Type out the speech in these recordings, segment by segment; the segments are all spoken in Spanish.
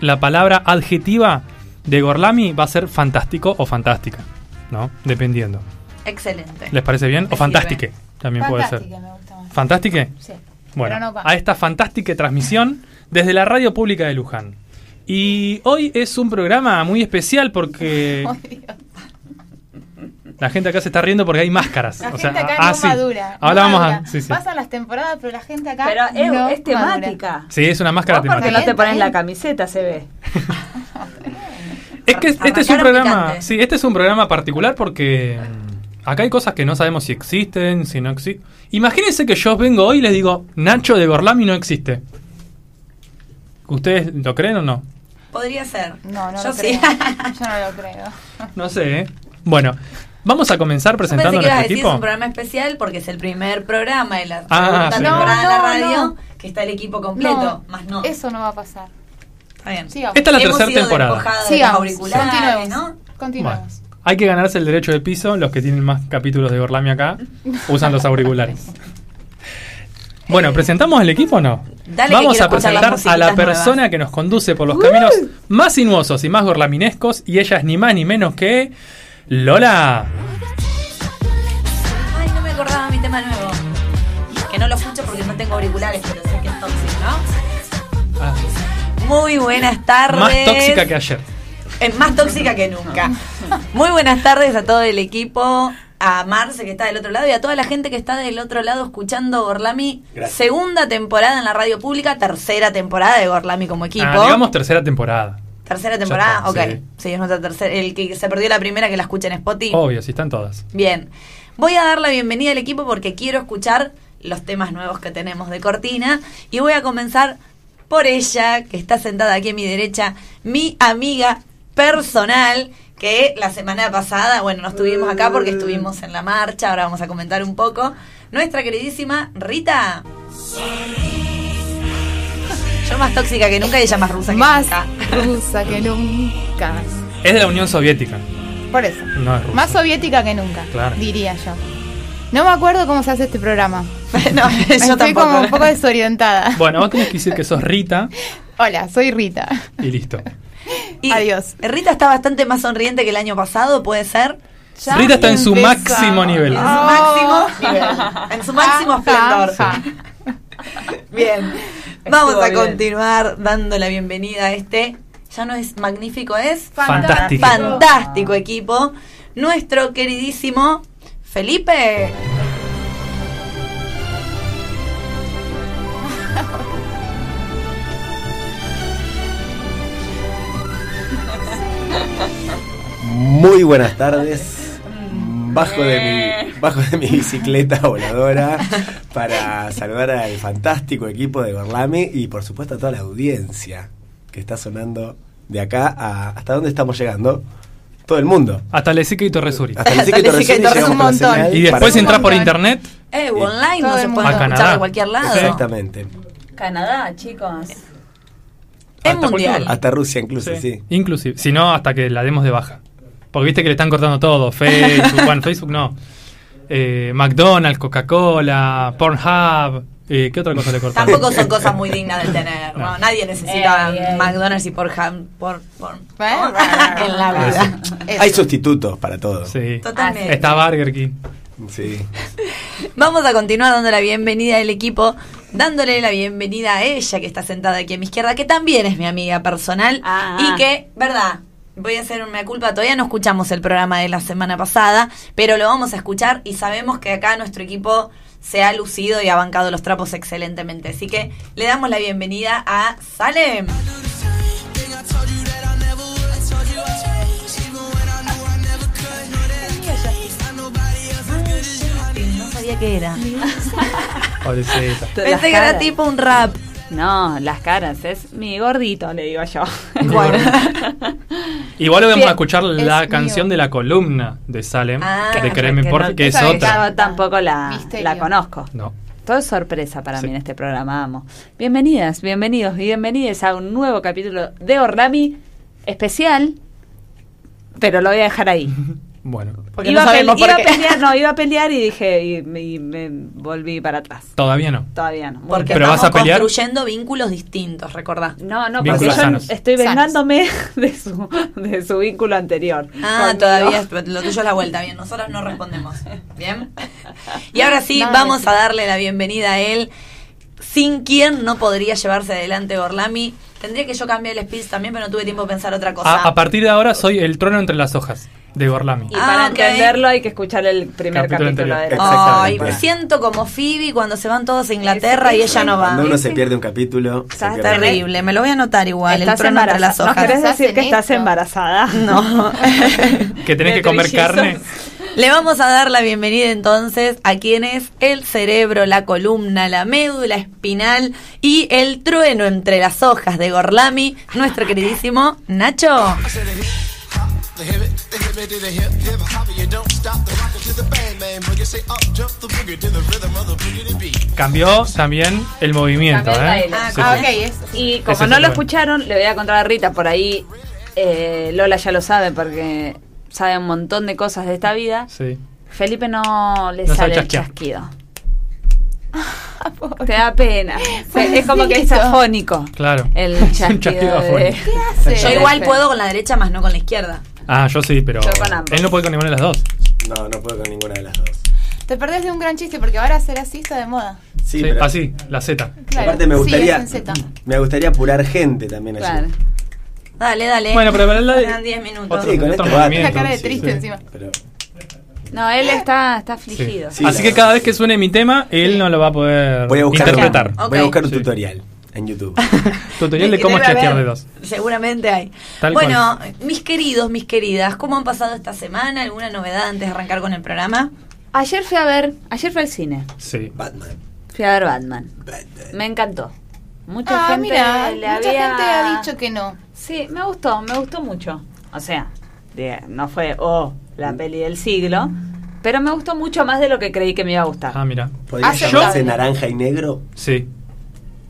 la palabra adjetiva de Gorlami va a ser fantástico o fantástica, ¿no? Dependiendo. Excelente. ¿Les parece bien? Me o sirve. fantastique, también puede ser. Me gusta más. ¿Fantastique? Sí. Bueno, no a esta fantástica transmisión desde la radio pública de Luján. Y hoy es un programa muy especial porque. la gente acá se está riendo porque hay máscaras. La o sea, gente acá ah, no sí. madura. Ahora no vamos madura. a. Sí, sí. Pasan las temporadas, pero la gente acá Pero es, no es madura. temática. Sí, es una máscara Vos porque temática. no te pones la camiseta, se ve. Es que este es un programa. picante. Sí, este es un programa particular porque mm, acá hay cosas que no sabemos si existen, si no existen. Imagínense que yo vengo hoy y les digo, Nacho de Gorlami no existe. ¿Ustedes lo creen o no? Podría ser. No, no Yo lo sí. creo. Yo no lo creo. No sé, ¿eh? Bueno, vamos a comenzar Yo pensé presentando que a nuestro decir es equipo. un programa especial porque es el primer programa de la Ah, sí. temporada No, de la radio no. que está el equipo completo, más no. Eso no va a pasar. Está bien. Sigamos. Esta es la Hemos tercera temporada. de Sigamos. auriculares, Continuemos. ¿no? Continuemos. Bueno, hay que ganarse el derecho de piso. Los que tienen más capítulos de Gorlami acá usan los auriculares. Bueno, ¿presentamos el equipo o no? Dale, que Vamos a presentar a la persona nuevas. que nos conduce por los caminos más sinuosos y más gorlaminescos. Y ella es ni más ni menos que Lola. Ay, no me acordaba mi tema nuevo. Que no lo escucho porque no tengo auriculares, pero sé que es tóxico, Ah, ¿no? Muy buenas tardes. más tóxica que ayer. Es más tóxica que nunca. Muy buenas tardes a todo el equipo, a Marce que está del otro lado y a toda la gente que está del otro lado escuchando Gorlami. Gracias. Segunda temporada en la radio pública, tercera temporada de Gorlami como equipo. Ah, digamos tercera temporada. Tercera temporada, está, ok. sí. Sí. es nuestra tercera. El que se perdió la primera que la escucha en Spotify. Obvio, si están todas. Bien. Voy a dar la bienvenida al equipo porque quiero escuchar los temas nuevos que tenemos de Cortina. Y voy a comenzar por ella, que está sentada aquí a mi derecha, mi amiga personal, que la semana pasada, bueno, no estuvimos acá porque estuvimos en la marcha, ahora vamos a comentar un poco. Nuestra queridísima Rita. Yo más tóxica que nunca y ella más rusa que Más nunca. rusa que nunca. Es de la Unión Soviética. Por eso. No es rusa. Más soviética que nunca, Claro. diría yo. No me acuerdo cómo se hace este programa. no, yo Estoy tampoco. como un poco desorientada. Bueno, vos tenés que decir que sos Rita Hola, soy Rita. y listo. Y Adiós. Rita está bastante más sonriente que el año pasado, ¿puede ser? Ya Rita está en su empezamos. máximo nivel. En su Oh. máximo nivel. En su máximo esplendor. Bien. Vamos Estuvo a bien. continuar dando la bienvenida a este. Ya no es magnífico, es Fantástico. fantástico equipo. Nuestro queridísimo Felipe. Muy buenas tardes. Bajo de mi, bajo de mi bicicleta voladora para saludar al fantástico equipo de Gorlami y por supuesto a toda la audiencia que está sonando de acá a hasta dónde estamos llegando. Todo el mundo. Hasta Lezica y Torresuri. Hasta Torresuri Lezica y Torres, llegamos un con la montón. señal Y después entras por internet, Eh, online no se puede A escuchar Canadá. de cualquier lado. Exactamente. Canadá, chicos. Es Hasta mundial. cualquier- Hasta Rusia incluso, Sí. sí. Inclusive. Si no, hasta que la demos de baja. Porque viste que le están cortando todo. Facebook, bueno, Facebook no. Eh, McDonald's, Coca-Cola, Pornhub. Eh, ¿Qué otra cosa le cortaron? Tampoco son cosas muy dignas de tener. ¿no? No. Nadie necesita Ey, ey. McDonald's y por, por, por en la vida. Eso. Hay sustitutos para todo. Sí. Totalmente. Está Burger King. Sí. Vamos a continuar dando la bienvenida al equipo, dándole la bienvenida a ella que está sentada aquí a mi izquierda, que también es mi amiga personal Ah. y que, verdad, voy a hacer una culpa, todavía no escuchamos el programa de la semana pasada, pero lo vamos a escuchar y sabemos que acá nuestro equipo se ha lucido y ha bancado los trapos excelentemente. Así que le damos la bienvenida a Salem. No sabía qué era. Pensé que era tipo un rap. No, las caras, es mi gordito, le digo yo. Bueno. Igual hoy vamos Bien, a escuchar es la mío. canción de la columna de Salem, Ah, de Créeme que por no- que es otra. Yo tampoco la, Misterio. la conozco. No. Todo es sorpresa para Sí. mí en este programa, amo. Bienvenidas, bienvenidos y bienvenidas a un nuevo capítulo de Orlami especial, pero lo voy a dejar ahí. Bueno, Porque iba, no sabemos por iba a pelear, no, iba a pelear y dije, y, me- y me volví para atrás. todavía no. Todavía no. Porque ¿Pero estamos vas a pelear? construyendo vínculos distintos, recordá. No, no, Vínculos porque yo sanos. estoy Sanos. vengándome de su, de su vínculo anterior. Ah, Conmigo. todavía es- lo tuyo es la vuelta, bien, nosotros no respondemos. Bien. Y ahora sí, Nada vamos a darle la bienvenida a él, sin quien no podría llevarse adelante Gorlami. Tendría que yo cambiar el speech también, pero no tuve tiempo de pensar otra cosa. A, a partir de ahora soy el trono entre las hojas de Gorlami. Y Ah, para ok. entenderlo hay que escuchar el primer Capítulo capítulo, de. Ay, me siento como Phoebe cuando se van todos a Inglaterra y ella no va. Cuando uno se pierde un capítulo, pierde- Terrible, me lo voy a anotar igual, el Estás trono entre las embarazada. hojas. ¿No querés decir que estás embarazada? No. Que tenés que comer carne. Le vamos a dar la bienvenida entonces a quien es el cerebro, la columna, la médula espinal y el trueno entre las hojas de Gorlami, nuestro queridísimo Nacho. The hip it, the hip it to the hip hip hop. You don't stop the rocket to the bang bang boogie. Say up jump the boogie to the rhythm of the boogie to beat. Cambió también el movimiento, Cambió el ¿eh? Sí, Ah, sí. ok, es. Y como Ese no lo escucharon, le voy a contar a Rita por ahí. eh, Lola ya lo sabe porque sabe un montón de cosas de esta vida. Sí. Felipe no le No sabe sale el chasquido. Te da pena. Es como que es afónico. Claro. El Un chasquido. chasquido de- afónico. ¿Qué hace? Yo igual puedo con la derecha, más no con la izquierda. Ah, yo sí, pero Yo con ambos. él no puede con ninguna de las dos. No, no puedo con ninguna de las dos. Te perdés de un gran chiste porque ahora hacer así está de moda. Sí, Sí, pero así, la Z. Claro. aparte me Sí, gustaría, es en Z. me gustaría apurar gente también allí. Claro. Dale, dale. Bueno, pero para la- Quedan 10 minutos. Otro- Sí, con otro esto va. movimiento. La cara de triste sí. encima. Pero No, él está, está afligido. Sí, Así que verdad. cada vez que suene mi tema, él no lo va a poder voy a buscar, interpretar. Voy a buscar un Sí. tutorial en YouTube. Tutorial de cómo chasquear haber. dedos. Seguramente hay. Tal bueno, mis queridos, mis queridas, ¿cómo han pasado esta semana? ¿Alguna novedad antes de arrancar con el programa? Ayer fui a ver, ayer fui al cine. Sí. Batman. Fui a ver Batman. Batman. Me encantó. Mucha Ah, gente mira, le mucha había... gente ha dicho que no. Sí, me gustó, me gustó mucho. O sea, no fue, oh, la peli del siglo, pero me gustó mucho más de lo que creí que me iba a gustar. Ah, mira. ¿Podría llamarse naranja y negro? Sí.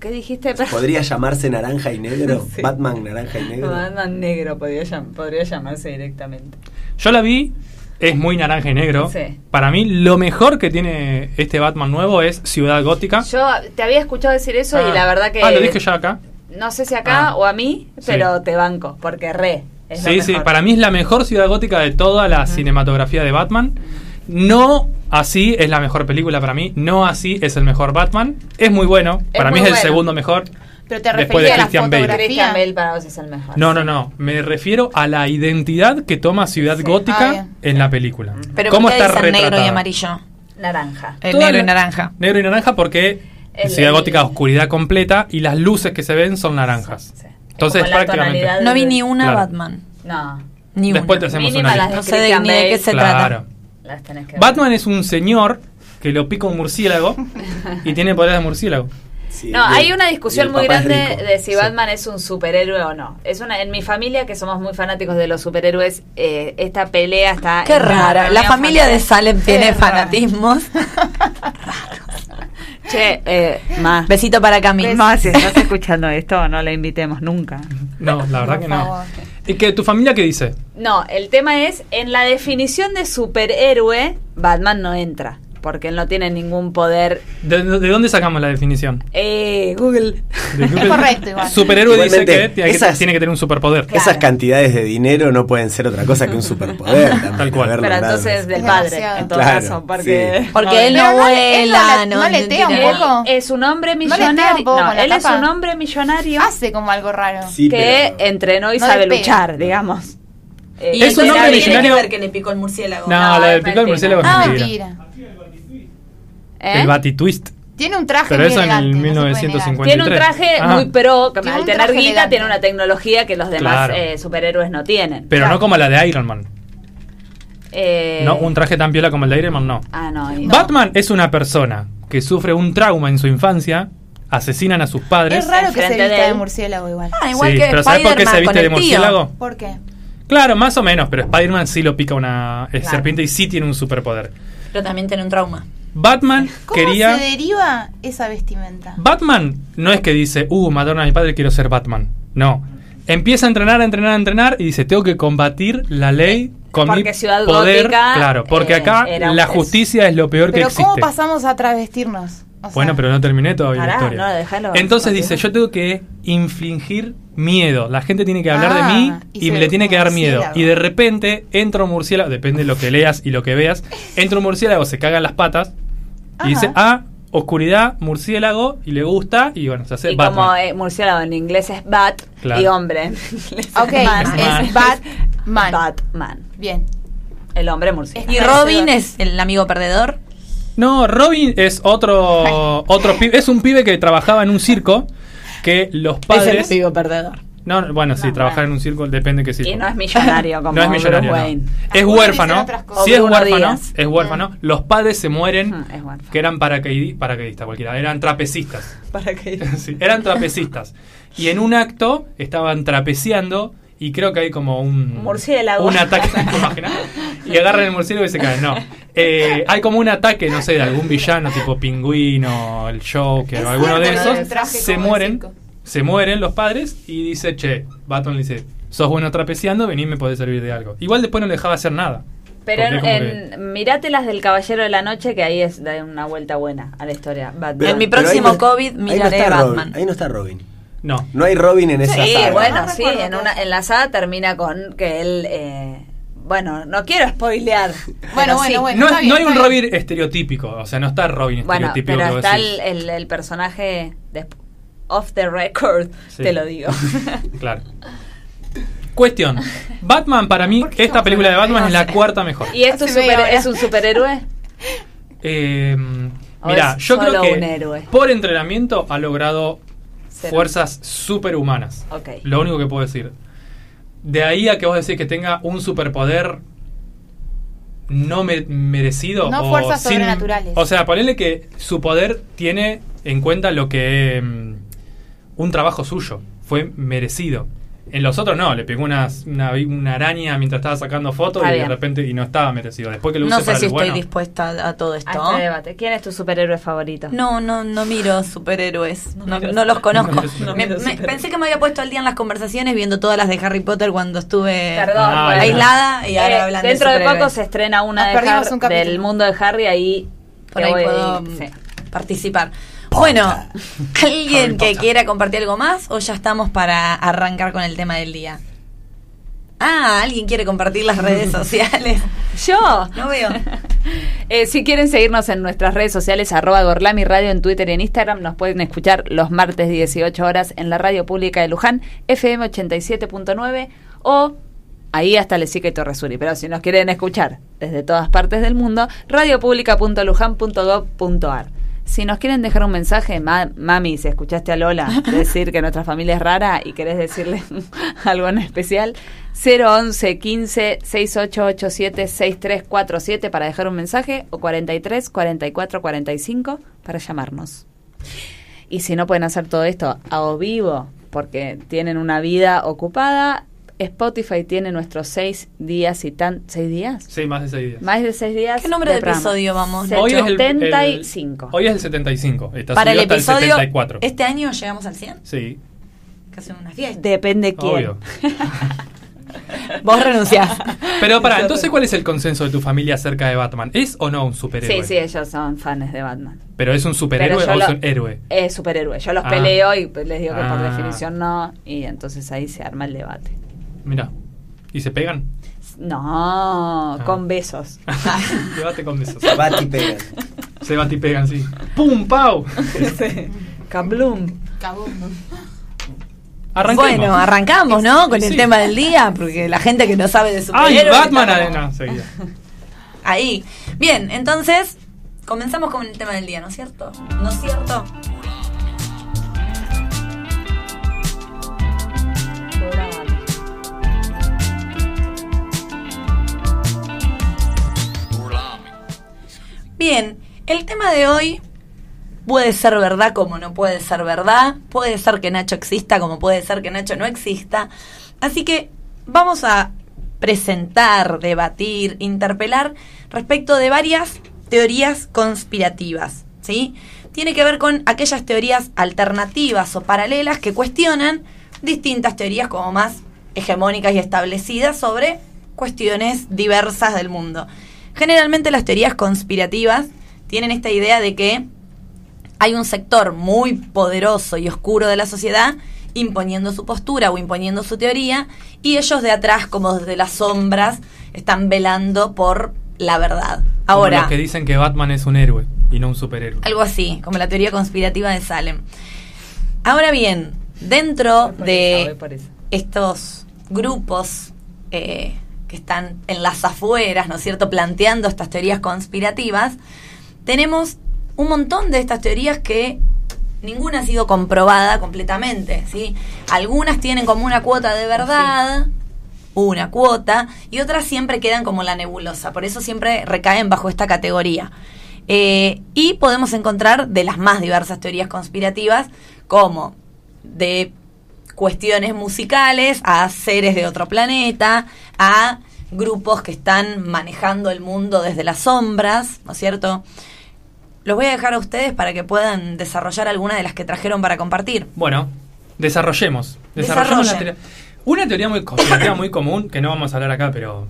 ¿Qué dijiste? ¿Podría llamarse naranja y negro? Sí. Batman naranja y negro. Batman negro podría, llam- podría llamarse directamente. Yo la vi, es muy naranja y negro. Sí. Para mí, lo mejor que tiene este Batman nuevo es Ciudad Gótica. Yo te había escuchado decir eso Ah. y la verdad que... Ah, lo dije ya acá. No sé si acá Ah. o a mí, Sí. pero te banco, porque re. Es lo Sí, sí, para mí es la mejor Ciudad Gótica de toda la cinematografía de Batman. No así es la mejor película para mí, no así es el mejor Batman. Es muy bueno, Es para mí muy es el segundo mejor. Pero te Después de a la Christian Bale. Christian Bale para vos es el mejor. No, no, no, me refiero a la identidad que toma Ciudad Ah, Gótica bien. en la película. Pero ¿Cómo ¿por qué está dicen negro y retratada? amarillo? Naranja. El Toda negro y la- naranja. Negro y naranja porque El- Ciudad el- Gótica oscuridad completa y las luces que se ven son naranjas. Sí. Entonces la prácticamente... No vi ni una Claro. Batman. No. Ni Después una. te hacemos Mínima una lista. No sé de, ni de qué se Claro. trata. Las tenés que ver. Batman es un señor que lo pica un murciélago y tiene poderes de murciélago. Sí, No, el- hay una discusión muy grande de si Sí. Batman es un superhéroe o no. Es una en mi familia que somos muy fanáticos de los superhéroes. eh, esta pelea está. Qué rara. La familia de. Salem tiene fanatismos. Che, eh, ma. Besito para Camille. Ma, si estás escuchando esto, no la invitemos nunca. No, la verdad Por que no. ¿Y que tu familia qué dice? No, el tema es, en la definición de superhéroe, Batman no entra. Porque él no tiene ningún poder. ¿De, de dónde sacamos la definición? Eh, Google. De Google. correcto, igual. Superhéroe dice que tiene, que esas- tiene que tener un superpoder. Claro. Esas cantidades de dinero no pueden ser otra cosa que un superpoder. también, Tal cual. Pero logrado entonces del Es padre, en todo Claro, caso. Porque. sí. Porque él no no él no vuela, le- no le tea un Él poco. es un hombre ¿No millonario. No, él es un hombre millonario Hace como algo raro. Sí, que pero- entrenó y No sabe luchar, digamos. Eh, Es eso un no hombre tiene que millonario- ver que le picó el murciélago. No, No, la del es picar el murciélago es Ah, mentira. ¿Eh? El Batitwist. Tiene un traje Pero muy eso en el elegante, no se puede 1950. negar. Tiene un traje Ah. muy pro, que Tiene al tener guita elegante. tiene una tecnología que los demás Claro. eh, superhéroes no tienen. Pero Claro. no como la de Iron Man. Eh, No, un traje tan piola como el de Iron Man, no. Ah, no. Batman es una persona que sufre un trauma en su infancia, asesinan a sus padres. Es raro que se de vista de él. murciélago igual. Ah, igual Sí, que pero ¿sabes por qué se viste de murciélago? ¿Por qué? Claro, más o menos, pero Spider-Man sí lo pica una eh, Claro. serpiente y sí tiene un superpoder. Pero también tiene un trauma. Batman ¿Cómo quería... se deriva esa vestimenta? Batman no es que dice, uh, mataron a mi padre, quiero ser Batman. No. Empieza a entrenar, a entrenar, a entrenar y dice, tengo que combatir la ley con Porque mi Ciudad poder, Gótica, claro, porque eh, acá la justicia es lo peor que Pero existe. ¿cómo pasamos a travestirnos? O sea, Bueno, pero no terminé todavía Pará, la historia. no, déjalo. Entonces dice, yo tengo que infligir miedo. La gente tiene que hablar Ah, de mí y y, le tiene que dar miedo. Y de repente entra un murciélago, depende de lo que leas y lo que veas, entra un murciélago, se caga en las patas Ajá. y dice, ah, oscuridad, murciélago, y le gusta, y bueno, se hace Y Batman. como eh, murciélago en inglés es bat Claro. y hombre. Ok, man. es Batman. Batman. Bien. El hombre murciélago. ¿Y Robin es el amigo perdedor? No, Robin es otro, otro pibe, es un pibe que trabajaba en un circo que los padres... perdedor. No, no, bueno, sí, trabajar en un circo depende de qué circo. Y no es millonario como no es millonario, no. Es huérfano. Si es huérfano, es huérfano. Los padres se mueren, que eran paracaidi- paracaidistas, cualquiera, eran trapecistas. Sí, eran trapecistas. Y en un acto estaban trapeciando y creo que hay como un Murciélago. Un ataque. Y agarran el murciélago y se caen. No. Eh, hay como un ataque, no sé, de algún villano tipo pingüino, el Joker o alguno de esos. Se mueren. Se mueren los padres y dice, che, Batman le dice, sos bueno trapeciando, vení me podés servir de algo. Igual después no le dejaba hacer nada. Pero en, en- mirate las del Caballero de la Noche, que ahí es da una vuelta buena a la historia. Batman. Pero- En mi próximo no- COVID ahí no miraré está Batman. Robin, ahí no está Robin. No. No hay Robin en esa Sí, saga. bueno, No sí, recuerdo en, qué una, en la saga termina con que él... eh, bueno, no quiero spoilear. Bueno, bueno, sí. bueno. No, bien, no hay un. Robin estereotípico, o sea, no está Robin Bueno, estereotípico. pero que está el, el- el personaje de, off the record, Sí. te lo digo. Claro. Cuestión. Batman para mí, ¿Por qué esta película de Batman es la cuarta mejor. ¿Y es, tu Hace media super- es un superhéroe? Eh, ¿O mira, yo creo que por entrenamiento ha logrado fuerzas superhumanas. Lo único que puedo decir. De ahí a que vos decís que tenga un superpoder no me- merecido. No o fuerzas sin- sobrenaturales. O sea, ponele que su poder tiene en cuenta lo que. Un trabajo suyo. Fue merecido. En los otros no, le pegó una, una, una araña mientras estaba sacando fotos Está y bien. de repente y no estaba merecido. Después que lo No use sé para si estoy bueno. dispuesta a, a todo A esto. este debate. ¿Quién es tu superhéroe favorito? No, no, no miro superhéroes. No, miras- no los conozco. no no Me- me- pensé que me había puesto al día en las conversaciones viendo todas las de Harry Potter cuando estuve Perdón, Ah, aislada y ahora Eh, hablan Dentro de, superhéroes. poco se estrena una de Har- un del mundo de Harry ahí. Por ahí voy- puedo sí. participar. Bueno, ¿alguien que quiera compartir algo más o ya estamos para arrancar con el tema del día? Ah, ¿alguien quiere compartir las redes sociales? Yo. No veo. Eh, si quieren seguirnos en nuestras redes sociales, arroba Gorlami Radio en Twitter y en Instagram, nos pueden escuchar los martes 18 horas en la radio pública de Luján, FM 87.9 o ahí hasta Lesica y Torresuri. Pero si nos quieren escuchar desde todas partes del mundo, radiopublica.luján.gov.ar. Si nos quieren dejar un mensaje, ma- mami, si escuchaste a Lola decir que nuestra familia es rara y querés decirle algo en especial, 011 15 6887 6347 para dejar un mensaje o 43 44 45 para llamarnos. Y si no pueden hacer todo esto a o vivo porque tienen una vida ocupada, Spotify tiene nuestros seis días y tan... ¿Seis días? Sí, más de seis días. Más de seis días. ¿Qué número de episodio vamos? Hoy es el- el- 75. hoy es el 75. Está Para el episodio, el 74. este año llegamos al 100. Sí, hacemos una fiesta. Depende quién. obvio. Vos renunciás. Pero para, entonces, ¿cuál es el consenso de tu familia acerca de Batman? ¿Es o no un superhéroe? Sí, sí, ellos son fans de Batman. ¿Pero es un superhéroe Pero o yo es lo- un héroe? Es superhéroe. Yo los Ah. peleo y les digo que por Ah. definición no. Y entonces ahí se arma el debate. Mira. ¿Y se pegan? No, Ah. con besos. Debate con besos. Bati pegan. Se bat y pegan, sí. ¡Pum, pau! Kablum. Kaboom. Arranquemos. Bueno, arrancamos, ¿no? Con el Sí. tema del día, porque la gente que no sabe de ¡Ay, superhéroes... Batman! está Ah, No, seguía. Ahí. Bien, entonces, comenzamos con el tema del día, ¿no es cierto? ¿No es cierto? Bien, el tema de hoy puede ser verdad como no puede ser verdad, puede ser que Nacho exista como puede ser que Nacho no exista. Así que vamos a presentar, debatir, interpelar respecto de varias teorías conspirativas, ¿sí? Tiene que ver con aquellas teorías alternativas o paralelas que cuestionan distintas teorías como más hegemónicas y establecidas sobre cuestiones diversas del mundo. Generalmente las teorías conspirativas tienen esta idea de que hay un sector muy poderoso y oscuro de la sociedad imponiendo su postura o imponiendo su teoría y ellos de atrás, como desde las sombras, están velando por la verdad. Como Ahora, los que dicen que Batman es un héroe y no un superhéroe. algo así, como la teoría conspirativa de Salem. Ahora bien, dentro de estos grupos eh, que están en las afueras, ¿no es cierto?, planteando estas teorías conspirativas, tenemos un montón de estas teorías que ninguna ha sido comprobada completamente, ¿sí? Algunas tienen como una cuota de verdad, una cuota, y otras siempre quedan como la nebulosa, por eso siempre recaen bajo esta categoría. Eh, y podemos encontrar de las más diversas teorías conspirativas, como de cuestiones musicales a seres de otro planeta, a grupos que están manejando el mundo desde las sombras, ¿no es cierto? Los voy a dejar a ustedes para que puedan desarrollar alguna de las que trajeron para compartir. Bueno, desarrollemos. Desarrollemos la Desarrollen. teoría. Una teoría muy conspirativa muy común, que no vamos a hablar acá, pero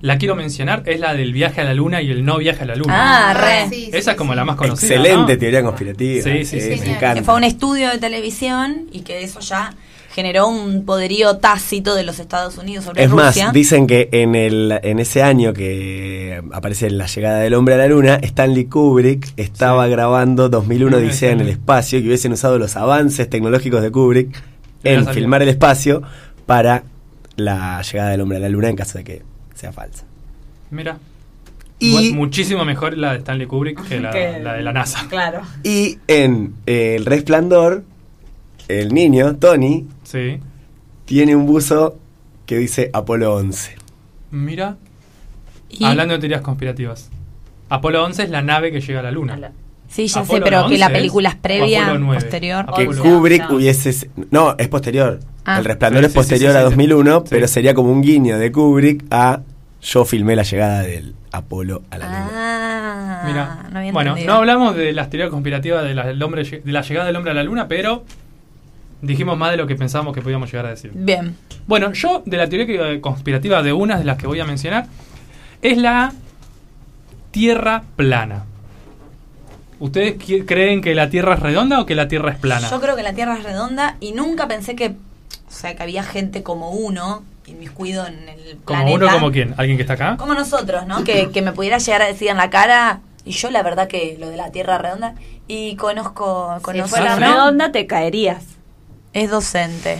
la quiero mencionar, es la del viaje a la luna y el no viaje a la luna. Ah, re. sí, Esa sí, es como sí. la más conocida. Excelente ¿no? teoría conspirativa. Sí, sí, sí. me encanta. Que fue un estudio de televisión y que eso ya generó un poderío tácito de los Estados Unidos sobre Es Rusia. más, dicen que en, el, en ese año que aparece la llegada del hombre a la luna, Stanley Kubrick estaba Sí. grabando 2001 Sí, Odisea en el espacio y que hubiesen usado los avances tecnológicos de Kubrick en filmar el espacio para la llegada del hombre a la luna en caso de que sea falsa. Mira. Y- muchísimo mejor la de Stanley Kubrick que la, Que- la de la NASA. Claro. Y en eh, El Resplandor, el niño, Tony, Sí. tiene un buzo que dice Apolo 11. Mira. Y- Hablando de teorías conspirativas. Apolo 11 es la nave que llega a la luna. A la- Sí, ya sé, pero que la 11 película es previa, Apolo 9. posterior. Que. Kubrick no. hubiese... No, es posterior. Ah. El Resplandor Sí, es sí, sí, posterior sí, a sí. 2001, Sí. pero sería como un guiño de Kubrick a yo filmé la llegada del Apolo a la Luna. Ah, Mira. no había bueno, entendido. no hablamos de las teorías conspirativas de la, del hombre, de la llegada del hombre a la luna, pero dijimos más de lo que pensábamos que podíamos llegar a decir. Bien. Bueno, yo de la teoría conspirativa de unas de las que voy a mencionar es la Tierra plana. ¿Ustedes creen que la Tierra es redonda o que la Tierra es plana? Yo creo que la Tierra es redonda y nunca pensé que, o sea, que había gente como uno, inmiscuido en el como planeta. uno, como quién, alguien que está acá. Como nosotros, ¿no? Que, que me pudiera llegar a decir en la cara, y yo la verdad que lo de la Tierra redonda, y conozco, Si conozco fuera ¿sí? redonda te caerías. Es docente.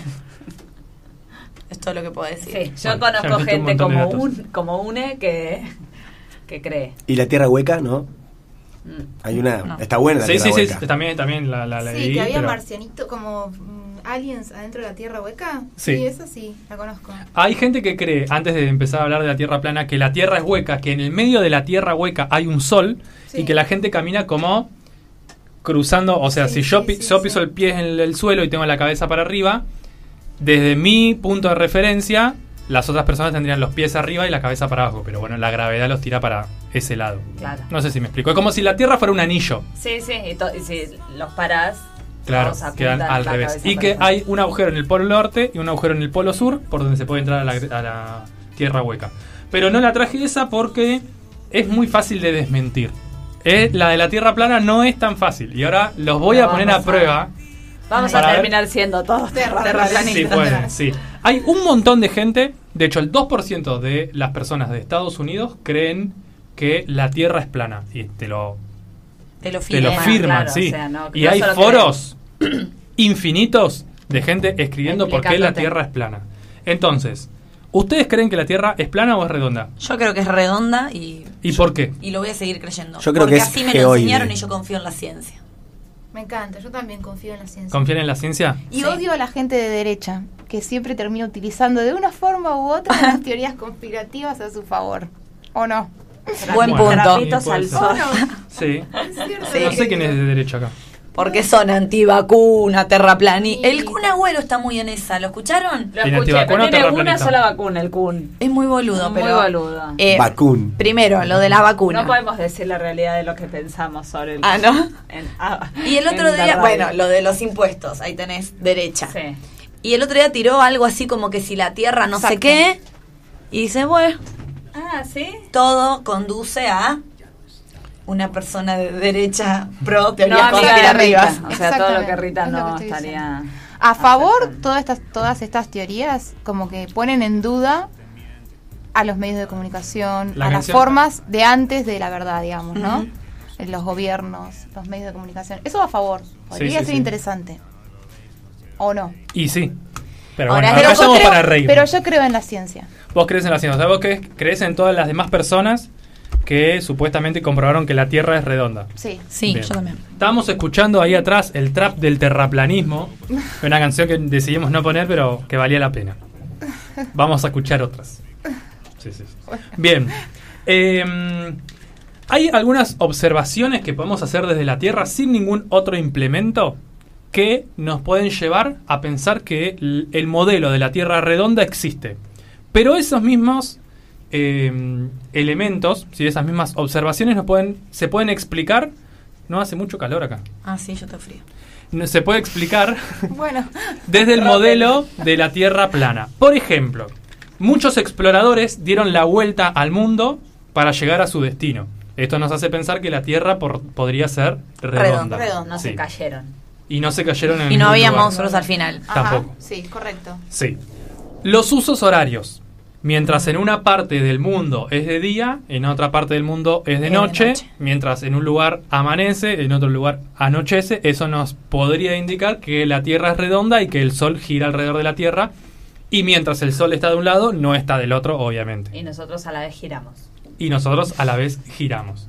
Es todo lo que puedo decir. Sí, yo Bueno, conozco un gente como, un, como une que, que cree. ¿Y la Tierra hueca? No. Mm. Hay una... No. Está buena la Sí, Tierra sí, sí, hueca. también, también la, la, la Sí, leí, que había pero marcianitos como mm, aliens adentro de la Tierra hueca. Sí. Sí. esa sí, la conozco. Hay gente que cree, antes de empezar a hablar de la Tierra plana, que la Tierra es hueca, que en el medio de la Tierra hueca hay un sol Sí. y que la gente camina como cruzando, o sea, Sí, si yo, sí, piso el pie en el, el suelo y tengo la cabeza para arriba, desde mi punto de referencia, las otras personas tendrían los pies arriba y la cabeza para abajo, pero bueno, la gravedad los tira para ese lado. Claro. No sé si me explico. Es como si la Tierra fuera un anillo. Sí, sí, y, si los parás, Claro, quedan al revés. Y que hay un agujero en el polo norte y un agujero en el polo sur por donde se puede entrar a la, a la tierra hueca. Pero no la traje esa porque es muy fácil de desmentir. Eh, la de la tierra plana no es tan fácil. Y ahora los voy a poner a prueba. Vamos a ver- terminar siendo todos Terra- terraplanistas. Sí, pueden, sí. Hay un montón de gente, de hecho el 2% de las personas de Estados Unidos creen que la tierra es plana. Y te lo Te lo te lo firman. firman, claro, sí. o sea, no- y no hay foros infinitos de gente escribiendo por qué la. Tierra es plana. Entonces, ¿ustedes creen que la Tierra es plana o es redonda? Yo creo que es redonda y, ¿Y por qué? y lo voy a seguir creyendo. Yo creo Porque que es así me lo enseñaron y yo confío en la ciencia. Me encanta, yo también confío en la ciencia. ¿Confían en la ciencia? Y Sí. odio a la gente de derecha, que siempre termina utilizando de una forma u otra las teorías conspirativas a su favor. ¿O no? Buen punto. Sí, al sol. No sé quién es de derecha acá. Porque son antivacuna, terraplani. Sí. El Kun Agüero está muy en esa, ¿lo escucharon? Lo ¿Tiene escuché, pero tiene una sola vacuna, el Kun. Es muy boludo, Muy pero. boludo. eh, Vacún. Primero, lo de la vacuna. No podemos decir la realidad de lo que pensamos sobre el Ah, ¿no? en- ah, Y el otro día, bueno, lo de los impuestos, ahí tenés derecha. Sí. Y el otro día tiró algo así como que si la tierra no sé Exacto. qué, Y dice, bueno, Ah, ¿sí? todo conduce a una persona de derecha pro teoría No, amiga de. Rita. O sea, todo lo que Rita es lo que no estaría... A favor, aceptando. todas estas, todas estas teorías como que ponen en duda a los medios de comunicación, La a las formas de antes de la verdad, digamos, ¿no? Ujú. En Los gobiernos, los medios de comunicación. Eso a favor. Podría sí, ser sí. interesante. ¿O no? Y sí. Pero Ahora, bueno, pero acá yo estamos creo, para reír. pero yo creo en la ciencia. Vos crees en la ciencia, o sea, vos crees, crees en todas las demás personas que supuestamente comprobaron que la Tierra es redonda. Sí. Sí, Bien. yo también. Estábamos escuchando ahí atrás el trap del terraplanismo, una canción que decidimos no poner, pero que valía la pena. Vamos a escuchar otras. Sí, sí, sí. Bien. Eh, hay algunas observaciones que podemos hacer desde la Tierra sin ningún otro implemento que nos pueden llevar a pensar que el modelo de la Tierra redonda existe. Pero esos mismos eh, elementos, si esas mismas observaciones nos pueden, se pueden explicar. No hace mucho calor acá. Ah, sí, yo te frío. No, se puede explicar Bueno, desde el modelo de la Tierra plana. Por ejemplo, muchos exploradores dieron la vuelta al mundo para llegar a su destino. Esto nos hace pensar que la Tierra por- podría ser redonda. Redonda. No Sí. se cayeron. Y no se cayeron en Y no había lugar. monstruos al final. ajá, Tampoco. Sí, correcto. Sí. Los usos horarios. Mientras en una parte del mundo es de día, en otra parte del mundo es de noche. mientras en un lugar amanece, en otro lugar anochece, eso nos podría indicar que la Tierra es redonda y que el Sol gira alrededor de la Tierra, y mientras el Sol está de un lado, no está del otro, obviamente. Y nosotros a la vez giramos. Y nosotros a la vez giramos.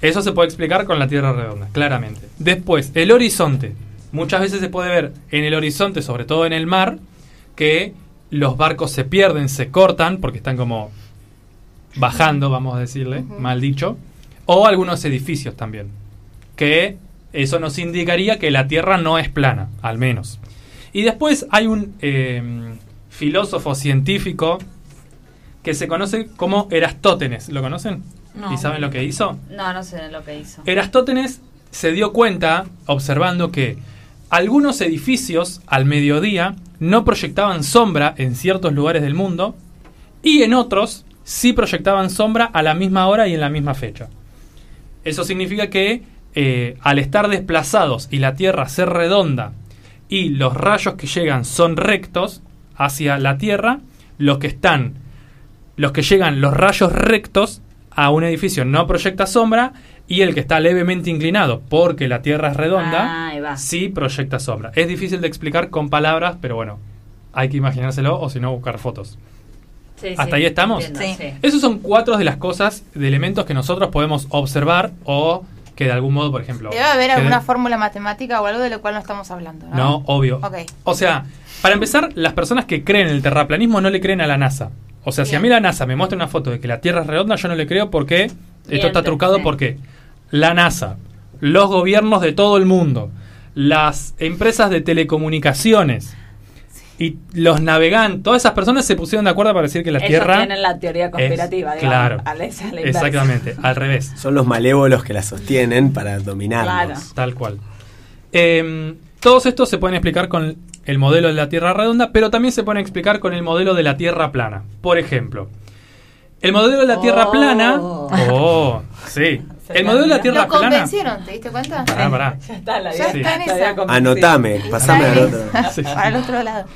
Eso se puede explicar con la Tierra redonda, claramente. Después, el horizonte. Muchas veces se puede ver en el horizonte, sobre todo en el mar, que los barcos se pierden, se cortan, porque están como bajando, vamos a decirle, mal dicho. O algunos edificios también. Que eso nos indicaría que la Tierra no es plana, al menos. Y después hay un eh, filósofo científico que se conoce como Erastótenes. ¿Lo conocen? No. ¿Y saben lo que hizo? No, no sé lo que hizo. Erastótenes se dio cuenta, observando que algunos edificios al mediodía no proyectaban sombra en ciertos lugares del mundo y en otros sí proyectaban sombra a la misma hora y en la misma fecha. Eso significa que eh, al estar desplazados y la Tierra ser redonda y los rayos que llegan son rectos hacia la Tierra, los que están, los que llegan los rayos rectos a un edificio no proyecta sombra y el que está levemente inclinado porque la Tierra es redonda Ah, sí proyecta sombra. Es difícil de explicar con palabras, pero bueno, hay que imaginárselo o si no buscar fotos. Sí, ¿Hasta sí, ahí estamos? entiendo, Sí. Esos son cuatro de las cosas, de elementos que nosotros podemos observar o que de algún modo, por ejemplo... Debe haber alguna de- fórmula matemática o algo de lo cual no estamos hablando. No, No, obvio. O sea, para empezar, las personas que creen en el terraplanismo no le creen a la NASA. O sea, si a Bien. mí la NASA me muestra una foto de que la Tierra es redonda, yo no le creo porque esto está trucado sí. porque la NASA, los gobiernos de todo el mundo, las empresas de telecomunicaciones y los navegantes, todas esas personas se pusieron de acuerdo para decir que la Ellos Tierra tienen la teoría es- conspirativa, digamos. claro, a la- a la inversa. exactamente, al revés. Son los malévolos que la sostienen para dominarnos. Claro. Tal cual. Eh, todos estos se pueden explicar con el modelo de la Tierra redonda, pero también se pueden explicar con el modelo de la Tierra plana. Por ejemplo, el modelo de la Tierra Oh. plana. Oh, sí. El modelo de la Tierra Lo plana. convencieron, ¿te diste cuenta? Pará, pará. Ya está, la Ya había- está en esa. Anotame, pasame al otro. Sí. Para el otro lado.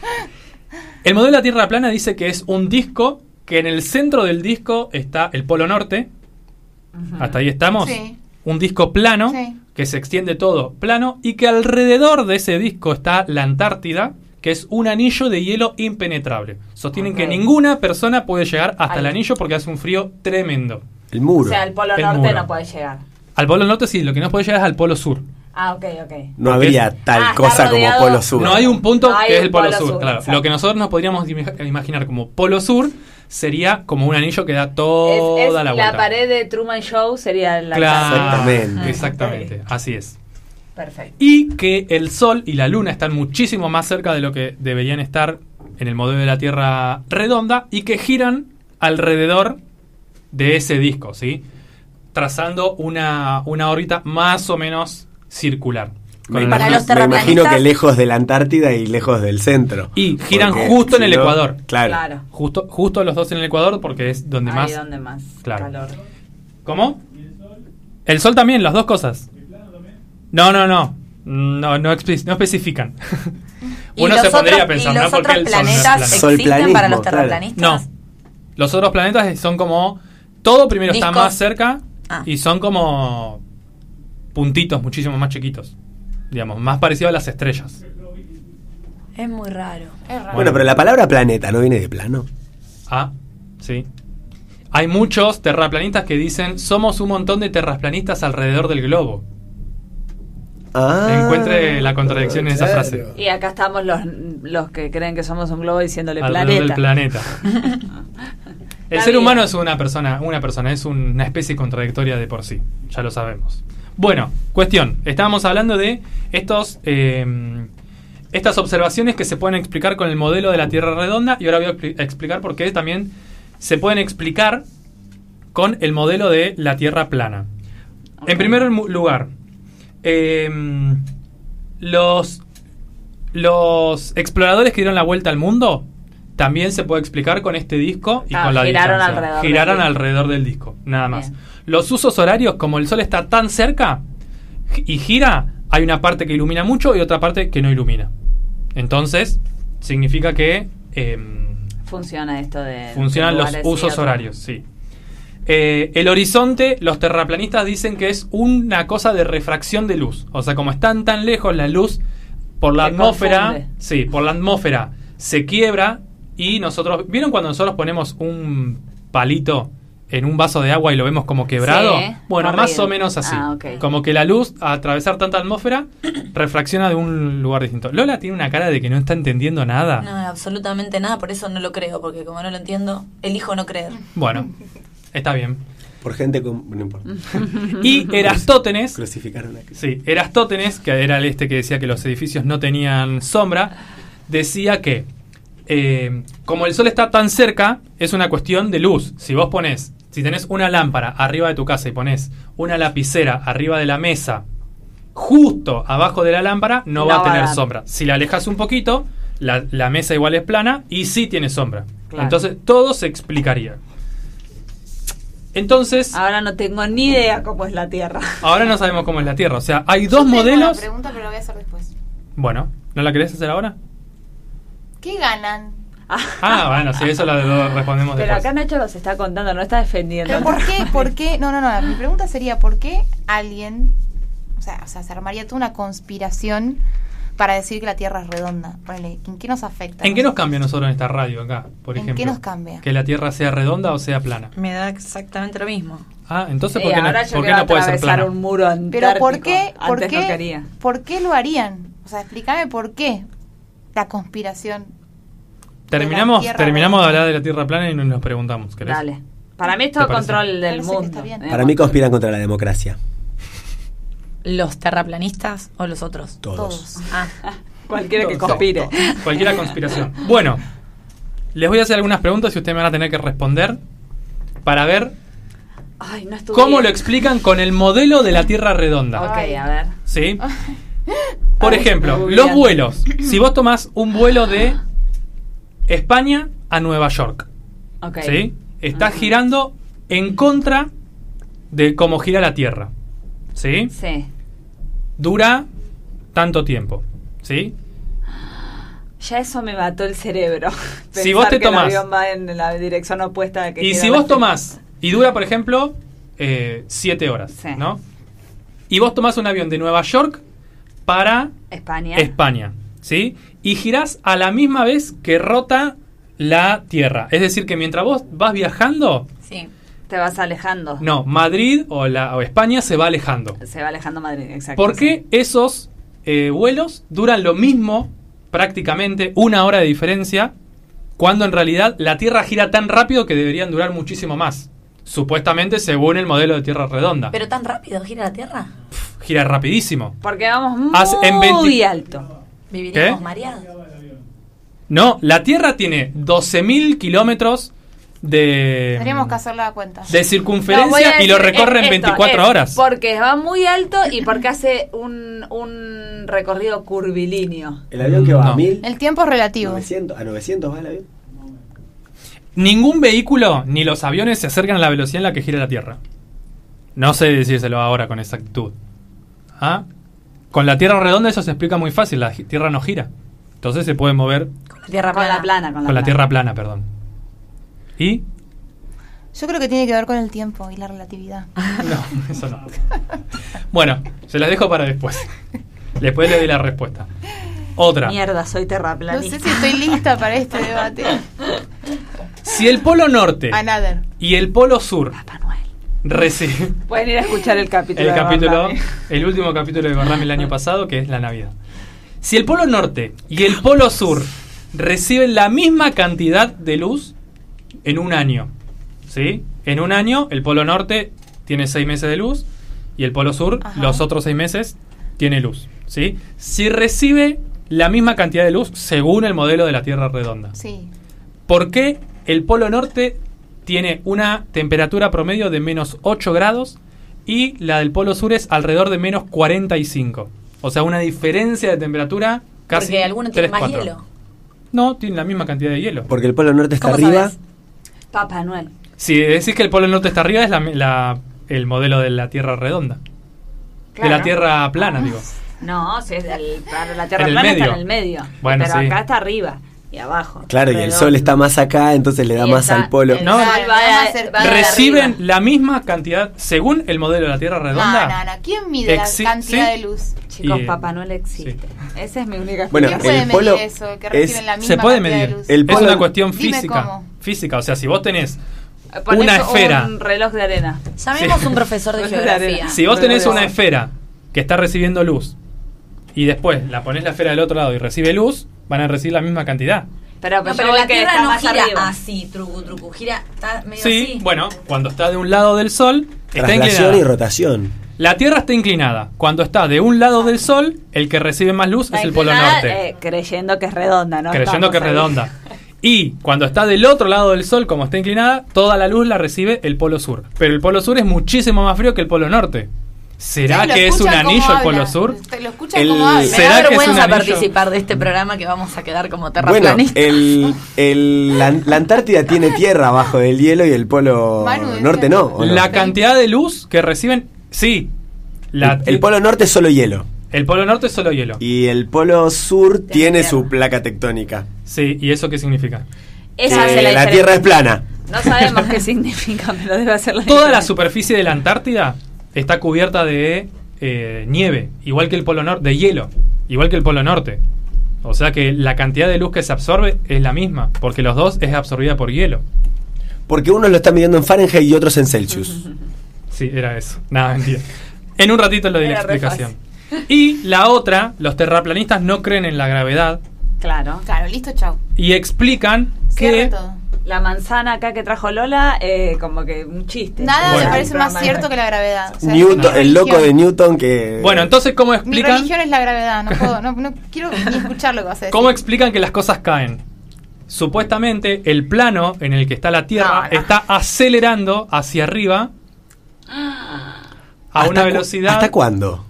El modelo de la Tierra plana dice que es un disco que en el centro del disco está el Polo Norte. Hasta ahí estamos. Sí. Un disco plano Sí. que se extiende todo plano y que alrededor de ese disco está la Antártida, que es un anillo de hielo impenetrable. Sostienen que ninguna persona puede llegar hasta Ahí. el anillo porque hace un frío tremendo. El muro. O sea, el polo El norte muro. no puede llegar. Al Polo Norte sí, lo que no puede llegar es al Polo Sur. Ah, ok, ok. no habría tal Ah, cosa como Polo Sur. No hay un punto No hay que es el Polo, Polo Sur, Sur, claro. exacto. Lo que nosotros nos podríamos imag- imaginar como Polo Sur sería como un anillo que da toda es la la, vuelta. pared de Truman Show sería la Claro, Exactamente. Exactamente, así es. Perfecto. y que el Sol y la Luna están muchísimo más cerca de lo que deberían estar en el modelo de la Tierra redonda y que giran alrededor de ese disco, ¿sí? Trazando una, una órbita más o menos circular. Me, Para el- los imagino, me imagino que lejos de la Antártida y lejos del centro. Y giran Porque justo en el no- Ecuador. Claro. Claro. Justo, justo los dos en el Ecuador porque es donde Ahí más... donde más Claro. calor. ¿Cómo? El sol también, las dos cosas. No, no, no. No, no, espe- no especifican. ¿Y Uno los se pondría a otros- pensar, y ¿no? los ¿Por qué otros el sol no es planetas? Sol existen para los claro. terraplanistas? No. Los otros planetas son como. Todo primero está más cerca Ah. y son como. puntitos muchísimo más chiquitos. Digamos, más parecido a las estrellas. Es muy raro. Es raro. Bueno, pero la palabra planeta no viene de plano. Ah, sí. Hay muchos terraplanistas que dicen: somos un montón de terraplanistas alrededor del globo. Ah, Encuentre la contradicción en esa frase. Y acá estamos los, los que creen que somos un globo diciéndole alrededor planeta. del planeta. El ser vida. humano es una persona, una persona, es una especie contradictoria de por sí, ya lo sabemos. Bueno, cuestión, estábamos hablando de estos eh, estas observaciones que se pueden explicar con el modelo de la Tierra redonda y ahora voy a expli- a explicar por qué también se pueden explicar con el modelo de la Tierra plana. En primer lugar, eh, los, los exploradores que dieron la vuelta al mundo también se puede explicar con este disco y Ah, con la giraron distancia. alrededor del Giraron disco. alrededor del disco, nada más. Bien. Los usos horarios, como el sol está tan cerca y gira, hay una parte que ilumina mucho y otra parte que no ilumina. Entonces, significa que em, Funciona esto de. funcionan los usos horarios, sí. Eh, el horizonte, los terraplanistas dicen que es una cosa de refracción de luz. O sea, como están tan lejos, la luz por la Se atmósfera, confunde. sí, por la atmósfera se quiebra y nosotros, ¿vieron cuando nosotros ponemos un palito en un vaso de agua y lo vemos como quebrado? Sí, bueno, más o menos así. Ah, ok. Como que la luz, a atravesar tanta atmósfera, refracciona de un lugar distinto. Lola tiene una cara de que no está entendiendo nada. No, absolutamente nada, por eso no lo creo, porque como no lo entiendo, elijo no creer. Bueno, está bien. Por gente con. No importa. Y Erastótenes, Crucificaron a sí, Erastótenes, que era el este que decía que los edificios no tenían sombra, decía que eh, como el sol está tan cerca, es una cuestión de luz. Si vos pones, si tenés una lámpara arriba de tu casa y pones una lapicera arriba de la mesa, justo abajo de la lámpara, no, No va a va a tener sombra. Si la alejas un poquito, la, la mesa igual es plana y sí tiene sombra. Claro. Entonces todo se explicaría. Entonces, Ahora no tengo ni idea cómo es la Tierra. ahora no sabemos cómo es la Tierra. O sea, hay dos Yo tengo modelos. Una pregunta, pero la voy a hacer después. Bueno, ¿no la querés hacer ahora? ¿Qué ganan? Ah, bueno, sí, eso lo, lo respondemos Pero después. acá Nacho los está contando, no está defendiendo. ¿Pero por qué? ¿Por qué? No, no, no. Mi pregunta sería, ¿por qué alguien, o sea, o sea, se armaría toda una conspiración para decir que la Tierra es redonda? Ponele, ¿en qué nos afecta? ¿En qué nos cambia a nosotros en esta radio acá, por ¿En ejemplo? qué nos cambia? Que la Tierra sea redonda o sea plana. Me da exactamente lo mismo. Ah, entonces ¿por qué no, por qué no puede ser plana? un muro Pero ¿por qué, por no qué, por qué lo harían? O sea, explícame por qué la conspiración. Terminamos, Tierra terminamos de hablar de la Tierra plana y nos preguntamos, ¿querés? Dale. Para mí es todo control del mundo. Eh, Para mí conspiran contra la democracia. ¿Los terraplanistas o los otros? Todos. Ah, Cualquiera que conspire. todo. Cualquiera conspiración. Bueno, les voy a hacer algunas preguntas y ustedes me van a tener que responder para ver Ay, no estuve cómo lo explican con el modelo de la Tierra redonda. Ok, a ver. ¿Sí? Por Ay, ejemplo, los vuelos. Si vos tomás un vuelo de España a Nueva York, Ok. ¿sí? Estás Ajá. girando en contra de cómo gira la Tierra. ¿Sí? Sí. Dura tanto tiempo. ¿Sí? Ya eso me mató el cerebro. Si vos te que el avión va en la dirección opuesta a que Y si vos tomás, y dura, por ejemplo, 7 horas, Sí. ¿no? Y vos tomás un avión de Nueva York para España. España, ¿sí? Y girás a la misma vez que rota la Tierra. Es decir, que mientras vos vas viajando, sí. Te vas alejando. no, Madrid o, la, o España se va alejando. Se va alejando Madrid, exacto. ¿Por sí. qué esos eh, vuelos duran lo mismo, prácticamente una hora de diferencia, cuando en realidad la Tierra gira tan rápido que deberían durar muchísimo más? Supuestamente según el modelo de Tierra redonda. ¿Pero tan rápido gira la Tierra? gira rapidísimo. Porque vamos muy en 20 alto. ¿Viviríamos ¿Qué? mareados? No, la Tierra tiene 12.000 kilómetros de, Tendríamos que hacer la cuenta. de No, circunferencia a y lo recorre en esto, 24 es horas. Porque va muy alto y porque hace un, un recorrido curvilíneo. El avión que va No. a 1000, El tiempo es relativo. 900, a 900 va el avión. Ningún vehículo ni los aviones se acercan a la velocidad en la que gira la Tierra. No sé decírselo ahora con exactitud. ¿Ah? Con la Tierra redonda eso se explica muy fácil, la Tierra no gira. Entonces se puede mover Con la tierra Con plana. la plana, con la, con la plana. Tierra plana, perdón. ¿Y? Yo creo que tiene que ver con el tiempo y la relatividad. No, eso no. Bueno, se las dejo para después. Después le doy la respuesta. Otra. Mierda, soy No terraplanista. sé si estoy lista para este debate. Si el polo norte Another. y el polo sur Papá Noel. reciben Pueden ir a escuchar el capítulo. el de capítulo, el último capítulo de Gorlami el año pasado, que es la Navidad. Si el polo norte y el polo sur reciben la misma cantidad de luz en un año, ¿sí? En un año el polo norte tiene seis meses de luz y el polo sur Ajá. los otros seis meses tiene luz, ¿sí? Si recibe la misma cantidad de luz según el modelo de la Tierra redonda. Sí. ¿Por qué el Polo Norte tiene una temperatura promedio de menos 8 grados y la del Polo Sur es alrededor de menos 45? O sea, una diferencia de temperatura casi Porque alguno tiene 3, más 4. hielo. No, tiene la misma cantidad de hielo. Porque el polo norte está ¿Cómo arriba. sabes? Papá Noel. Si decís que el Polo Norte está arriba, es la, la- el modelo de la Tierra redonda. De la. Tierra plana, digo. No, si es del, para la Tierra En el plana está en el medio. Bueno, pero sí. acá está arriba y abajo. Claro, y el sol está más acá, entonces le da Y más está- al polo. el No. va va Reciben arriba. la misma cantidad, según el modelo de la Tierra redonda. No, no, no. ¿Quién mide la cantidad sí. de luz? Chicos, Y- Papá Noel existe. Esa es mi única Bueno, ¿Quién el puede medir polo eso? Que es- reciben la misma Se puede cantidad de medir. luz? El es una cuestión Dime física. cómo. Física, o sea, si vos tenés Ponés una esfera. Un reloj de arena. Llamemos Sí. a un profesor de geografía. Si vos tenés una esfera que está recibiendo luz y después la ponés la esfera del otro lado y recibe luz, van a recibir la misma cantidad. Pero, No, yo pero voy la que Tierra está no más gira arriba. así, truco, truco. Gira, está medio Sí, así. bueno, cuando está de un lado del sol, está Traslación inclinada. y rotación. La Tierra está inclinada. Cuando está de un lado del sol, el que recibe más luz es el polo norte. eh, creyendo que es redonda, ¿no? creyendo Estamos que es redonda. Y cuando está del otro lado del sol, como está inclinada, toda la luz la recibe el polo sur. Pero el polo sur es muchísimo más frío que el polo norte. ¿Será que es un anillo el polo sur? Te Lo escuchan El- como habla. Me ¿Será da que es un vergüenza anillo? participar de este programa que vamos a quedar como Bueno, terraplanistas. el, el- la, la Antártida tiene tierra abajo del hielo y el polo Manu, norte no. La cantidad de luz que reciben, sí. La- el, el polo norte es solo hielo. el polo norte es solo hielo. Y el polo sur tiene tierra. su placa tectónica. Sí, ¿y eso qué significa? Esa Que hace la, la tierra es plana. No sabemos qué significa, pero debe hacer la Toda la superficie de la Antártida está cubierta de eh, nieve, igual que el polo norte, de hielo, igual que el polo norte. O sea que la cantidad de luz que se absorbe es la misma, porque los dos es absorbida por hielo. Porque uno lo está midiendo en Fahrenheit y otros en Celsius. Sí, era eso. Nada, mentira. En un ratito le doy la explicación. Y la otra, los terraplanistas no creen en la gravedad Claro. Claro, listo, chau. y explican Cierre que todo. La manzana acá que trajo Lola, eh, como que un chiste. Nada Bueno. me parece más cierto que la gravedad. O sea, Newton, mi el loco de Newton que... Bueno, entonces ¿cómo Mi explican religión es la gravedad. No puedo, no, no quiero ni escuchar lo que vas a decir. cómo explican que las cosas caen? Supuestamente el plano en el que está la Tierra No, no. está acelerando hacia arriba a ¿Hasta una cu- velocidad ¿Hasta cuándo?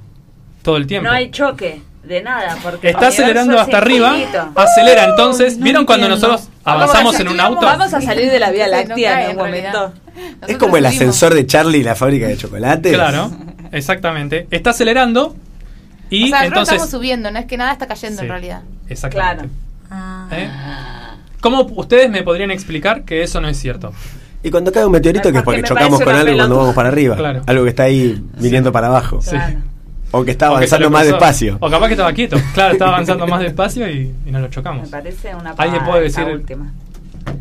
todo el tiempo. No hay choque de nada. Porque Está acelerando hasta arriba, infinito. acelera entonces. no ¿Vieron cuando entiendo. nosotros avanzamos en un auto? Vamos a salir de la Vía Láctea cae, en un momento. Es como el subimos. ascensor de Charlie y la fábrica de chocolates. Claro, exactamente. Está acelerando y o sea, entonces estamos subiendo, no es que nada está cayendo Sí. en realidad. Exactamente. Ah. ¿Eh? ¿Cómo ustedes me podrían explicar que eso no es cierto? Y cuando cae un meteorito que es Porque chocamos con algo cuando vamos para arriba. Claro. Algo que está ahí viniendo para abajo. Sí. Claro. O que O se avanzando más despacio. O capaz que estaba quieto. Claro, estaba avanzando más despacio y, y nos lo chocamos. Me parece una ¿Alguien puede decir- última.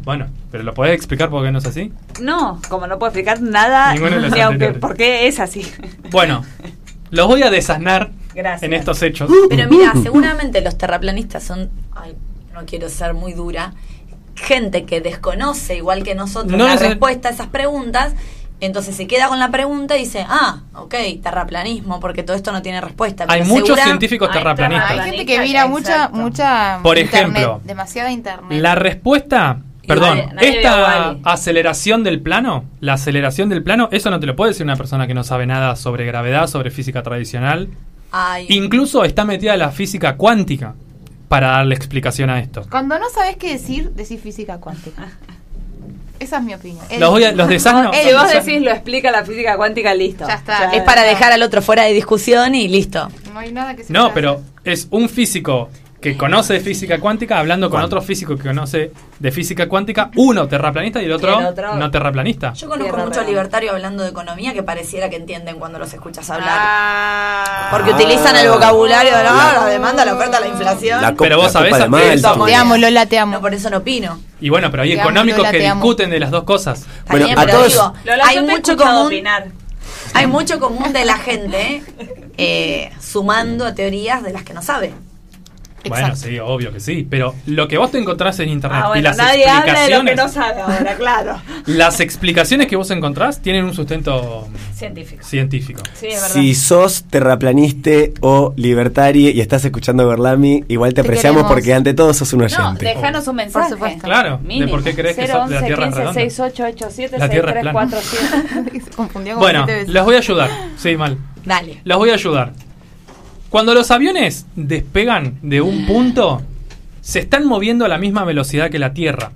Bueno, pero ¿lo podés explicar por qué no es así? No, como no puedo explicar nada, Ninguno de los ni aunque por qué es así. Bueno, los voy a desasnar Gracias. en estos hechos. Pero mira, seguramente los terraplanistas son, ay, no quiero ser muy dura, gente que desconoce, igual que nosotros, No la respuesta a esas preguntas. Entonces se queda con la pregunta y dice, ah, ok, terraplanismo, porque todo esto no tiene respuesta. Hay muchos segura- científicos Hay terraplanistas. Hay gente que mira mucha, mucha Por internet, ejemplo, demasiada internet. La respuesta Perdón, nadie- nadie vio esta aceleración del plano, la aceleración del plano, eso no te lo puede decir una persona que no sabe nada sobre gravedad, sobre física tradicional. Ay, Incluso está metida la física cuántica para darle explicación a esto. Cuando no sabes qué decir, decís física cuántica. Esa es mi opinión. Los, voy a- los desasnos. Eh, Si vos decís lo explica la física cuántica, listo. Ya está. es para dejar al otro fuera de discusión y listo. No hay nada que se No, pero hacer. es un físico que conoce de física cuántica hablando con otro físico que conoce de física cuántica, uno terraplanista y el otro, Y el otro- no terraplanista. Yo conozco Tierra muchos libertarios hablando de economía que pareciera que entienden cuando los escuchas hablar. Ah. Porque Ah. utilizan el vocabulario de la, la demanda, la oferta, la inflación. La Pero vos la sabés Malta. eso- Te amo, Lola, te amo. no, por eso no opino. Y bueno, pero hay Te amo, económicos Lola, que te amo. discuten de las dos cosas. Bueno, bien, a pero todos- digo, Lola, hay mucho común. opinar. Hay mucho común de la gente eh, sumando a teorías de las que no sabe. Bueno, sí, obvio que sí. Pero lo que vos te encontrás en internet Ah, y bueno, las nadie habla de lo explicaciones. que no sabe ahora, claro. Las explicaciones que vos encontrás tienen un sustento Científico. científico. Sí, es verdad. Si sos terraplaniste o libertarie y estás escuchando Berlami, igual te, Te apreciamos queremos. porque ante todo sos un No, oyente. dejanos un mensaje. Por supuesto. Claro, de Mínimo. por qué crees que so- 011 la Tierra es 15 redonda. 6887 La Tierra es plana. 6347. Se confundió como Bueno, los voy a ayudar. Sí, mal. Dale. Los voy a ayudar. Cuando los aviones despegan de un punto, se están moviendo a la misma velocidad que la Tierra.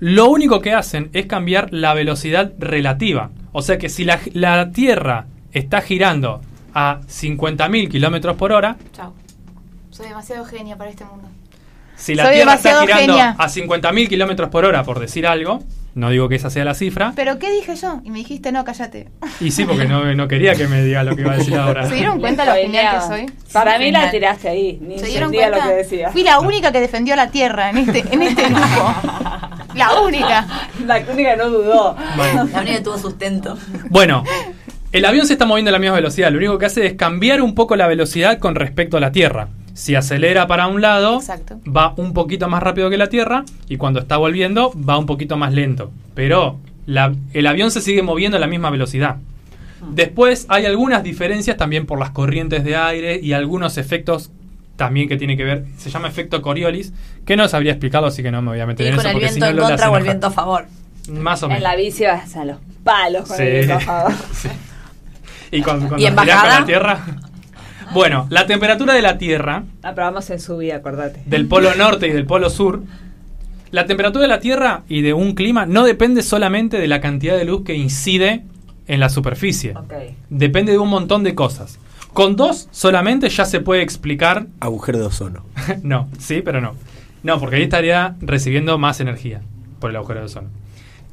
Lo único que hacen es cambiar la velocidad relativa. O sea que si la, la Tierra está girando a 50.000 kilómetros por hora, Chao. Soy demasiado genia para este mundo. si la Soy Tierra está girando genia. a 50.000 kilómetros por hora, por decir algo, no digo que esa sea la cifra, ¿Pero qué dije yo? Y me dijiste, no, cállate. y sí, porque no, no quería que me diga lo que iba a decir ahora. ¿Se dieron cuenta lo genial que soy? Para mí la tiraste ahí. Ni ¿Se dieron cuenta? lo que decía. Fui la única que defendió a la Tierra en este, en este grupo. La única. La única no dudó. Bueno. La única que tuvo sustento. Bueno, el avión se está moviendo a la misma velocidad. Lo único que hace es cambiar un poco la velocidad con respecto a la Tierra. Si acelera para un lado, Exacto. va un poquito más rápido que la Tierra y cuando está volviendo va un poquito más lento. Pero la- el avión se sigue moviendo a la misma velocidad. Después hay algunas diferencias también por las corrientes de aire y algunos efectos también que tiene que ver, se llama efecto Coriolis, que no sabría explicarlo, así que no me voy a meter en eso con el porque si viento no en contra o el viento a favor. Más o menos. En la bici vas a los palos con Sí. el viento a favor. Y cuando ¿Y en con bajada? la Tierra. Bueno, la temperatura de la Tierra, Ah, pero vamos en subida, acordate. del polo norte y del polo sur, la temperatura de la Tierra y de un clima no depende solamente de la cantidad de luz que incide en la superficie. Ok. Depende de un montón de cosas. Con dos solamente ya se puede explicar. Agujero de ozono. no, sí, pero no. No, porque ahí estaría recibiendo más energía por el agujero de ozono.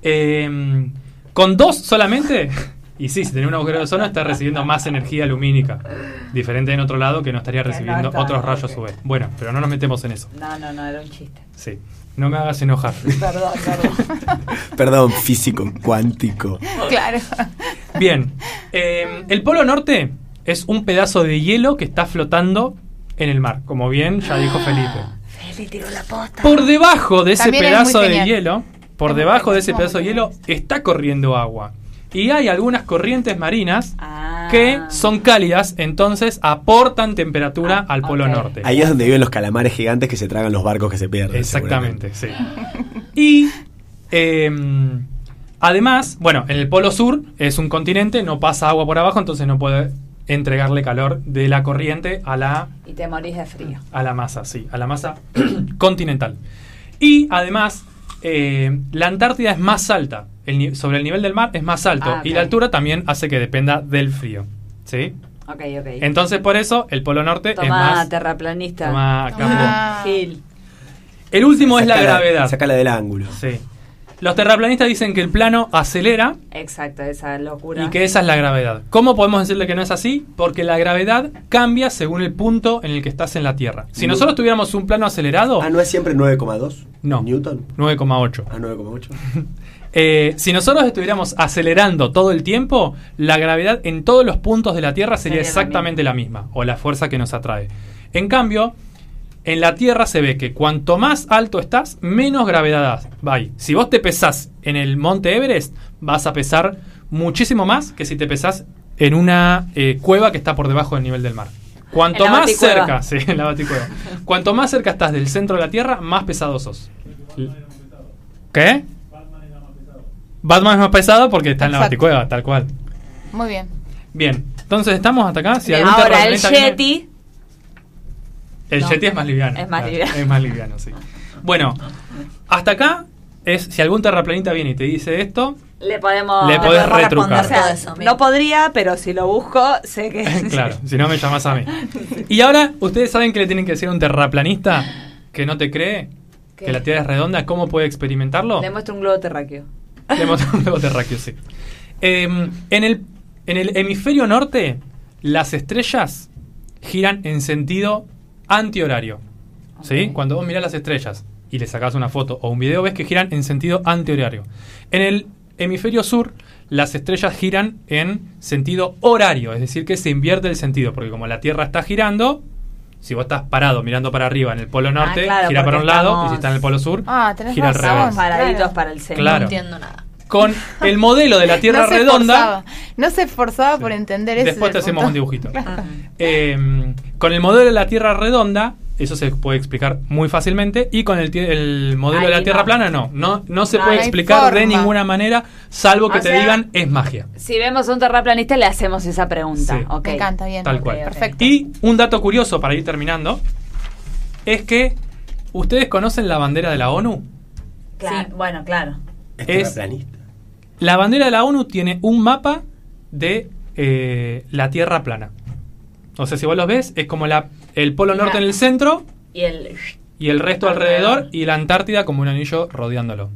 Eh, con dos solamente. Y sí, si tiene un agujero de ozono está recibiendo más energía lumínica. Diferente en otro lado que no estaría no recibiendo otros rayos. UV. Bueno, pero no nos metemos en eso. No, no, no, era un chiste. Sí. No me hagas enojar. Perdón, perdón. Perdón, físico cuántico. Claro. Bien. eh, el polo norte es un pedazo de hielo que está flotando en el mar, como bien ya dijo Felipe. Feli tiró la posta. Por debajo de ese También es muy pedazo de genial. hielo, por debajo de ese pedazo de hielo está corriendo agua. Y hay algunas corrientes marinas Ah. que son cálidas, entonces aportan temperatura al polo norte. Ahí es donde viven los calamares gigantes que se tragan los barcos que se pierden. Exactamente, sí. Y eh, además, bueno, en el polo sur es un continente, no pasa agua por abajo, entonces no puede entregarle calor de la corriente a la Y te morís de frío. a la masa, sí, a la masa continental. Y además, eh, la Antártida es más alta, el sobre el nivel del mar es más alto, Ah, y la altura también hace que dependa del frío. ¿Sí? Ok, ok. Entonces, por eso, el polo norte es más. terraplanista. Toma. Ah. Gil. El último es la gravedad. Sacala del ángulo. Sí. Los terraplanistas dicen que el plano acelera Exacto, esa locura. y que esa es la gravedad. ¿Cómo podemos decirle que no es así? Porque la gravedad cambia según el punto en el que estás en la Tierra. Si No. nosotros tuviéramos un plano acelerado, Ah, ¿no es siempre 9,2? No. ¿Newton? 9,8. Ah, 9,8. Eh, si nosotros estuviéramos acelerando todo el tiempo, la gravedad en todos los puntos de la Tierra sería, Sería la exactamente la misma, o la fuerza que nos atrae. En cambio, en la Tierra se ve que cuanto más alto estás, menos gravedad hay. Si vos te pesás en el monte Everest, vas a pesar muchísimo más que si te pesás en una eh, cueva que está por debajo del nivel del mar. Cuanto En la más baticueva. cerca, sí, en la baticueva. Cuanto más cerca estás del centro de la Tierra, más pesado sos. ¿Qué? Batman es más pesado porque está en la Exacto. baticueva, tal cual. Muy bien. Bien, entonces estamos hasta acá. Si algún Ahora el viene- Yeti. El No. Yeti es más liviano. Es más claro, liviano. Es más liviano, sí. Bueno, hasta acá es si algún terraplanista viene y te dice esto, Le podemos. Le podés podemos retrucar. responder O sea, todo eso, bien. no podría, pero si lo busco, sé que. claro, si no me llamas a mí. Y ahora, ¿ustedes saben que le tienen que decir a un terraplanista que no te cree? ¿Qué? Que la Tierra es redonda, ¿cómo puede experimentarlo? Le muestro un globo terráqueo. Le muestro un globo terráqueo, sí. Em, en, el, en el hemisferio norte, las estrellas giran en sentido antihorario. ¿Sí? Cuando vos mirás las estrellas y le sacás una foto o un video, ves que giran en sentido antihorario. En el hemisferio sur, las estrellas giran en sentido horario, es decir, que se invierte el sentido, porque como la Tierra está girando, si vos estás parado mirando para arriba en el polo norte, Ah, claro, gira para un lado, y estamos- si está en el polo sur, Ah, tenés gira al revés. Paraditos Claro. para el centro. Claro. No entiendo nada. Con el modelo de la Tierra no redonda. No se esforzaba Sí. por entender eso. Después te hacemos un dibujito. Eh, con el modelo de la Tierra redonda, eso se puede explicar muy fácilmente. Y con el, modelo de la Tierra no. plana, no. No, no se No, puede explicar de ninguna manera, salvo que O te sea- digan es magia. Si vemos a un terraplanista, le hacemos esa pregunta. Sí. Me encanta, bien. Tal cual. Perfecto. Y un dato curioso para ir terminando es que ustedes conocen la bandera de la ONU. Claro, Sí. Bueno, claro. Es Es- terraplanista. La bandera de la ONU tiene un mapa de eh, la Tierra plana. O sea, si vos los ves, es como la, el polo norte en el centro Y el. y el resto Alrededor. alrededor y la Antártida como un anillo rodeándolo.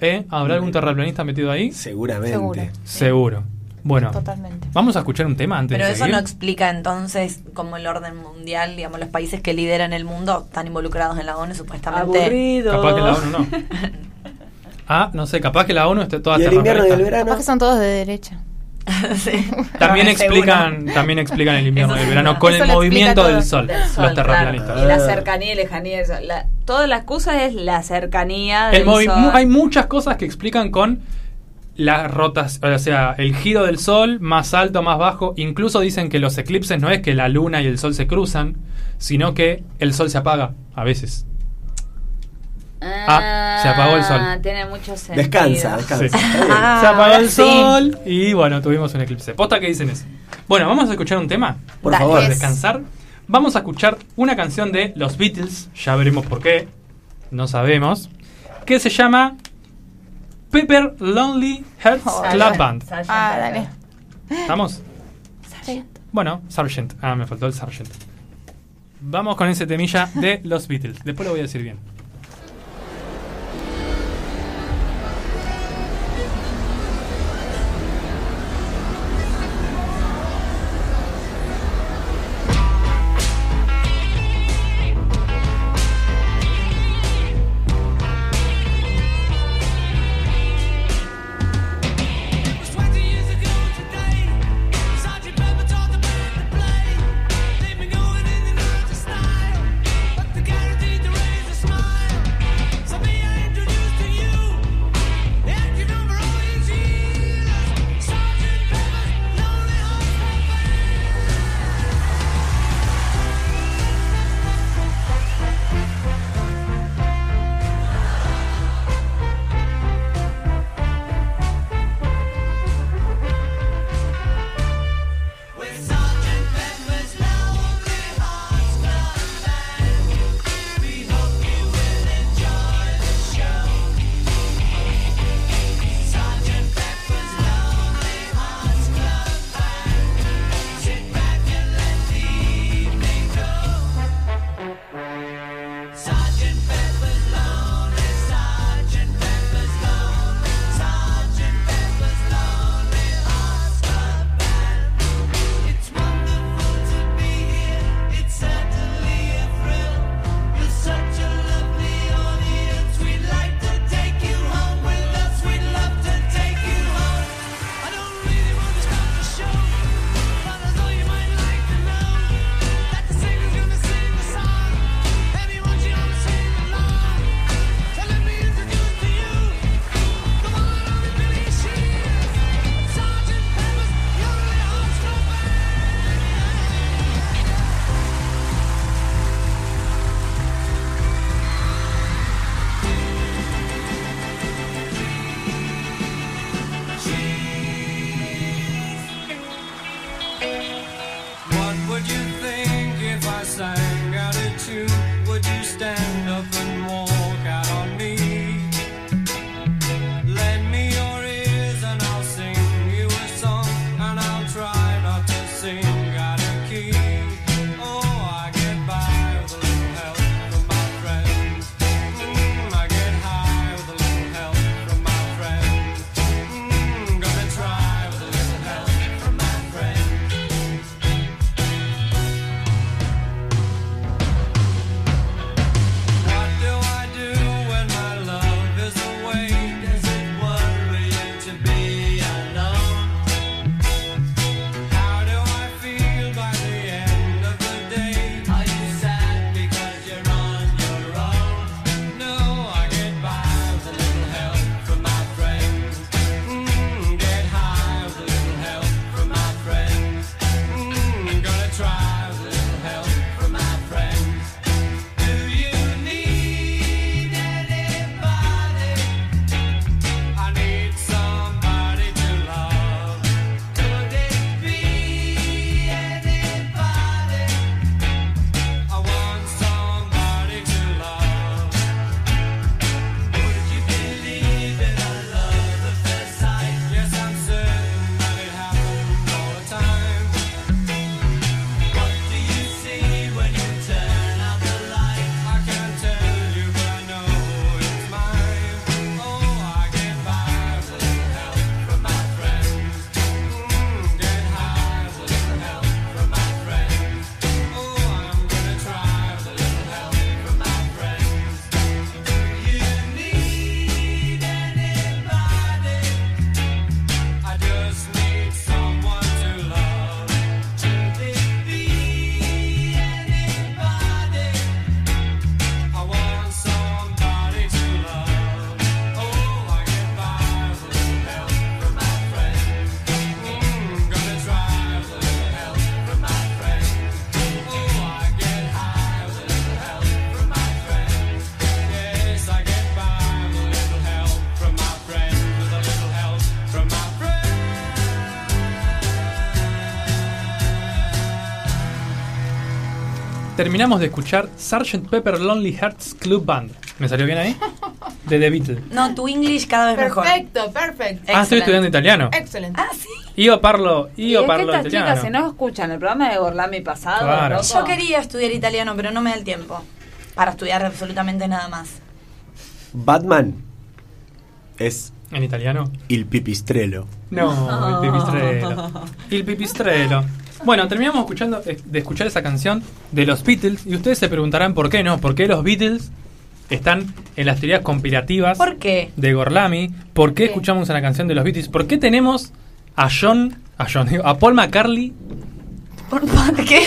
¿Eh? ¿Habrá algún terraplanista metido ahí? Seguramente. Seguro. Seguro. Bueno, Totalmente. vamos a escuchar un tema antes Pero de eso seguir. no explica entonces cómo el orden mundial, digamos, los países que lideran el mundo están involucrados en la ONU supuestamente. Aburrido. Capaz que la ONU no. Ah, no sé, capaz que la ONU esté toda Y el invierno y el terraplanista. verano. Capaz que son todos de derecha. Sí. También Seguro. explican, también explican el invierno y el verano no. con el movimiento del sol, Del sol, los terraplanistas. claro. Y la cercanía y lejanía. Eso. La- toda la excusa es la cercanía del El sol. hay muchas cosas que explican con las rotas, o sea, el giro del sol, más alto, más bajo. Incluso dicen que los eclipses no es que la luna y el sol se cruzan, sino que el sol se apaga a veces. Ah, se apagó el sol. Tiene mucho sentido. Descansa, descansa. Sí. Ah, se apagó el sí. sol y bueno, tuvimos un eclipse. Posta que dicen eso. Bueno, vamos a escuchar un tema Por Dale. favor. para descansar. Vamos a escuchar una canción de los Beatles, ya veremos por qué, no sabemos, que se llama Pepper Lonely Hearts Oh, Club. Band. Sargent Ah, dale. ¿Estamos? Sí. Bueno, Sargent. Ah, me faltó el Sargent. Vamos con ese temilla de los Beatles. Después lo voy a decir bien. Terminamos de escuchar Sgt. Pepper Lonely Hearts Club Band. ¿Me salió bien ahí? De The Beatles. No, tu English cada vez mejor. Perfecto, perfecto. Ah, estoy estudiando italiano. Excelente. Ah, sí. Io parlo, Y io es que parlo estas chicas, si italiano. no escuchan el programa de Gorlami pasado, Claro. loco. Yo quería estudiar italiano, pero no me da el tiempo para estudiar absolutamente nada más. Batman es ¿En italiano? il pipistrello. No, el pipistrelo. El pipistrelo. Bueno, terminamos escuchando, de escuchar esa canción de los Beatles y ustedes se preguntarán por qué no, por qué los Beatles están en las teorías conspirativas ¿Por qué? de Gorlami, por qué ¿Qué? escuchamos una canción de los Beatles, por qué tenemos a John, a John, digo, a Paul McCartney. ¿Por, qué?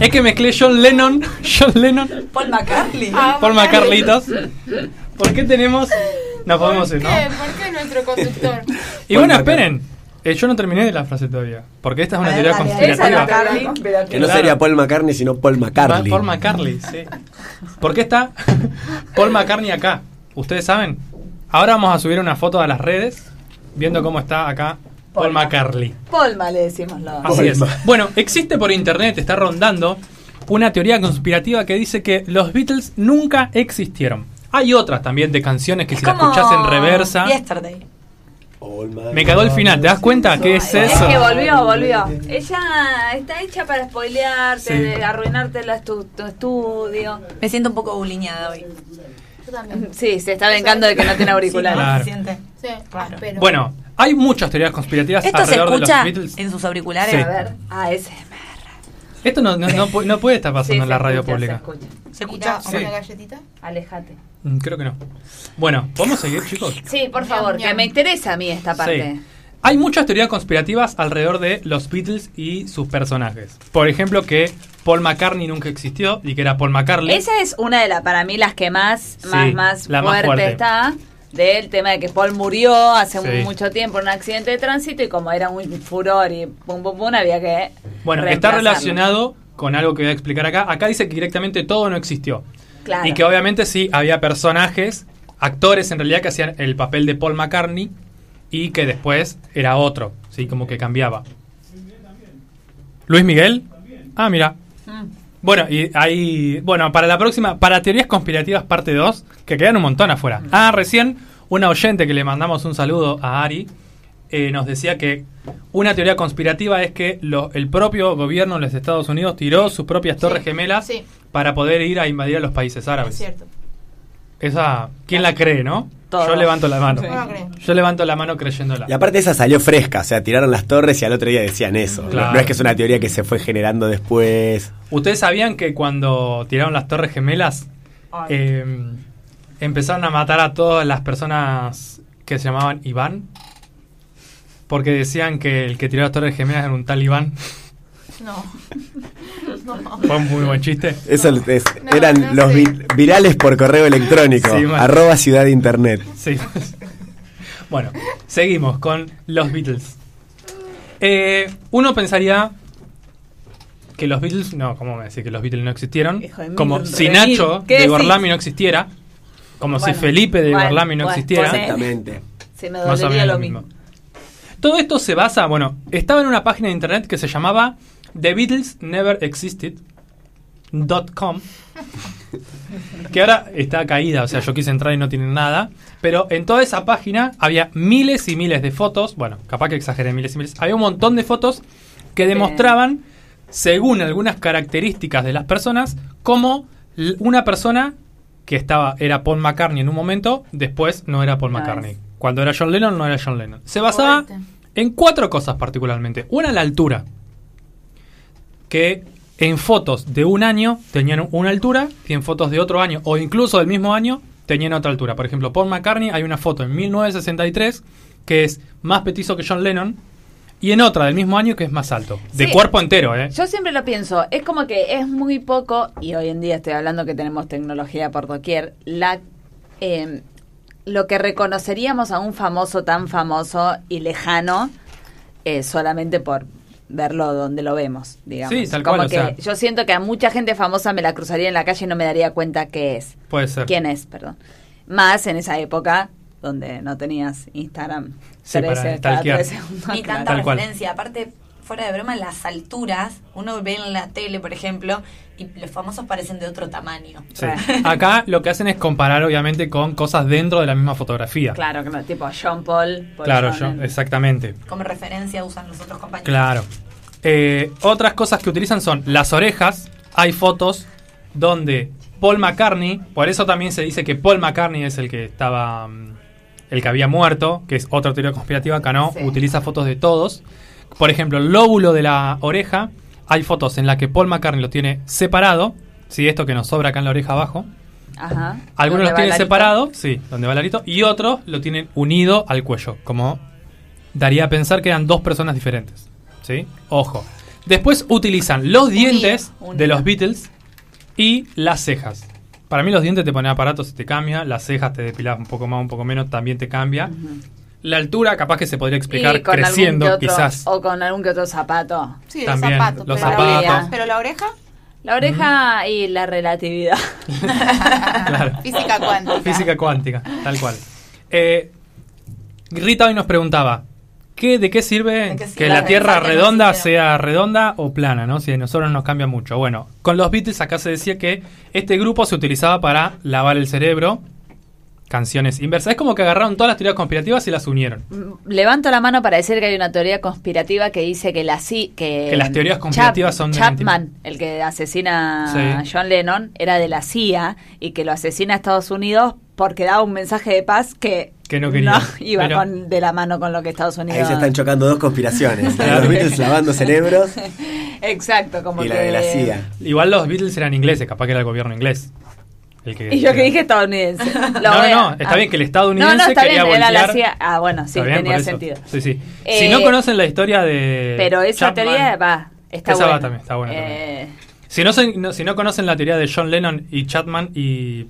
Es que mezclé John Lennon, John Lennon, Paul McCartney. Ah, Paul McCartlitos. ¿Por qué tenemos? No podemos ¿Por ir, qué? ¿no? ¿Por qué nuestro conductor? Y bueno, esperen. Eh, yo no terminé de la frase todavía. Porque esta es una teoría la conspirativa. Que no sería Paul McCartney, sino Paul McCartney. Paul McCartney, sí. ¿Por qué está Paul McCartney acá? ¿Ustedes saben? Ahora vamos a subir una foto a las redes viendo cómo está acá Paul Polma. McCartney. Polma le decimos lo. Así Paul es. Ma- Bueno, existe por internet, está rondando una teoría conspirativa que dice que los Beatles nunca existieron. Hay otras también de canciones que si las escuchas en reversa. Yesterday. Me cagó el final, ¿te das cuenta? ¿Qué es Es eso? que volvió, volvió. Ella está hecha para spoilearte, Sí. de arruinarte la estu- tu estudio. Me siento un poco buliñada hoy. Yo también. Sí, se está vengando de que no tiene auriculares. Sí. Claro. Sí, pero- Bueno, hay muchas teorías conspirativas ¿Esto se alrededor de los escucha Beatles. en sus auriculares? Sí. A ver, ah, ese. Esto no, no, no no puede estar pasando Sí, en la radio escucha, pública. Se escucha. ¿Se una galletita? Alejate. Mm, Creo que no. Bueno, ¿podemos seguir, chicos? Sí, por favor, que me interesa a mí esta parte. Sí. Hay muchas teorías conspirativas alrededor de los Beatles y sus personajes. Por ejemplo, que Paul McCartney nunca existió y que era Paul McCartney. Esa es una de las, para mí, las que más, más, Sí, más, la más fuerte. está. Del tema de que Paul murió hace Sí. mucho tiempo en un accidente de tránsito y como era un furor y pum pum pum, había que. Bueno, está relacionado con algo que voy a explicar acá. Acá dice que directamente todo no existió. Claro. Y que obviamente sí había personajes, actores en realidad que hacían el papel de Paul McCartney y que después era otro, sí, como que cambiaba. Luis Miguel. Ah, mira. Mm. Bueno, y ahí, bueno, para la próxima, para teorías conspirativas parte 2, que quedan un montón afuera. Ah, recién una oyente que le mandamos un saludo a Ari eh, nos decía que una teoría conspirativa es que lo- el propio gobierno de los Estados Unidos tiró sus propias torres Sí, gemelas sí. para poder ir a invadir a los países Es árabes. cierto. Esa, ¿quién la cree, no? Todos. Yo levanto la mano. Sí. Yo levanto la mano creyéndola. Y aparte esa salió fresca, o sea, tiraron las torres y al otro día decían eso. No- Claro. No es que es una teoría que se fue generando después. ¿Ustedes sabían que cuando tiraron las torres gemelas eh, empezaron a matar a todas las personas que se llamaban Iván? Porque decían que el que tiró las torres gemelas era un tal Iván. No. No. Fue un muy buen chiste. Eso es- No, eran no los vi- virales por correo electrónico. Sí, arroba ciudad internet. Sí. bueno, seguimos con los Beatles. Eh, uno pensaría que los Beatles, no, ¿cómo me decir que los Beatles no existieron? Como si. Nacho ¿Qué de decís? Gorlami no existiera. Como Bueno, si Felipe de bueno, Gorlami no bueno, existiera. Exactamente. Se me dolería lo mismo. Todo esto se basa, bueno, estaba en una página de internet que se llamaba The Beatles Never Existed.com que ahora está caída, o sea, yo quise entrar y no tiene nada, pero en toda esa página había miles y miles de fotos, bueno, capaz que exageré miles y miles, había un montón de fotos que demostraban, según algunas características de las personas, cómo una persona que estaba era Paul McCartney en un momento, después no era Paul. McCartney. Cuando era John Lennon, no era John Lennon. Se basaba en cuatro cosas particularmente. Una, la altura. Que en fotos de un año tenían una altura y en fotos de otro año o incluso del mismo año tenían otra altura. Por ejemplo, Paul McCartney hay una foto en 1963 que es más petizo que John Lennon y en otra del mismo año que es más alto. De Sí. cuerpo entero, ¿eh? Yo siempre lo pienso, es como que es muy poco, y hoy en día estoy hablando que tenemos tecnología por doquier, la, eh, lo que reconoceríamos a un famoso tan famoso y lejano eh, solamente por verlo donde lo vemos, digamos. Sí, tal como cual, o que sea. yo siento que a mucha gente famosa me la cruzaría en la calle y no me daría cuenta qué es. Puede ser. ¿Quién es? Perdón. Más en esa época donde no tenías Instagram. Sí, para 13 cada stalkear. tres segundos, Ni claro. tanta Tal cual. referencia. Aparte, fuera de broma, las alturas, uno ve en la tele, por ejemplo, y los famosos parecen de otro tamaño. Sí. Acá lo que hacen es comparar, obviamente, con cosas dentro de la misma fotografía. Claro, que no, tipo John Paul. Paul Claro, John, yo, exactamente. Como referencia usan los otros compañeros. Claro. Eh, otras cosas que utilizan son las orejas. Hay fotos donde Paul McCartney, por eso también se dice que Paul McCartney es el que estaba, mm, el que había muerto, que es otra teoría conspirativa, acá no, Sí. utiliza fotos de todos. Por ejemplo, el lóbulo de la oreja, hay fotos en las que Paul McCartney lo tiene separado, sí, esto que nos sobra acá en la oreja abajo. Ajá. Algunos ¿Dónde los tienen separado, sí, donde va el arito, y otros lo tienen unido al cuello, como daría a pensar que eran dos personas diferentes. ¿Sí? Ojo. Después utilizan los dientes de los Beatles y las cejas. Para mí los dientes te ponen aparatos y te cambia, las cejas te depilas un poco más, un poco menos, también te cambia. La altura capaz que se podría explicar con creciendo, otro- quizás. O con algún que otro zapato. Sí, También, el zapato. los pero, zapatos. La, pero la oreja, La oreja y la relatividad. Claro. física cuántica. Física cuántica, tal cual. Eh, Rita hoy nos preguntaba, ¿qué, ¿de qué sirve ¿De qué sirve que la Tierra redonda sea redonda o plana? ¿no? Si a nosotros nos cambia mucho. Bueno, con los Beatles acá se decía que este grupo se utilizaba para lavar el cerebro, canciones inversas. Es como que agarraron todas las teorías conspirativas y las unieron. Levanto la mano para decir que hay una teoría conspirativa que dice que la ci- que, Que las teorías conspirativas son de Chapman, el que asesina a Sí. John Lennon, era de la CIA y que lo asesina a Estados Unidos porque daba un mensaje de paz que, Que no quería. iba Pero- con- de la mano con lo que Estados Unidos. Ahí se están chocando dos conspiraciones. La de Claro. los Beatles lavando cerebros Exacto, como y la de la CIA. Igual los Beatles eran ingleses, capaz que era el gobierno inglés. El que, Y yo que dije estadounidense. Lo No, no, no, está ah. bien que el estadounidense No, no, está quería bien, era la voltear- CIA. Ah, bueno, sí, Está bien, tenía sentido. Sí, sí. Eh, si no conocen la historia de. Pero esa Chapman- teoría va, está Esa va buena. también, está buena Eh, Si no- si no conocen la teoría de John Lennon y Chapman y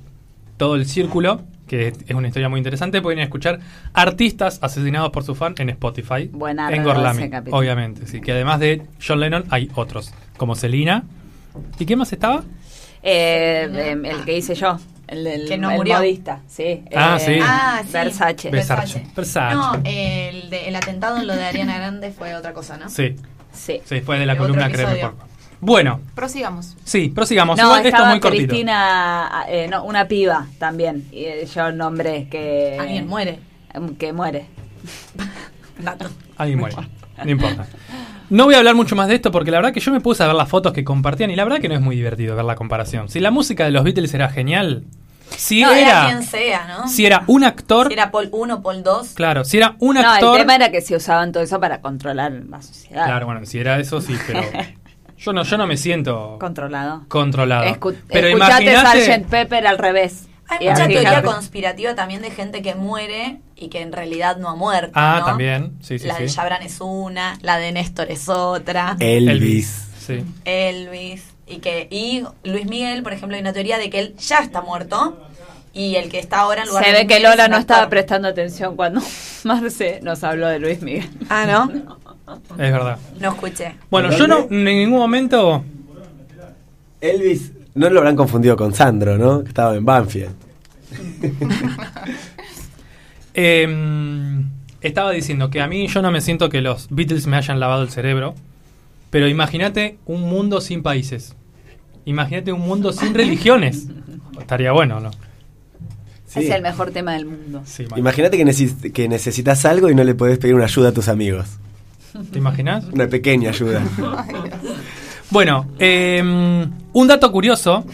todo el círculo, que es es una historia muy interesante, pueden escuchar artistas asesinados por su fan en Spotify. Buenardo en Gorlami, obviamente. Sí, que además de John Lennon hay otros, como Selena. ¿Y qué más estaba? eh, em, el que hice yo, el del Que no el murió. modista, sí. Ah, eh, sí. Ah, sí. Versace. Versace. Versace. No, el, de- el atentado en lo de Ariana Grande fue otra cosa, ¿no? Sí, Sí. sí, fue de la columna episodio. Bueno, Prosigamos. sí, prosigamos. No, Igual esto es muy cortito. Cristina, eh, no, una piba también. Y eh, yo nombré que. Alguien muere. em, Que muere. Dato. Alguien muere. No importa. No voy a hablar mucho más de esto porque la verdad que yo me puse a ver las fotos que compartían y la verdad que no es muy divertido ver la comparación. Si la música de los Beatles era genial, si no, era, era, quien sea, ¿no? si era un actor, Si era Paul 1, Paul 2. claro, si era un No, el actor, tema era que se usaban todo eso para controlar la sociedad. claro, bueno, si era eso sí, pero yo no, yo no me siento Controlado. controlado. Escu- pero escuchate imagínate, Sgt. Pepper al revés. Hay mucha teoría conspirativa también de gente que muere y que en realidad no ha muerto. Ah, ¿no? también, sí, sí, La de. Jabran es una, la de Néstor es otra, Elvis. sí. Elvis. Y que y Luis Miguel, por ejemplo, hay una teoría de que él ya está muerto y el que está ahora en lugar Se de ve que Lola no estaba prestando atención cuando Marce nos habló de Luis Miguel. Ah, ¿no? Es verdad. No escuché. Bueno, yo no en ningún momento Elvis, no lo habrán confundido con Sandro, ¿no? Que estaba en Banfield. Eh, estaba diciendo que a mí yo no me siento que los Beatles me hayan lavado el cerebro, pero imagínate un mundo sin países. Imagínate un mundo sin religiones. Estaría bueno, ¿no? Sí. Es el mejor tema del mundo. Sí. Imagínate que, neces- que necesitas algo y no le podés pedir una ayuda a tus amigos. ¿Te imaginas? Una pequeña ayuda. Bueno, eh, un dato curioso.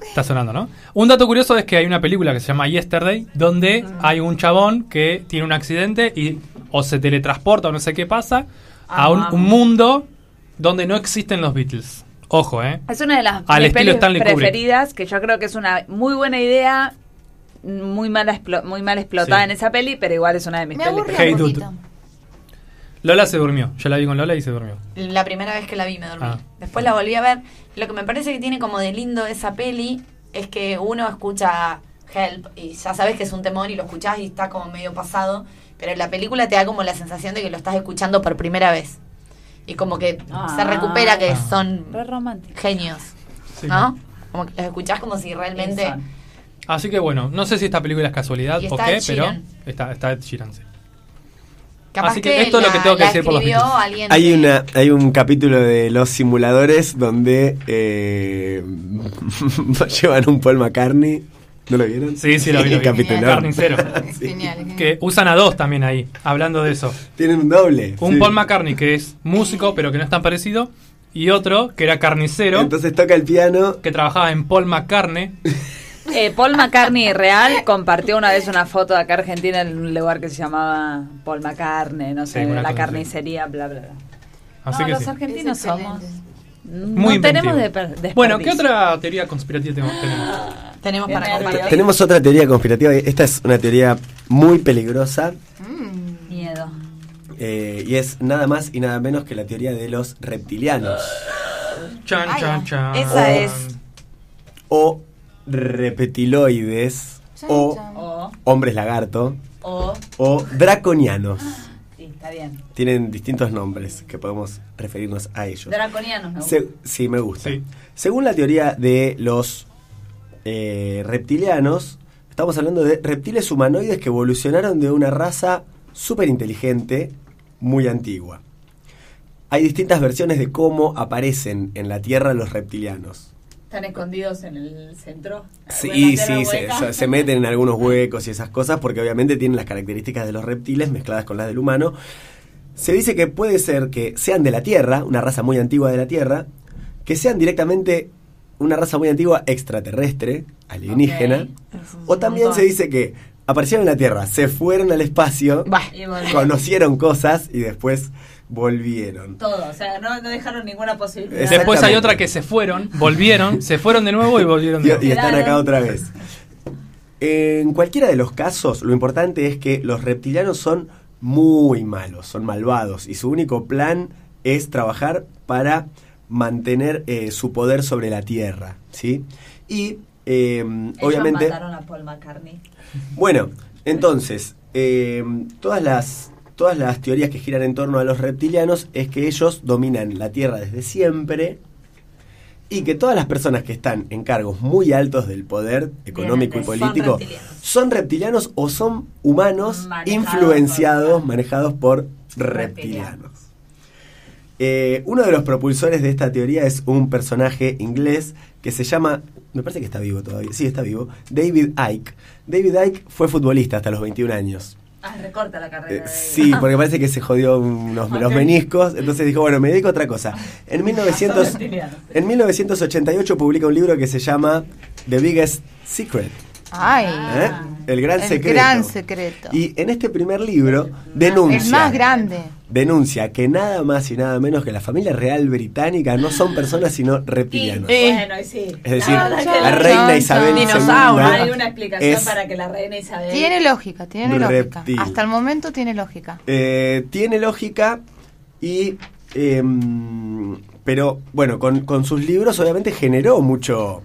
Está sonando, ¿no? Un dato curioso es que hay una película que se llama Yesterday, donde hay un chabón que tiene un accidente y o se teletransporta o no sé qué pasa a un, un mundo donde no existen los Beatles. Ojo, ¿eh? Es una de las Al estilo Stanley Kubrick. preferidas, que yo creo que es una muy buena idea, muy mal, explo- muy mal explotada Sí. en esa peli, pero igual es una de mis Me pelis aburre Hey, un dude. Lola se durmió. Yo la vi con Lola y se durmió. La primera vez que la vi me dormí. Ah. Después la volví a ver. Lo que me parece que tiene como de lindo esa peli es que uno escucha Help y ya sabes que es un temor y lo escuchás y está como medio pasado, pero la película te da como la sensación de que lo estás escuchando por primera vez. Y como que se recupera que Ah. son genios, Sí. ¿no? Como que los escuchás como si realmente... Así que bueno, no sé si esta película es casualidad o qué, pero está, está Ed Sheeran, sí. Capaz Así que esto es lo que tengo que decir por los Beatles. Hay de- una hay un capítulo de los simuladores donde eh, llevan un Paul McCartney. ¿No lo vieron? Sí, sí, lo vi. capítulo. Carnicero. Es genial, es genial. Que usan a dos también ahí, hablando de eso. Tienen un doble. Un sí. Paul McCartney que es músico, pero que no es tan parecido. Y otro que era carnicero, Entonces toca el piano. que trabajaba en Paul McCartney. Eh, Paul McCartney real compartió una vez una foto de acá Argentina en un lugar que se llamaba Paul McCartney, no sé, Sí, la carnicería, bla, bla, bla. Así No, que los sí. argentinos somos. excelente. Muy no tenemos de. Bueno, ¿qué otra teoría conspirativa tenemos? tenemos? Para compartir. Tenemos otra teoría conspirativa. Esta es una teoría muy peligrosa. Mm, Miedo. eh, y es nada más y nada menos que la teoría de los reptilianos. Chan, chan, chan. Esa es. O repetiloides. O hombres lagarto. o, O draconianos. sí, está bien. Tienen distintos nombres que podemos referirnos a ellos. Draconianos, ¿no? Se- sí, me gusta. Sí. Según la teoría de los eh, reptilianos, estamos hablando de reptiles humanoides que evolucionaron de una raza súper inteligente, muy antigua. Hay distintas versiones de cómo aparecen en la Tierra los reptilianos. Están escondidos en el centro. Sí, sí, se, se- meten en algunos huecos y esas cosas porque obviamente tienen las características de los reptiles mezcladas con las del humano. Se dice que puede ser que sean de la Tierra, una raza muy antigua de la Tierra, que sean directamente una raza muy antigua extraterrestre, alienígena, o también se dice que aparecieron en la Tierra, se fueron al espacio, conocieron cosas y después volvieron. Todo, o sea, no, no dejaron ninguna posibilidad. Después hay otra que se fueron, volvieron, se fueron de nuevo y volvieron de Y, nuevo. y están acá otra vez. En cualquiera de los casos, lo importante es que los reptilianos son muy malos, son malvados, y su único plan es trabajar para mantener eh, su poder sobre la Tierra, ¿sí? Y eh, Ellos obviamente... mataron a Paul McCartney. Bueno, entonces, eh, todas las todas las teorías que giran en torno a los reptilianos es que ellos dominan la Tierra desde siempre y que todas las personas que están en cargos muy altos del poder económico y son político reptilianos. son reptilianos o son humanos influenciados, por- manejados por Reptilianos. reptilianos. Eh, uno de los propulsores de esta teoría es un personaje inglés que se llama, me parece que está vivo todavía, sí está vivo, David Icke. David Icke fue futbolista hasta los 21 años. Ah, recorta la Eh, carrera. de sí, porque parece que se jodió unos, los meniscos, entonces dijo, bueno, me dedico a otra cosa. En, 1900, reptilianos. en 1988 publica un libro que se llama The Biggest Secret. Ay, ¿eh? El gran el secreto. gran secreto. Y en este primer libro denuncia, el más grande. Denuncia que nada más y nada menos que la familia real británica no son personas sino reptilianos. Y, bueno, y sí. Es decir, La reina Isabel Dinosaurio. Hay una explicación para que la reina Isabel. Tiene lógica, tiene lógica. Reptil. Hasta el momento tiene lógica. eh, tiene lógica y... em, pero bueno, con, con sus libros obviamente generó mucho...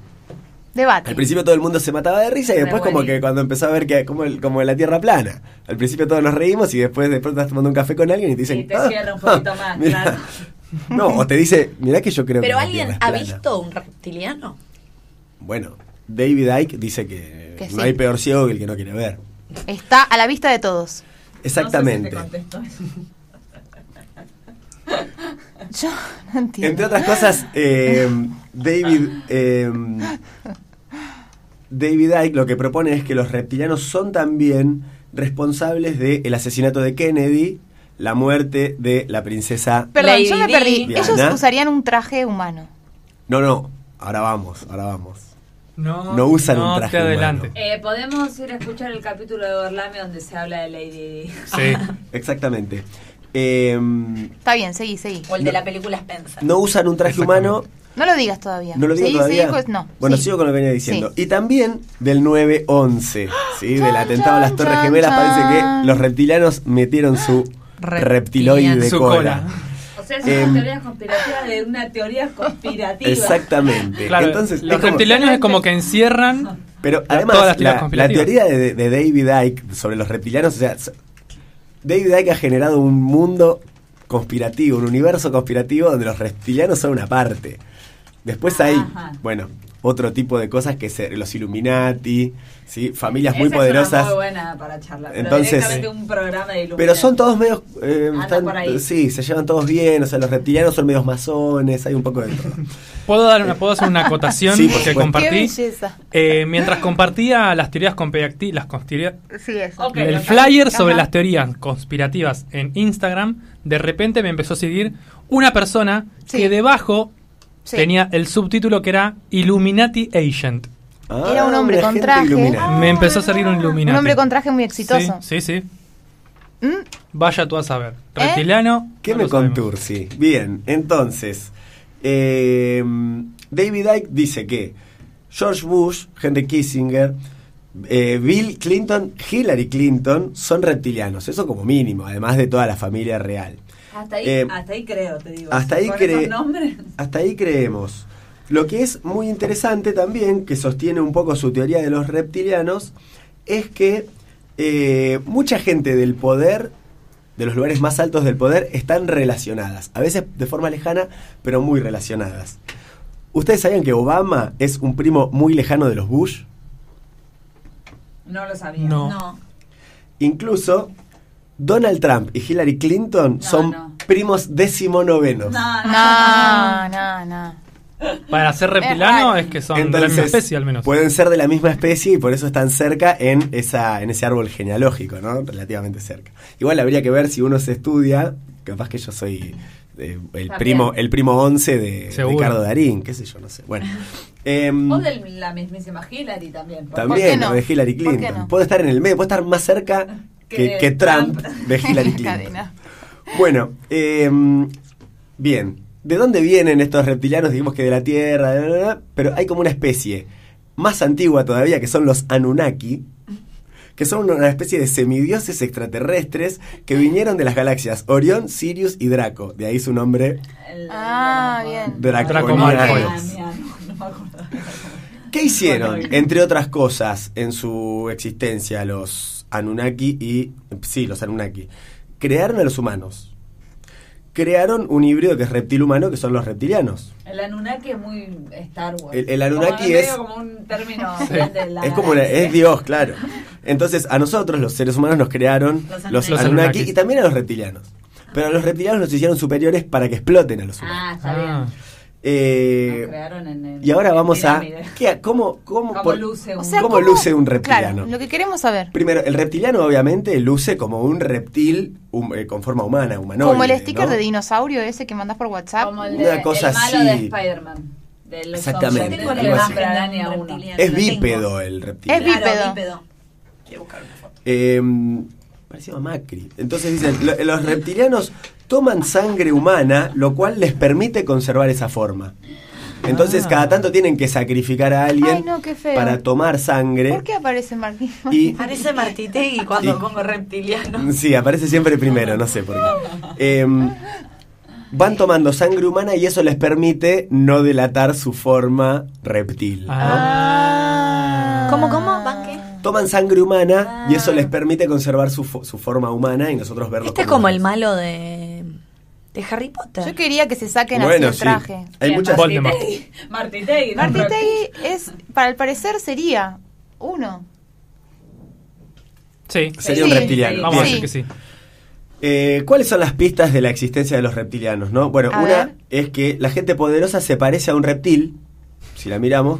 Debate. Al principio todo el mundo se mataba de risa y después como que cuando empezó a ver que como, el- como la tierra plana. Al principio todos nos reímos y después de pronto estás tomando un café con alguien y te dicen... Y te "Ah, cierra un poquito más, mirá". claro. No, o te dice, mirá que yo creo que ¿Pero alguien ha plana". visto un reptiliano? Bueno, David Icke dice que, Que no sí. hay peor ciego que el que no quiere ver. Está a la vista de todos. Exactamente. No sé si te contesto eso. Yo no entiendo. Entre otras cosas, eh, David eh, David Icke lo que propone es que los reptilianos son también responsables del asesinato de Kennedy, la muerte de la princesa. Perdón, yo me Lady perdí. Diana. Ellos usarían un traje humano. No, no, ahora vamos, ahora vamos. No, No usan no un traje adelante. Eh, Podemos ir a escuchar el capítulo de Orlame donde se habla de Lady Di. Sí. Exactamente. Eh, Está bien, seguí, seguí. O el de la película Spencer. no usan un traje humano. No lo digas todavía. No lo digo Seguí, todavía. con- no. bueno, sí. sigo con lo que venía diciendo. Sí. Y también del 9-11, ¿sí? Del atentado a las Torres chan, Gemelas. Parece que los reptilianos metieron su reptiloide de Su cola. cola. O sea, es Em, una teoría conspirativa de una teoría conspirativa. Exactamente. Claro, Entonces, los como- reptilianos es como que encierran. Pero la- además, todas las teorías la, la teoría de, de David Icke sobre los reptilianos, o sea, David Icke ha generado un mundo conspirativo, un universo conspirativo donde los reptilianos son una parte. Después hay, Ajá. bueno, otro tipo de cosas que se, los Illuminati, ¿sí? familias muy Esa es poderosas. una muy buena para charlar. pero Entonces- directamente un programa de Pero son todos medios. eh, Anda están- por ahí. sí, se llevan todos bien. O sea, los reptilianos son medios masones. Hay un poco de todo. ¿Puedo, dar una, ¿Puedo hacer una acotación Sí, por que supuesto. Qué compartí? belleza. Eh, mientras compartía las teorías conspirati- las conspira- Sí, eso. Ok, el flyer Ajá. sobre las teorías conspirativas en Instagram, de repente me empezó a seguir una persona Sí. que debajo Sí. tenía el subtítulo que era Illuminati Agent. Era un hombre con traje. Me empezó a salir un Illuminati. Un hombre con traje muy exitoso. Sí, sí, sí. ¿Mm? Vaya tú a saber. ¿Eh? Reptiliano. ¿Qué no me conturci? Bien, entonces, eh, David Icke dice que George Bush, Henry Kissinger, eh, Bill Clinton, Hillary Clinton son reptilianos, eso como mínimo, además de toda la familia real. Hasta ahí, Eh, hasta ahí creo, te digo. hasta ahí cre-. Hasta ahí creemos. Lo que es muy interesante también, que sostiene un poco su teoría de los reptilianos, es que eh, mucha gente del poder, de los lugares más altos del poder, están relacionadas. A veces de forma lejana, pero muy relacionadas. ¿Ustedes sabían que Obama es un primo muy lejano de los Bush? No lo sabía. No. No. Incluso Donald Trump y Hillary Clinton No, son no. primos decimonovenos. No, no. No, no. Para ser Es raro. es, que son de la misma especie al menos. Pueden ser de la misma especie y por eso están cerca en esa en ese árbol genealógico, ¿no? Relativamente cerca. Igual habría que ver si uno se estudia, capaz que yo soy eh, el También. primo el primo 11 de Seguro. Ricardo Darín, qué sé yo, no sé. Bueno. Em, O de la mismísima Hillary también. por- también, qué no? o de Hillary ¿Por Clinton. no? Puede estar en el medio, puede estar más cerca que, Trump, Trump. de Hillary La Clinton. cadena. Bueno, em, bien. ¿De dónde vienen estos reptilianos? Dijimos que de la Tierra, bla, bla, bla, pero hay como una especie más antigua todavía que son los Anunnaki, que son una especie de semidioses extraterrestres que vinieron de las galaxias Orión, Sirius y Draco. De ahí su nombre. Ah, bien. Draco Draco. Ah. ¿Qué hicieron, entre otras cosas, en su existencia los Anunnaki y... Sí, los Anunnaki. Crearon a los humanos. Crearon un híbrido que es reptil humano, que son los reptilianos. El Anunnaki es muy Star Wars. El- el Anunnaki Como- es- medio como un término de la Es como una- es Dios, claro. Entonces, a nosotros, los seres humanos, nos crearon Los los, Anunnaki. Anunnaki y también a los reptilianos. Pero a los reptilianos los hicieron superiores para que exploten a los humanos. Ah, está Ah. Eh, en el- y ahora vamos a... pirámide. ¿qué, ¿Cómo, cómo, ¿Cómo por- luce un- O sea, ¿Cómo luce un reptiliano? Claro, lo que queremos saber. Primero, el reptiliano obviamente luce como un reptil eh, con forma humana, humanoide. Como el sticker ¿no? de dinosaurio ese que mandas por WhatsApp. Como el, Una de, cosa el malo así. de Spider-Man. De los Exactamente. Tengo la reptiliano, Es bípedo el reptil. Es Claro, bípedo. bípedo. Una foto. Eh, parecía a Macri. Entonces dicen, lo- los reptilianos toman sangre humana, lo cual les permite conservar esa forma. Entonces Ah. cada tanto tienen que sacrificar a alguien Ay, no, qué feo. para tomar sangre. ¿Por qué aparece Martín? Y Parece Martitegui cuando Y- pongo reptiliano. Sí, aparece siempre primero, no sé por qué. Em, van tomando sangre humana y eso les permite no delatar su forma reptil. ¿no? Ah. ¿Cómo, cómo? ¿Van qué? Toman sangre humana y eso les permite conservar su, su forma humana y nosotros verlo. Este es como el malo de, de Harry Potter. Yo quería que se saquen Bueno, así sí. el traje. Hay Bien, muchas. ¿no? Martitegui es, para el parecer sería uno. Sí. Sería Sí, un reptiliano. sí. Vamos a decir que sí. Eh, ¿Cuáles son las pistas de la existencia de los reptilianos? ¿no? Bueno, A una ver. es que la gente poderosa se parece a un reptil. Si la miramos,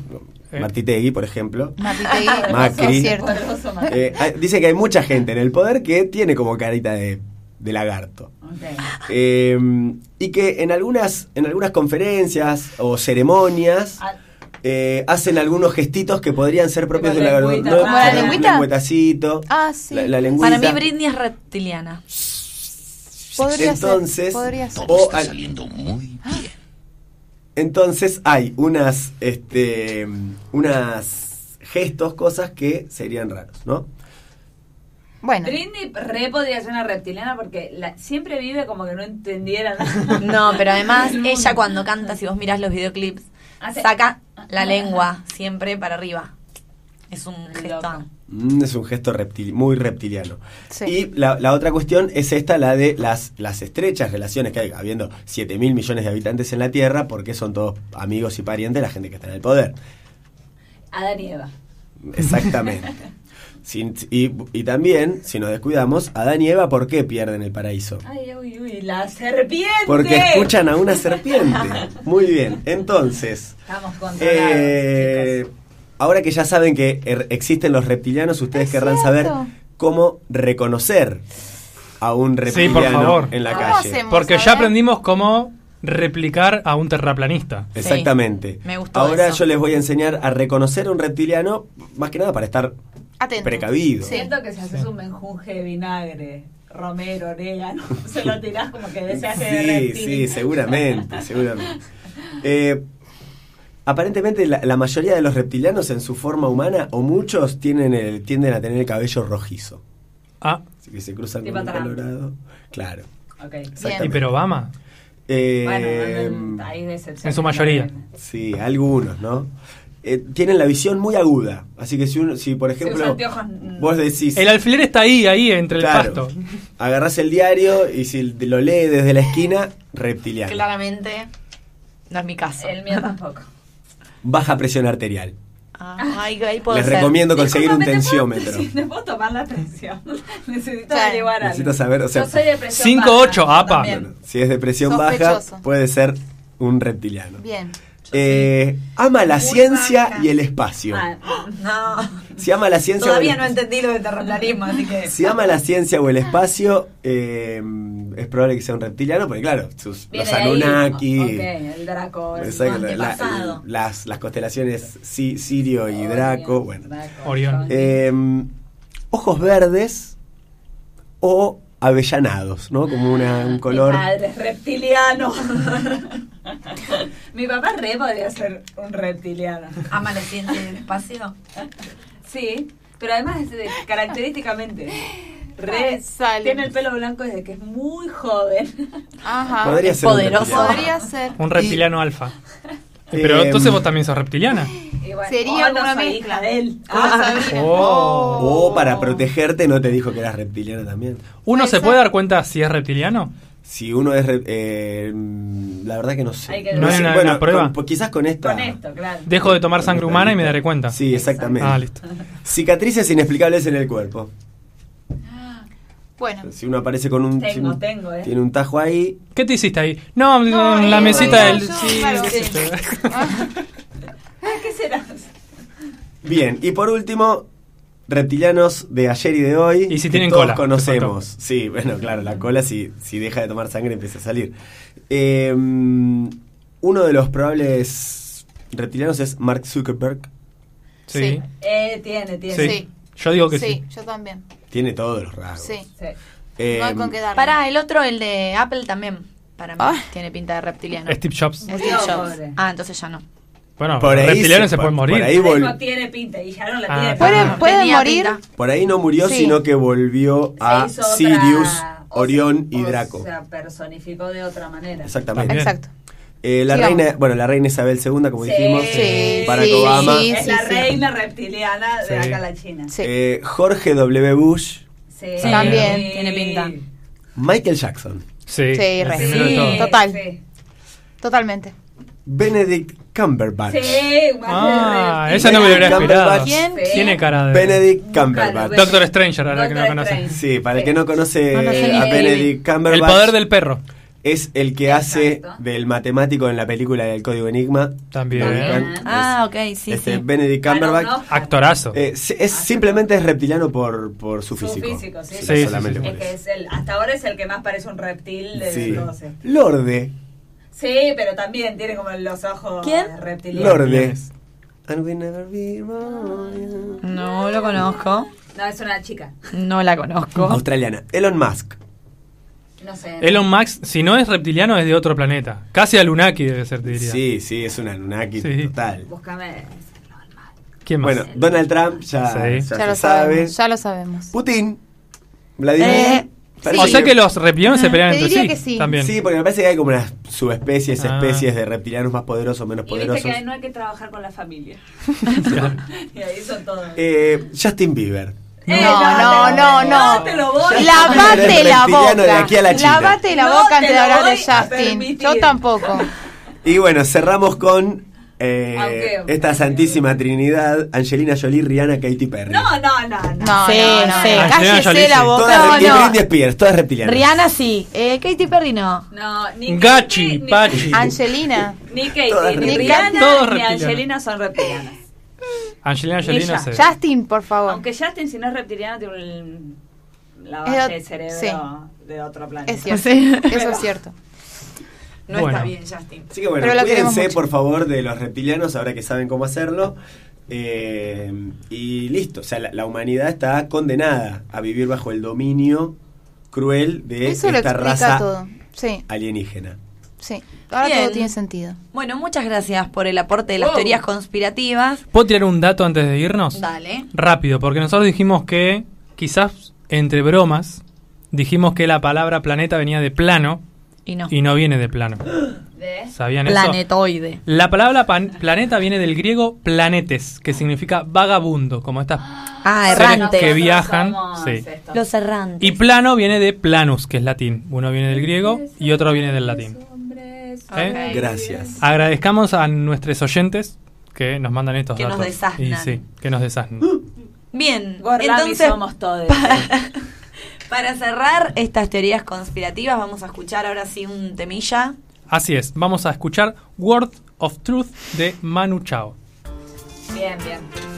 Eh. Martitegui, por ejemplo. Martitegui, Macri. eso es cierto. Eh, hay- dice que hay mucha gente en el poder que tiene como carita de, de lagarto. Ok. Eh, y que en algunas, en algunas conferencias o ceremonias Ah, eh, hacen algunos gestitos que podrían ser propios de la lengüita, ¿no? ¿Como la Un lengüita? lengüetacito, Ah, sí. La, la lengüita. Para mí Britney es reptiliana. Podría Entonces, ser. Podría ser. o al- entonces hay unas, este, unas gestos, cosas que serían raros, ¿no? Bueno, Britney re podría ser una reptiliana porque la- siempre vive como que no entendiera nada. No, pero además ella cuando canta, si vos mirás los videoclips, Hace- saca la lengua siempre para arriba. Es un Loco. gestón. Mm, es un gesto reptil, muy reptiliano. Sí. Y la, la otra cuestión es esta, la de las, las estrechas relaciones que hay, habiendo 7 mil millones de habitantes en la Tierra, porque son todos amigos y parientes de la gente que está en el poder. Adán y Eva. Exactamente. Sin- y, y también, si nos descuidamos, Adán y Eva, ¿por qué pierden el paraíso? Ay, uy, uy, la serpiente. Porque escuchan a una serpiente. Muy bien, entonces, Estamos controlados, eh, ahora que ya saben que er- existen los reptilianos, ustedes Es querrán cierto. saber cómo reconocer a un reptiliano por favor. en la ¿Cómo calle. hacemos? Porque ya aprendimos cómo replicar a un terraplanista. Sí, Exactamente. me gustó Ahora eso. yo les voy a enseñar a reconocer a un reptiliano, más que nada para estar Atento. precavido. Siento que si haces un menjunje de vinagre, romero, orégano, se lo tirás como que deseas de Sí, reptil. sí, seguramente, seguramente. Eh, aparentemente la, la mayoría de los reptilianos en su forma humana, o muchos, tienen el, tienden a tener el cabello rojizo. Ah, Así que se cruzan Tipo con un Trump. colorado. Claro. Ok. Exactamente. ¿y pero Obama? Eh, Bueno, hay excepciones. en su mayoría. Sí, algunos, ¿no? Eh, tienen la visión muy aguda. Así que si, uno, si por ejemplo, vos decís... El alfiler está ahí, ahí, entre Claro. el pasto. Agarrás el diario y si lo lee desde la esquina, reptiliano. Claramente no es mi caso. El mío tampoco. Baja presión arterial. Ah, ahí, ahí puedo Les ser. recomiendo conseguir un Discúlpame, ¿te puedo- tensiómetro. ¿te puedo tomar la tensión? Necesito Claro. averiguar algo. Necesito saber, o sea, Yo soy de presión 5-8, baja, apa. también. Bueno, si es de presión baja, Sospechoso. puede ser un reptiliano. Bien. Eh, ama la ciencia y el espacio. Ah, No, Si ama la ciencia o todavía el no entendí lo de terraplanismo, así que... Si ama la ciencia o el espacio, eh, es probable que sea un reptiliano, porque claro, sus, los. Anunnaki, Ok, el Draco. el la- antepasado. las, las constelaciones Si- Sirio y Draco, bueno. Draco, Orión. Eh, ojos verdes o avellanados, ¿no? Como una, un color. Padre reptiliano. Mi papá re podría ser un reptiliano. ¿Ama la ciencia y el espacio? Sí, pero además es de- característicamente. Re, Ay, tiene el pelo blanco desde que es muy joven. Ajá. Podría ser un poderoso. reptiliano. Podría ser. Un reptiliano alfa. Pero Eh, entonces vos también sos reptiliana. Bueno, Sería oh, no una mezcla. de él. Ah. Oh. O para protegerte no te dijo que eras reptiliana también. ¿Uno se puede dar cuenta si es reptiliano? Si uno es... re- eh, la verdad que no sé. Hay que- ¿No hay una- bueno, una prueba? con- pues quizás con esta... con esto, claro. Dejo de tomar sangre humana y me daré cuenta. Sí, exactamente. Ah, listo. Cicatrices inexplicables en el cuerpo. Bueno. Si uno aparece con un... Tengo, si un- tengo, eh. Tiene un tajo ahí. ¿Qué te hiciste ahí? No, No, en la mesita del... Sí, claro, qué sí. Ah, ¿Qué será? Bien, y por último, reptilianos de ayer y de hoy. Y si que tienen todos cola, conocemos. Sí, bueno, claro, la cola si, si deja de tomar sangre empieza a salir. Eh, uno de los probables reptilianos es Mark Zuckerberg. Sí. Sí. Eh, tiene, tiene. Sí. Sí. Yo digo que sí. Sí, yo también. Tiene todos los rasgos. Sí. Sí. Eh, no hay con qué darle. Para, el otro, el de Apple también, para mí, Ah. tiene pinta de reptiliano. Steve Jobs. Steve Jobs. Ah, entonces ya no. Bueno, Por los ahí reptilianos se- se, pueden morir. por ahí vol- No tiene pinta y ya no la Ah, tiene. ¿Puede, Ah. puede Tenía morir? pinta. Por ahí no murió, Sí. sino que volvió a Sirius, o Orión y o Draco. Se personificó de otra manera. Exactamente. También. Exacto. Eh, la Sigamos. reina, bueno, la reina Isabel II, como Sí. dijimos, Sí, Barack sí, Obama, sí, es la sí. reina reptiliana de Sí. acá la China. Sí. eh, Jorge W. Bush, Sí. También. Tiene pinta. Michael Jackson, Sí, Sí, Sí. Total. Sí. Totalmente. Benedict Cumberbatch. Sí, Ah, esa no me lo hubiera Cumberbatch. esperado. ¿Quién? Sí. Tiene cara de... Benedict Cumberbatch. Doctor Stranger, ahora que no conoce. Strange. Sí, para el que no conoce ni a Benedict El Cumberbatch, poder del perro. es el que hace Exacto. del matemático en la película del Código Enigma. También. Ah, ok, sí, este, sí. Benedict Ah, no, Cumberbatch. no. Actorazo. eh, es, es- simplemente es reptiliano por, por su Su físico. físico, sí. Solamente sí, por Es que eso. es el, hasta ahora es el que más parece un reptil de Sí. todos estos. Lorde. Sí, pero también tiene como los ojos ¿Quién? reptilianos. Lorde. And we never be wrong. No lo conozco. No, es una chica. No la conozco. Australiana. Elon Musk. No sé. Elon Musk, si no es reptiliano, es de otro planeta. Casi Anunnaki debe ser, te diría. Sí, sí, es un Anunnaki Sí. total. Búscame. ¿Quién más? Bueno, Donald Trump ya, Sí. ya Ya se lo sabe. sabemos. Ya lo sabemos. Putin. Vladimir. Eh, O sea que los reptilianos se pelean Te entre diría sí. que sí. También. Sí, porque me parece que hay como unas subespecies, Ah. especies de reptilianos más poderosos, menos Y viste poderosos. que no hay que trabajar con la familia. Y ahí son todos. Eh, Justin Bieber. No, no, no, no. te lo voy. Lavate la reptiliano de boca. aquí a la China. Lavate la No boca te antes de lo hablar de voy a Justin. permitir. Yo tampoco. Y bueno, cerramos con Eh, Aunque- esta santísima trinidad, Angelina Jolie, Rihanna, Katy Perry. No, no, no, no. No, Sí, no, no, sí. no. Cállese Jolie, la boca. Todas No, no. Spears, todas reptilianas. Rihanna sí, eh, Katy Perry no. No, ni Gachi, Katy, Pachi. Angelina. Ni Katy, Todas ni. Rihanna, ni. Angelina son reptilianas. Angelina Jolie no sé. Justin, por favor. Aunque Justin, si no es reptiliano, tiene un la Es base ot- de cerebro sí. de otro planeta. Es cierto. Sí. Eso es cierto. No Bueno. está bien, Justin. Así que bueno, cuídense por favor de los reptilianos ahora que saben cómo hacerlo. Eh, y listo, o sea, la, la humanidad está condenada a vivir bajo el dominio cruel de Eso esta raza todo. Sí, alienígena. sí. Ahora Bien. todo tiene sentido. Bueno, muchas gracias por el aporte de las teorías conspirativas. ¿Puedo tirar un dato antes de irnos? Dale. Rápido, porque nosotros dijimos que, quizás entre bromas, dijimos que la palabra planeta venía de plano Y no. y no viene de plano. ¿De? ¿Sabían eso? Planetoide. La palabra pan- planeta viene del griego planetes, que significa vagabundo, como estas Ah, errantes. que viajan. Sí. Los errantes. Y plano viene de planus, que es latín. Uno viene del griego y otro viene del latín. ¿Eh? Gracias. Agradezcamos a nuestros oyentes que nos mandan estos Que nos datos. desasnan. Y sí, que nos desasnan. Bien, Gorlami entonces somos todos. Para cerrar estas teorías conspirativas vamos a escuchar ahora sí un temilla. Así es, vamos a escuchar Word of Truth de Manu Chao. Bien, bien.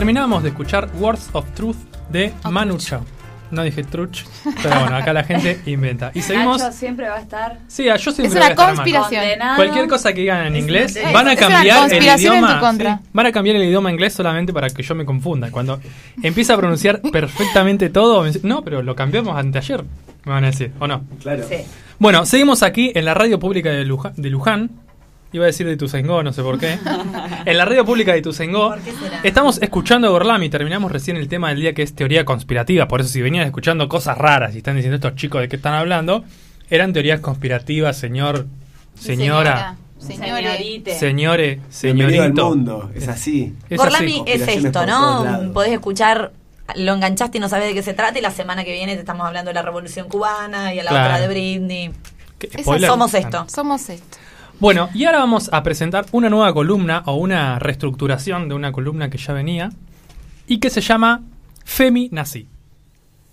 Terminamos de escuchar Words of Truth de Manu Chao. No dije truch, pero bueno, acá la gente inventa. Y seguimos. Nacho siempre va a estar Sí, yo siempre Es voy una a estar mal. conspiración. Cualquier cosa que digan en inglés, van a es una cambiar el conspiración en tu idioma. contra. sí, van a cambiar el idioma inglés solamente para que yo me confunda. Cuando empieza a pronunciar perfectamente todo, me dice, no, pero lo cambiamos anteayer, me van a decir, ¿o no? Claro. Sí. Bueno, seguimos aquí en la radio pública de Luján. De Luján. Iba a decir de Ituzaingó, no sé por qué. en la radio pública de Ituzaingó. Estamos escuchando a Gorlami. Terminamos recién el tema del día que es teoría conspirativa. Por eso, si venían escuchando cosas raras y están diciendo estos chicos de qué están hablando, eran teorías conspirativas, señor, señora, Señora. Señorite. señore, Bienvenido al señorito. mundo, es así. Es Gorlami así. es esto, ¿no? Podés escuchar lo enganchaste y no sabes de qué se trata y la semana que viene te estamos hablando de la Revolución Cubana y a la Claro. otra de Britney. Somos esto. Somos esto. Bueno, y ahora vamos a presentar una nueva columna o una reestructuración de una columna que ya venía y que se llama Femi Nací.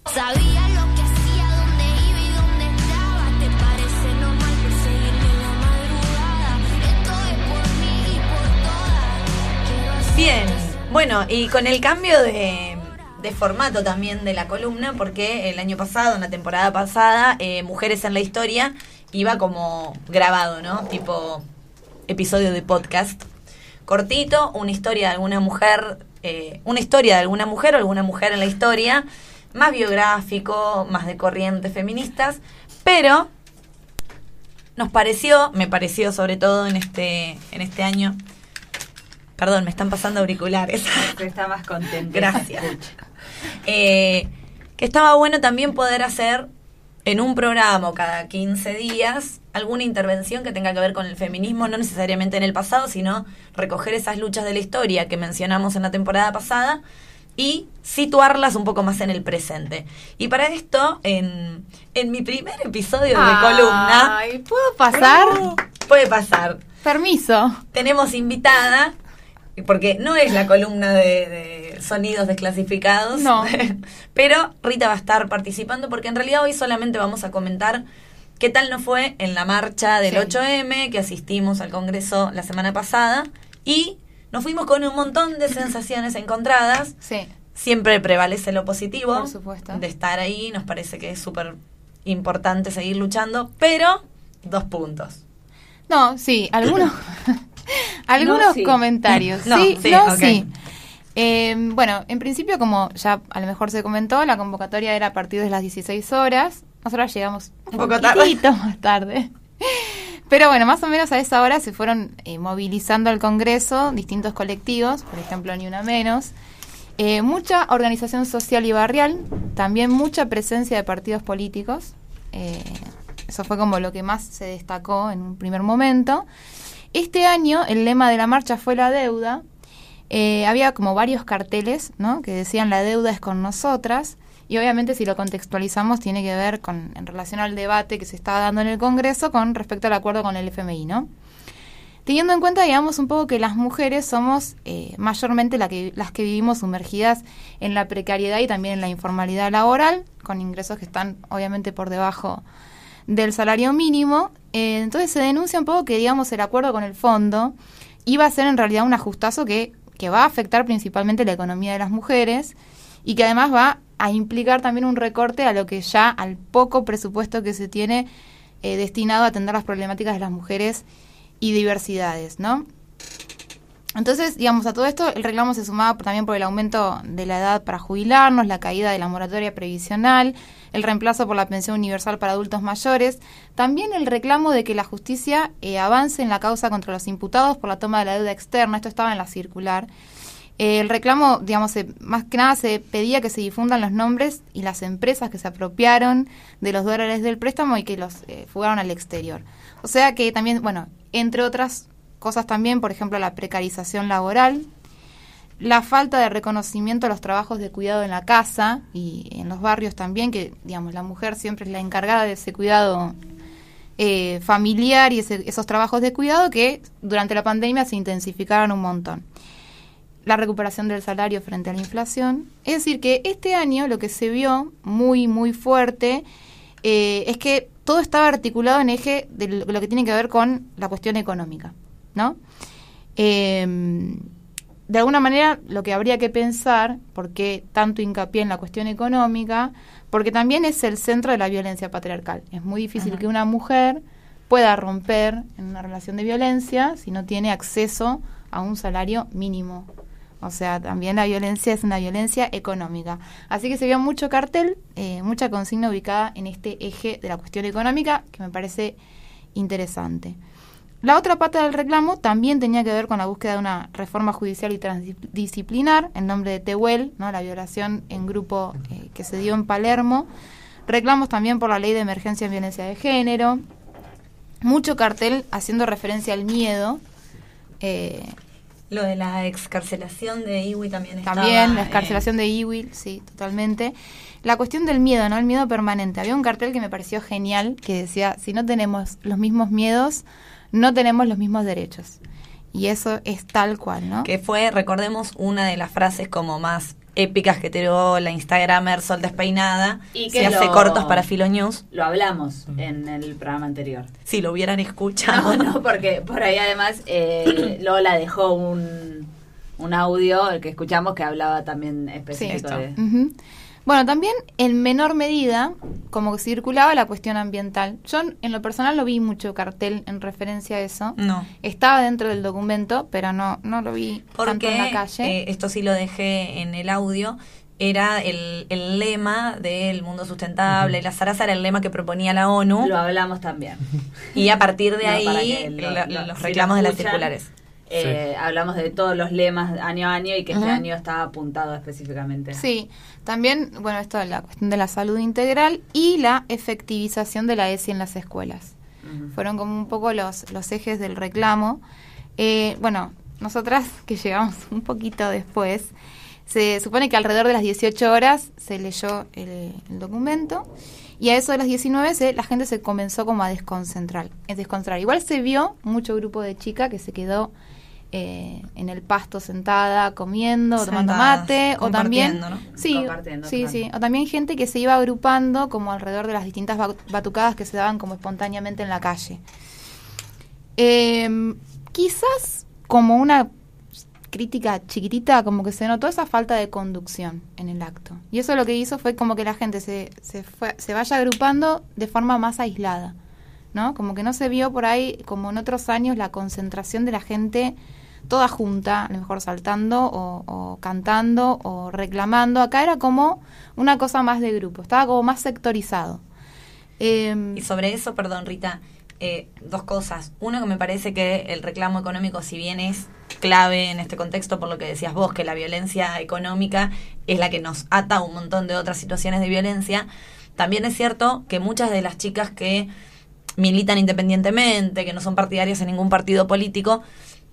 Sabía lo que hacía, dónde iba y dónde estaba. ¿Te parece normal perseguirme en la madrugada? Esto es por mí y por todas. Quiero hacer Bien, bueno, y con el cambio de, de formato también de la columna, porque el año pasado, en la temporada pasada, eh, Mujeres en la Historia iba como grabado, ¿no? Tipo episodio de podcast. Cortito, una historia de alguna mujer, eh, una historia de alguna mujer o alguna mujer en la historia, más biográfico, más de corrientes feministas, pero nos pareció, me pareció sobre todo en este, en este año, Perdón, me están pasando auriculares. Está más contento. Gracias. Eh, que estaba bueno también poder hacer en un programa cada 15 días alguna intervención que tenga que ver con el feminismo, no necesariamente en el pasado, sino recoger esas luchas de la historia que mencionamos en la temporada pasada y situarlas un poco más en el presente. Y para esto, en, en mi primer episodio de columna, Ay, ¿puedo pasar? puede pasar, Permiso. tenemos invitada, porque no es la columna de, de sonidos desclasificados, No. pero Rita va a estar participando porque en realidad hoy solamente vamos a comentar qué tal nos fue en la marcha del Sí. 8M que asistimos al Congreso la semana pasada y nos fuimos con un montón de sensaciones encontradas. Sí. Siempre prevalece lo positivo Por supuesto. de estar ahí, nos parece que es súper importante seguir luchando, pero dos puntos. No, sí, algunos, algunos No, sí. comentarios. No, sí, sí, no, sí. Eh, bueno, en principio, como ya a lo mejor se comentó, la convocatoria era a partir de las 16 horas. Nosotros llegamos Un poco tarde. más tarde. Pero bueno, más o menos a esa hora se fueron eh, movilizando al Congreso distintos colectivos, por ejemplo, Ni Una Menos. Eh, mucha organización social y barrial, también mucha presencia de partidos políticos. Eh, eso fue como lo que más se destacó en un primer momento. Este año el lema de la marcha fue la deuda. Eh, había como varios carteles ¿no? que decían la deuda es con nosotras. Y obviamente si lo contextualizamos tiene que ver con en relación al debate que se estaba dando en el Congreso con respecto al acuerdo con el FMI, ¿no? Teniendo en cuenta, digamos, un poco que las mujeres somos eh, mayormente que, las que vivimos sumergidas en la precariedad y también en la informalidad laboral, con ingresos que están obviamente por debajo del salario mínimo. Eh, entonces se denuncia un poco que, digamos, el acuerdo con el fondo iba a ser en realidad un ajustazo que, que va a afectar principalmente la economía de las mujeres y que además va a implicar también un recorte a lo que ya, al poco presupuesto que se tiene eh, destinado a atender las problemáticas de las mujeres y diversidades, ¿no? Entonces, digamos, a todo esto el reclamo se sumaba también por el aumento de la edad para jubilarnos, la caída de la moratoria previsional, el reemplazo por la pensión universal para adultos mayores, también el reclamo de que la justicia eh, avance en la causa contra los imputados por la toma de la deuda externa, esto estaba en la circular. Eh, el reclamo, digamos, más que nada se pedía que se difundan los nombres y las empresas que se apropiaron de los dólares del préstamo y que los eh, fugaron al exterior. O sea que también, bueno, entre otras cosas también, por ejemplo, la precarización laboral, la falta de reconocimiento a los trabajos de cuidado en la casa y en los barrios también, que, digamos, la mujer siempre es la encargada de ese cuidado eh, familiar y ese- esos trabajos de cuidado que durante la pandemia se intensificaron un montón la recuperación del salario frente a la inflación. Es decir, que este año lo que se vio muy, muy fuerte eh, es que todo estaba articulado en eje de lo que tiene que ver con la cuestión económica, ¿no? Eh, de alguna manera, lo que habría que pensar, ¿por qué tanto hincapié en la cuestión económica? Porque también es el centro de la violencia patriarcal. Es muy difícil que una mujer pueda romper en una relación de violencia si no tiene acceso a un salario mínimo. O sea, también la violencia es una violencia económica. Así que se vio mucho cartel, eh, mucha consigna ubicada en este eje de la cuestión económica, que me parece interesante. La otra pata del reclamo también tenía que ver con la búsqueda de una reforma judicial y transdisciplinar en nombre de Tehuel, ¿no? la violación en grupo eh, que se dio en Palermo. Reclamos también por la ley de emergencia en violencia de género. Mucho cartel haciendo referencia al miedo. eh, Lo de la excarcelación de Iwi también estaba, También la eh, escarcelación de Iwil, sí, totalmente. La cuestión del miedo, ¿no? El miedo permanente. Había un cartel que me pareció genial que decía, si no tenemos los mismos miedos, no tenemos los mismos derechos. Y eso es tal cual, ¿no? que fue, recordemos, una de las frases como más épicas que tiró la Instagramer Sol Despeinada. Y se que hace lo- cortos para Filo News. Lo hablamos en el programa anterior. Si lo hubieran escuchado. No, no, porque por ahí además eh, Lola dejó un, un audio, el que escuchamos, que hablaba también específico de... Ujú. Bueno, también en menor medida, como que circulaba la cuestión ambiental. Yo en lo personal no vi mucho cartel en referencia a eso. No. Estaba dentro del documento, pero no, no lo vi tanto en la calle. eh, esto sí lo dejé en el audio. Era el, el lema del mundo sustentable. La zaraza era el lema que proponía la ONU. Lo hablamos también. Y a partir de No, ahí, que lo- lo- los si reclamos de las circulares. Eh, Hablamos de todos los lemas año a año y que este año está apuntado específicamente. Sí, también, bueno, esto de la cuestión de la salud integral y la efectivización de la ESI en las escuelas. Fueron como un poco los, los ejes del reclamo. Eh, bueno, nosotras que llegamos un poquito después, se supone que alrededor de las 18 horas se leyó el, el documento y a eso de las 19 se, la gente se comenzó como a desconcentrar, a desconcentrar. Igual se vio mucho grupo de chica que se quedó eh, en el pasto sentada, comiendo, tomando mate, o también... Sí, sí, claro. sí. O también gente que se iba agrupando como alrededor de las distintas ba- batucadas que se daban como espontáneamente en la calle. Eh, quizás como una crítica chiquitita, como que se notó esa falta de conducción en el acto. Y eso lo que hizo fue como que la gente se, se, fue- se vaya agrupando de forma más aislada, ¿no? Como que no se vio por ahí, como en otros años, la concentración de la gente toda junta, a lo mejor saltando o, o cantando o reclamando. Acá era como una cosa más de grupo, estaba como más sectorizado. Eh, Y sobre eso, perdón, Rita, eh, dos cosas. Uno, que me parece que el reclamo económico, si bien es clave en este contexto, por lo que decías vos, que la violencia económica es la que nos ata a un montón de otras situaciones de violencia, también es cierto que muchas de las chicas que militan independientemente, que no son partidarias en ningún partido político,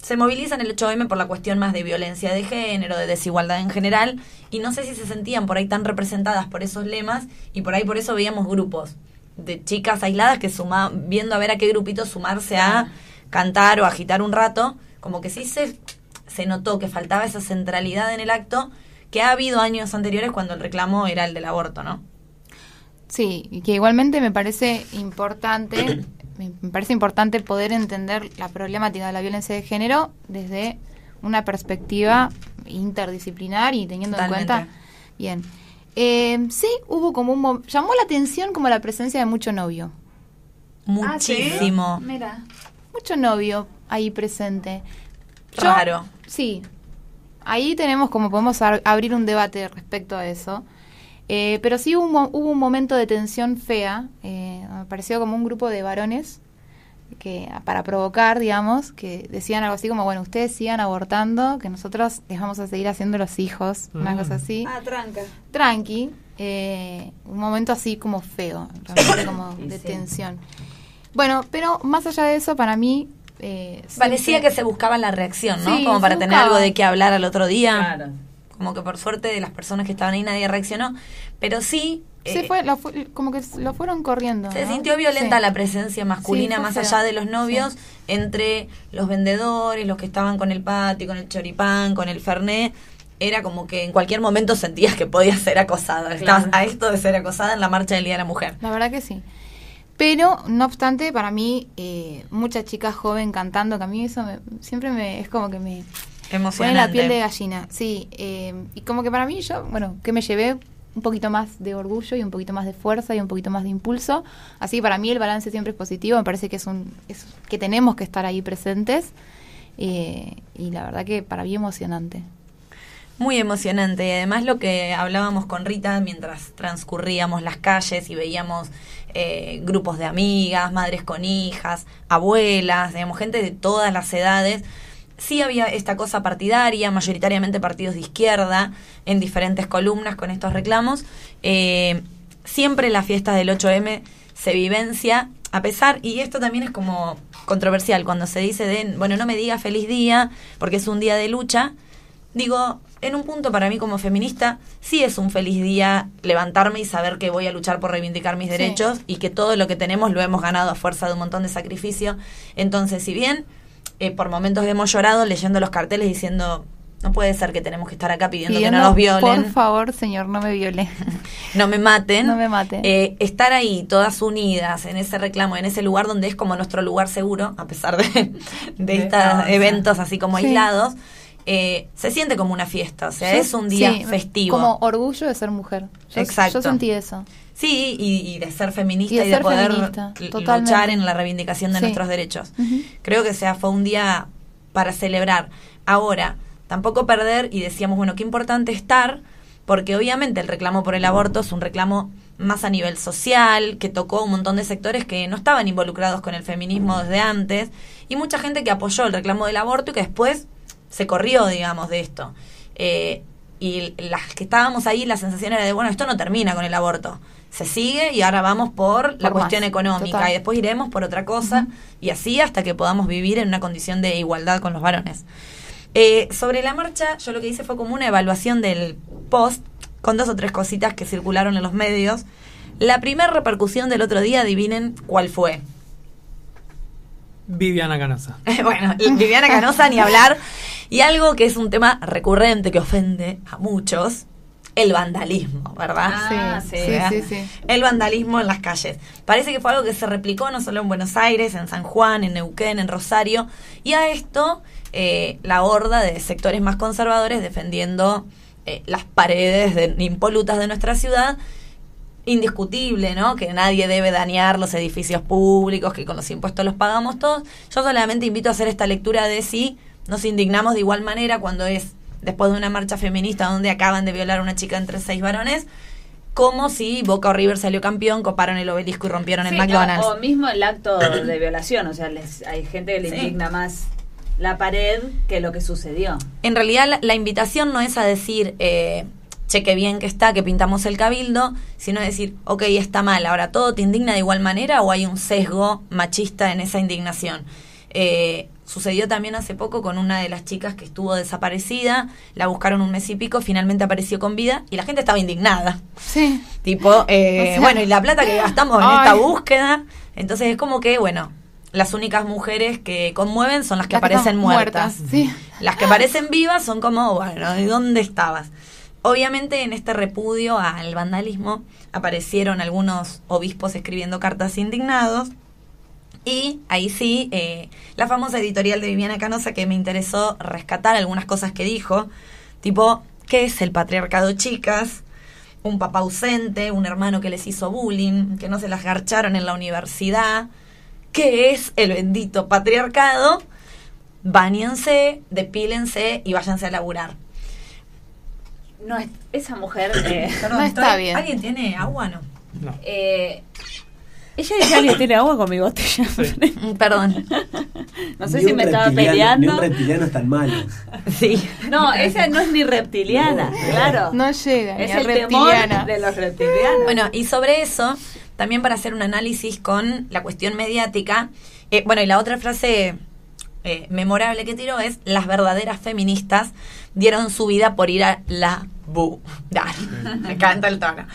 se movilizan el 8M por la cuestión más de violencia de género, de desigualdad en general, y no sé si se sentían por ahí tan representadas por esos lemas, y por ahí por eso veíamos grupos de chicas aisladas que suma, viendo a ver a qué grupito sumarse a cantar o agitar un rato, como que sí se, se notó que faltaba esa centralidad en el acto que ha habido años anteriores cuando el reclamo era el del aborto, ¿no? Sí, y que igualmente me parece importante, me parece importante poder entender la problemática de la violencia de género desde una perspectiva interdisciplinar y teniendo en cuenta, bien, Eh, sí, hubo como un, mo- llamó la atención como la presencia de mucho novio, Muchísimo. Mira. mucho novio ahí presente. Yo- Raro. Sí, ahí tenemos como podemos ar- abrir un debate respecto a eso. Eh, pero sí hubo un, mo- hubo un momento de tensión fea. eh, me pareció como un grupo de varones que para provocar, digamos, que decían algo así como, bueno, ustedes sigan abortando, que nosotros les vamos a seguir haciendo los hijos, una Mm. cosa así. Ah, tranca. Tranqui, eh, un momento así como feo, realmente como de sí. tensión. Bueno, pero más allá de eso, para mí... eh, Parecía siempre- que se buscaba la reacción, ¿no? Sí, como para tener algo de qué hablar al otro día. Claro. Como que por suerte de las personas que estaban ahí nadie reaccionó. Pero sí. Se eh, fue, lo como que lo fueron corriendo. Se ¿no? sintió violenta Sí. la presencia masculina Sí, más feo. allá de los novios, entre los vendedores, los que estaban con el pati, con el choripán, con el fernet. Era como que en cualquier momento sentías que podías ser acosada. Estabas a esto de ser acosada en la marcha del Día de la Mujer. La verdad que sí. Pero, no obstante, para mí, eh, mucha chica joven cantando, que a mí eso me- siempre me, es como que me pone Emocionante. la piel de gallina. Sí, eh, y como que para mí yo, bueno, que me llevé un poquito más de orgullo y un poquito más de fuerza y un poquito más de impulso. Así que para mí el balance siempre es positivo, me parece que es un es, que tenemos que estar ahí presentes. eh, y la verdad que para mí emocionante. Muy emocionante y además lo que hablábamos con Rita mientras transcurríamos las calles y veíamos eh, grupos de amigas, madres con hijas, abuelas, digamos, gente de todas las edades. Sí había esta cosa partidaria, mayoritariamente partidos de izquierda, en diferentes columnas con estos reclamos. Eh, siempre las fiestas del 8M se vivencia a pesar, y esto también es como controversial, cuando se dice de, bueno, no me diga feliz día, porque es un día de lucha, digo, en un punto para mí como feminista, sí es un feliz día levantarme y saber que voy a luchar por reivindicar mis Sí. derechos y que todo lo que tenemos lo hemos ganado a fuerza de un montón de sacrificio. Entonces, si bien eh, por momentos hemos llorado leyendo los carteles diciendo, no puede ser que tenemos que estar acá pidiendo, Pidiendo, que no nos violen, Por favor, señor, no me viole. no me maten. No me maten. Eh, estar ahí, todas unidas, en ese reclamo, en ese lugar donde es como nuestro lugar seguro, a pesar de, de estos eventos así como Sí. aislados, eh, se siente como una fiesta, o sea, es un día sí, festivo. Como orgullo de ser mujer. Yo, Exacto. Yo sentí eso. Sí, y, y de ser feminista Y y de poder luchar en la reivindicación de Sí. nuestros derechos. Creo que sea, fue un día para celebrar. Ahora, tampoco perder, y decíamos, bueno, qué importante estar, porque obviamente el reclamo por el aborto es un reclamo más a nivel social, que tocó un montón de sectores que no estaban involucrados con el feminismo desde antes, y mucha gente que apoyó el reclamo del aborto y que después se corrió, digamos, de esto. Eh, y las que estábamos ahí, la sensación era de, bueno, esto no termina con el aborto. Se sigue y ahora vamos por la más, cuestión económica total. y después iremos por otra cosa y así hasta que podamos vivir en una condición de igualdad con los varones. Eh, sobre la marcha, yo lo que hice fue como una evaluación del post con dos o tres cositas que circularon en los medios. La primera repercusión del otro día, adivinen cuál fue. Viviana Canosa. bueno, Viviana Canosa ni hablar. Y algo que es un tema recurrente que ofende a muchos, el vandalismo, ¿verdad? Ah, sí, sí, sí, ¿verdad? sí, sí. El vandalismo en las calles. Parece que fue algo que se replicó no solo en Buenos Aires, en San Juan, en Neuquén, en Rosario. Y a esto, eh, la horda de sectores más conservadores defendiendo eh, las paredes de- impolutas de nuestra ciudad. Indiscutible, ¿no? Que nadie debe dañar los edificios públicos, que con los impuestos los pagamos todos. Yo solamente invito a hacer esta lectura de si nos indignamos de igual manera cuando es después de una marcha feminista donde acaban de violar a una chica entre seis varones, como si Boca o River salió campeón, coparon el obelisco y rompieron el Sí, McDonald's. O, o mismo el acto de violación, o sea, les- hay gente que le Sí. indigna más la pared que lo que sucedió. En realidad la, la invitación no es a decir, eh, che, qué bien que está, que pintamos el cabildo, sino decir, ok, está mal, ahora todo te indigna de igual manera o hay un sesgo machista en esa indignación. Eh, sucedió también hace poco con una de las chicas que estuvo desaparecida, la buscaron un mes y pico, finalmente apareció con vida y la gente estaba indignada. Sí. Tipo, eh, O sea- bueno, y la plata que gastamos en esta búsqueda. Entonces es como que, bueno, las únicas mujeres que conmueven son las que Las aparecen muertas. muertas, sí. Las que parecen vivas son como, bueno, ¿de dónde estabas? Obviamente en este repudio al vandalismo aparecieron algunos obispos escribiendo cartas indignados. Y ahí sí, eh, la famosa editorial de Viviana Canosa que me interesó rescatar algunas cosas que dijo, tipo, ¿qué es el patriarcado, chicas? Un papá ausente, un hermano que les hizo bullying, que no se las garcharon en la universidad. ¿Qué es el bendito patriarcado? Báñense, depílense y váyanse a laburar. No, es- esa mujer... eh, No está bien. ¿Alguien tiene agua? No. No. eh, ella dice alguien tiene agua con mi botella. Mm, Perdón. No sé Ni si me estaba reptiliano- Ni peleando. un reptiliano es tan malo. Sí. No, esa no es ni reptiliana, No. claro. No llega, es ni el reptiliana. temor de los reptilianos. Bueno, y sobre eso, también para hacer un análisis con la cuestión mediática, eh, bueno, y la otra frase eh, memorable que tiró es, las verdaderas feministas dieron su vida por ir a la bu. Dale, me encanta el tono.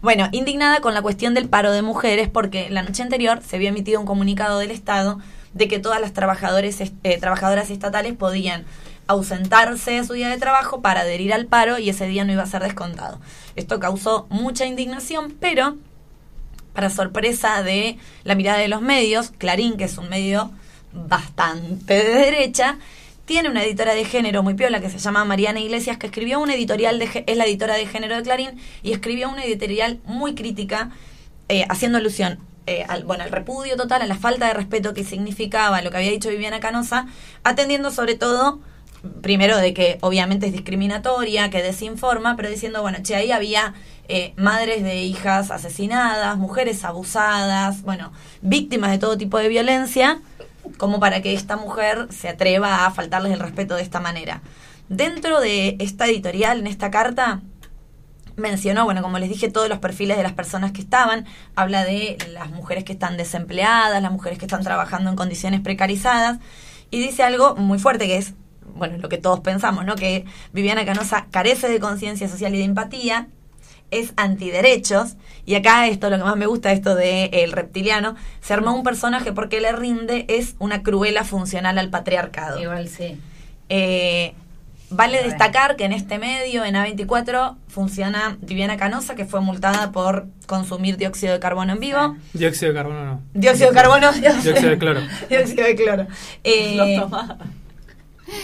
Bueno, indignada con la cuestión del paro de mujeres porque la noche anterior se había emitido un comunicado del Estado de que todas las trabajadores, eh, trabajadoras estatales podían ausentarse de su día de trabajo para adherir al paro y ese día no iba a ser descontado. Esto causó mucha indignación, pero para sorpresa de la mirada de los medios, Clarín, que es un medio bastante de derecha, tiene una editora de género muy piola que se llama Mariana Iglesias, que escribió un editorial, de, es la editora de género de Clarín, y escribió una editorial muy crítica, eh, haciendo alusión eh, al, bueno, al repudio total, a la falta de respeto que significaba lo que había dicho Viviana Canosa, atendiendo sobre todo, primero de que obviamente es discriminatoria, que desinforma, pero diciendo, bueno, che, ahí había eh, madres de hijas asesinadas, mujeres abusadas, bueno, víctimas de todo tipo de violencia, como para que esta mujer se atreva a faltarles el respeto de esta manera. Dentro de esta editorial, en esta carta, mencionó, bueno, como les dije, todos los perfiles de las personas que estaban. Habla de las mujeres que están desempleadas, las mujeres que están trabajando en condiciones precarizadas. Y dice algo muy fuerte que es, bueno, lo que todos pensamos, ¿no? Que Viviana Canosa carece de conciencia social y de empatía, es antiderechos. Y acá esto, lo que más me gusta, esto de el reptiliano, se armó un personaje porque le rinde, es una cruela funcional al patriarcado. Igual sí. Eh, vale destacar que en este medio, en A24, funciona Viviana Canosa, que fue multada por consumir dióxido de carbono en vivo. Dióxido de carbono no. Dióxido de carbono. Dióxido de cloro. dióxido de cloro. Eh.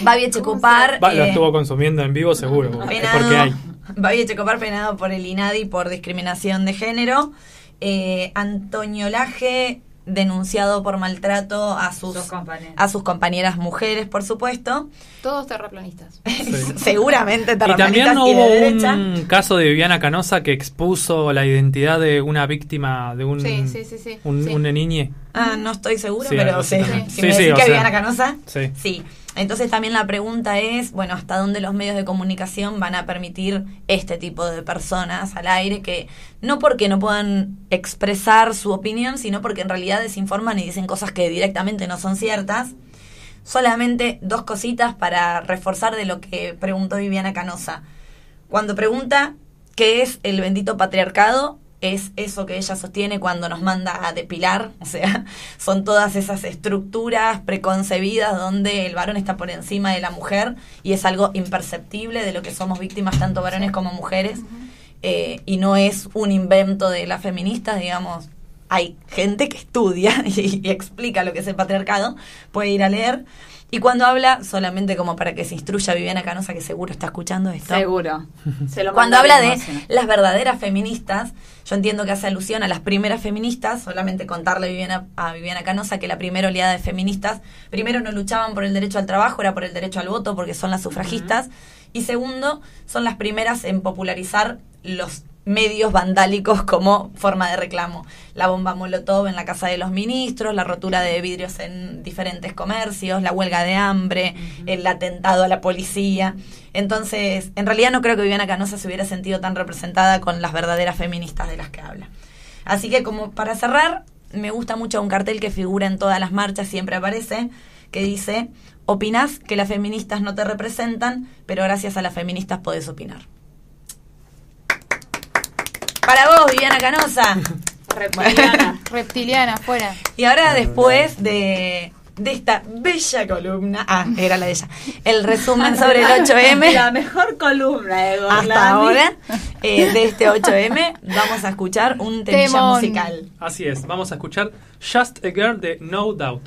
Babi Echecopar. Va, lo eh, estuvo consumiendo en vivo seguro, porque hay. Babi Echecopar penado por el INADI por discriminación de género. Eh, Antonio Laje denunciado por maltrato a sus, a sus compañeras mujeres, por supuesto. Todos terraplanistas. Seguramente Y también terraplanistas no y de hubo derecha. un caso de Viviana Canosa que expuso la identidad de una víctima de un, Sí, sí, sí, sí. un, Sí. una niñe. Ah, no estoy segura, Sí, pero sí. también. Si Sí, me sí, decís que Viviana Canosa, sí. sí. Entonces también la pregunta es, bueno, ¿hasta dónde los medios de comunicación van a permitir este tipo de personas al aire que no porque no puedan expresar su opinión, sino porque en realidad desinforman y dicen cosas que directamente no son ciertas? Solamente dos cositas para reforzar de lo que preguntó Viviana Canosa. Cuando pregunta qué es el bendito patriarcado, es eso que ella sostiene cuando nos manda a depilar, o sea, son todas esas estructuras preconcebidas donde el varón está por encima de la mujer y es algo imperceptible de lo que somos víctimas tanto varones como mujeres. Eh, y no es un invento de las feministas, digamos, hay gente que estudia y, y explica lo que es el patriarcado, puede ir a leer. Y cuando habla, solamente como para que se instruya Viviana Canosa, que seguro está escuchando esto. Seguro. Se lo Cuando habla de las verdaderas feministas, yo entiendo que hace alusión a las primeras feministas, solamente contarle a Viviana, a Viviana Canosa que la primera oleada de feministas, primero no luchaban por el derecho al trabajo, era por el derecho al voto, porque son las sufragistas, y segundo, son las primeras en popularizar los medios vandálicos como forma de reclamo. La bomba Molotov en la casa de los ministros, la rotura de vidrios en diferentes comercios, la huelga de hambre, el atentado a la policía. Entonces, en realidad no creo que Viviana Canosa se hubiera sentido tan representada con las verdaderas feministas de las que habla. Así que como para cerrar, me gusta mucho un cartel que figura en todas las marchas, siempre aparece, que dice, opinás que las feministas no te representan, pero gracias a las feministas podés opinar. Para vos, Viviana Canosa. Reptiliana. Reptiliana, fuera. Y ahora después de, de esta bella columna, ah, era la de ella, el resumen sobre el 8M. La mejor columna de Gorlami. Hasta ahora, eh, de este 8M, vamos a escuchar un Temón. musical. Así es, vamos a escuchar Just a Girl de No Doubt.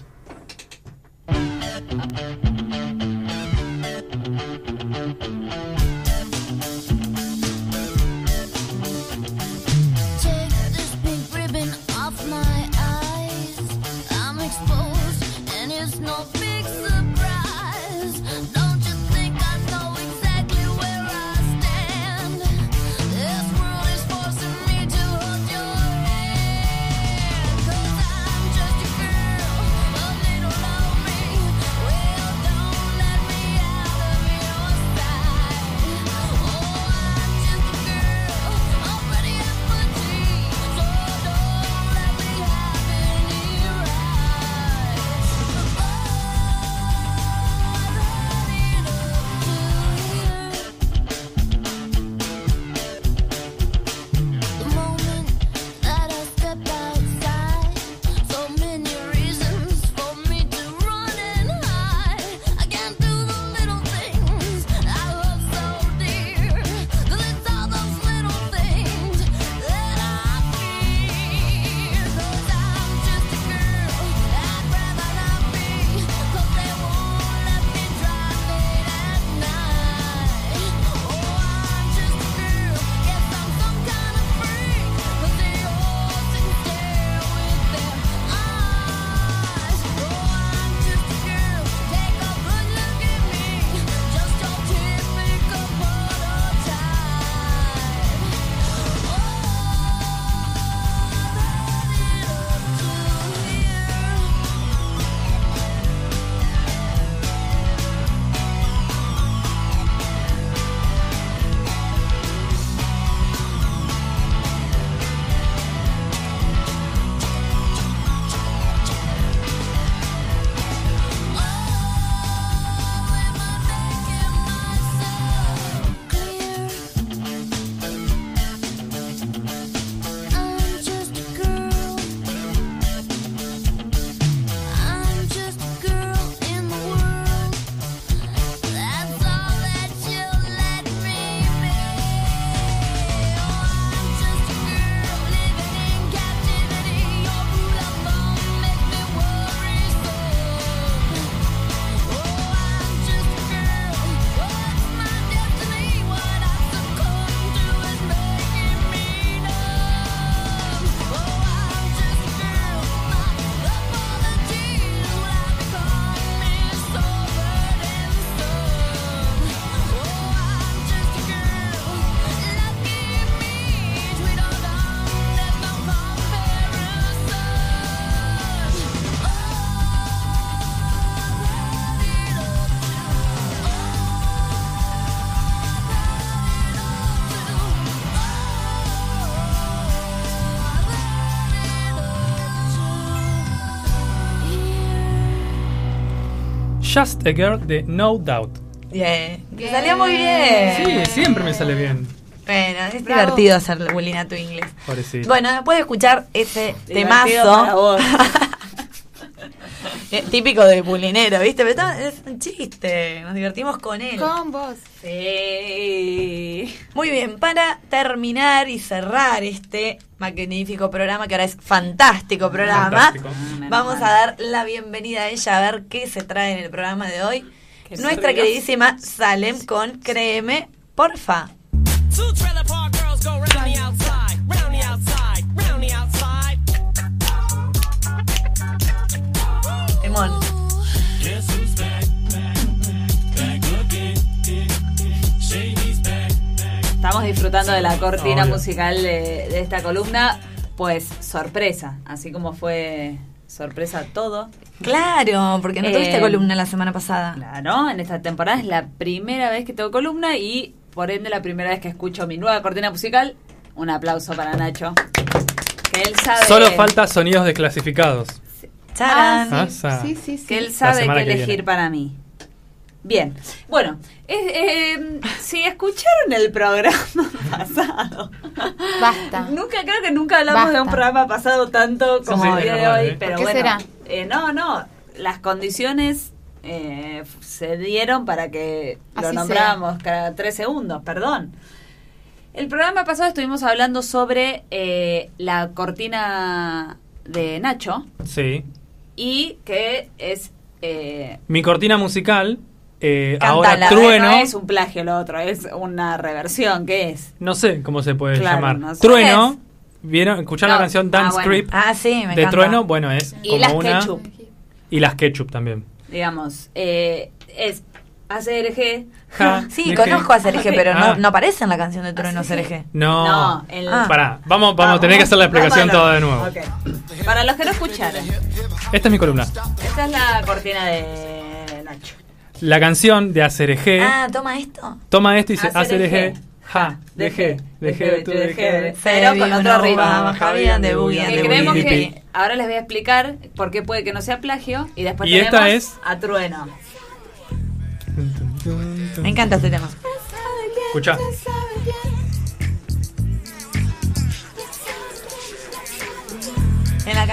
Just a Girl de No Doubt. Bien. Salió muy bien. Sí, siempre me sale bien. Bueno, es Bravo. divertido hacer bullying a tu inglés. Pobrecito. Bueno, después de escuchar ese Divertido temazo. eh, típico de bulinero, ¿viste? Pero está- es un chiste. Nos divertimos con él. Con vos. Sí. Muy bien, para terminar y cerrar este magnífico programa, que ahora es fantástico programa, Fantástico. Vamos a dar la bienvenida a ella a ver qué se trae en el programa de hoy. Qué Nuestra queridísima Salem con Créeme, porfa. Two trailer park girls go round the outside, round the outside, round the outside. Emón. Estamos disfrutando de la cortina musical de, de esta columna. Pues sorpresa, así como fue sorpresa todo. Claro, porque no Eh, tuviste columna la semana pasada. Claro, en esta temporada es la primera vez que tengo columna y por ende la primera vez que escucho mi nueva cortina musical. Un aplauso para Nacho. Que él sabe. Solo falta sonidos desclasificados. Charán. Ah, sí, sí, sí, sí. Que él sabe qué elegir viene. para mí. Bien, bueno, eh, eh, si escucharon el programa pasado, Basta. nunca creo que nunca hablamos de un programa pasado tanto como Sí, el día de hoy, ¿eh? pero ¿Por qué bueno, será? eh, no, no, las condiciones eh, se dieron para que lo nombráramos cada tres segundos, perdón. El programa pasado estuvimos hablando sobre eh, la cortina de Nacho Sí. y que es eh, Mi cortina musical, eh, ahora Trueno. no es un plagio lo otro, es una reversión, ¿qué es? No sé cómo se puede Claro, llamar. no sé. Trueno. ¿Vieron? ¿Escucharon No. la canción Ah, Dance bueno. Creep Ah, sí, me de encanta. Trueno? Bueno, es Y como las una. ketchup, Y las ketchup también. digamos, eh, es ACRG. Ja, Sí, conozco a Cereje, pero no, Ah. no aparece en la canción de Trueno Cereje. No. No, el- Ah. Pará, vamos, vamos a tener que hacer la explicación Vamos a toda de nuevo. Ok. Para los que no escucharon, Esta es mi columna. esta es la cortina de Nacho. La canción de ACRG Ah, toma esto. toma esto y dice. ACRG. Ja, dejé, dejé, tú dejé. Pero con otro ritmo. Javier de Que the creemos que ahora les voy a explicar por qué puede que no sea plagio y después Y tenemos esta es- a Trueno. Me encanta este tema. Escucha.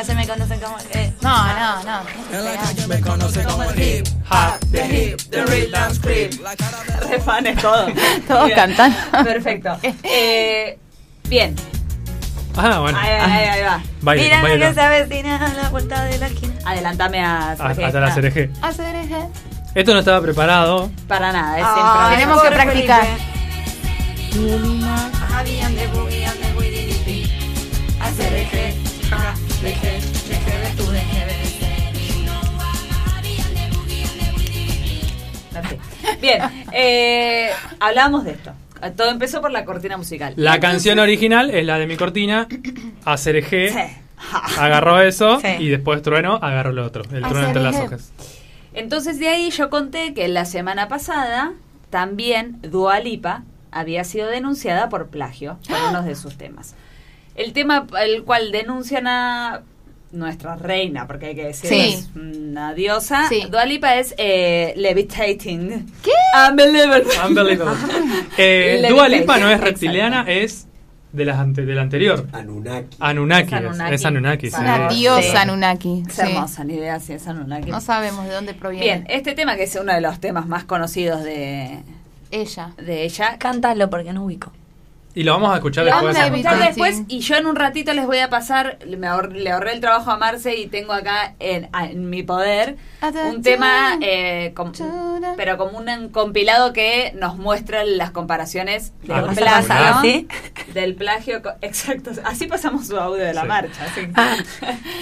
Calle me conocen como... eh, No, no, no. Me conoce como el hip. The hip, the real dance creep. Re fanes todos. Todos cantan. Perfecto. Eh, bien. Ah, bueno. Ahí, ahí, ahí va. Mira que se avecina a la vuelta de la esquina. Adelántame a... Ah, Hasta la CRG. Hacer eje. Esto no estaba preparado. Para nada, es Ah, siempre. Tenemos que practicar. De Boogie de. Bien, eh, hablamos de esto. Todo empezó por la cortina musical. La canción original es la de mi cortina. ACRG Sí. agarró eso Sí. y después Trueno agarró lo otro. El trueno entre las hojas. Entonces de ahí yo conté que la semana pasada también Dua Lipa había sido denunciada por plagio por uno de sus temas. El tema el cual denuncian a nuestra reina, porque hay que decir Sí. es una diosa, Sí. Dua Lipa es eh, Levitating. ¿Qué? Unbelievable. Unbelievable. Eh, Le Dua dije, Lipa no es exacto. reptiliana, es de, las ante- de la anterior. Anunnaki. Anunnaki. Es Anunnaki. es Anunnaki, sí. Diosa Anunnaki. Es hermosa, ni idea si es Anunnaki. No sabemos de dónde proviene. Bien, este tema que es uno de los temas más conocidos de, Ella. de ella, Cántalo porque no ubico. Y lo vamos a escuchar Lo después. vamos a escuchar después y yo en un ratito les voy a pasar, me ahor- le ahorré el trabajo a Marce y tengo acá en, mi poder un tema, eh, com- pero como un compilado que nos muestra las comparaciones Ah, del ¿vas a plagio, pasar así? del plagio, exacto, así pasamos su audio de la Sí. marcha. así. Ah,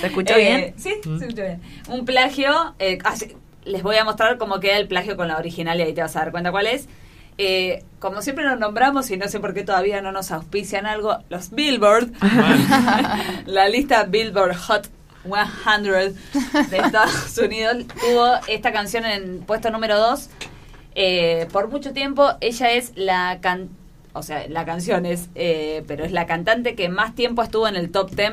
¿se escuchó Eh, bien? Sí, Mm. se escuchó bien. Un plagio, eh, así- les voy a mostrar cómo queda el plagio con la original y ahí te vas a dar cuenta cuál es. Eh, como siempre nos nombramos y no sé por qué todavía no nos auspician algo, los Billboard, la lista Billboard Hot 100 de Estados Unidos. Tuvo esta canción en puesto número 2. por mucho tiempo ella es la can o sea, la canción es, eh, pero es la cantante que más tiempo estuvo en el top 10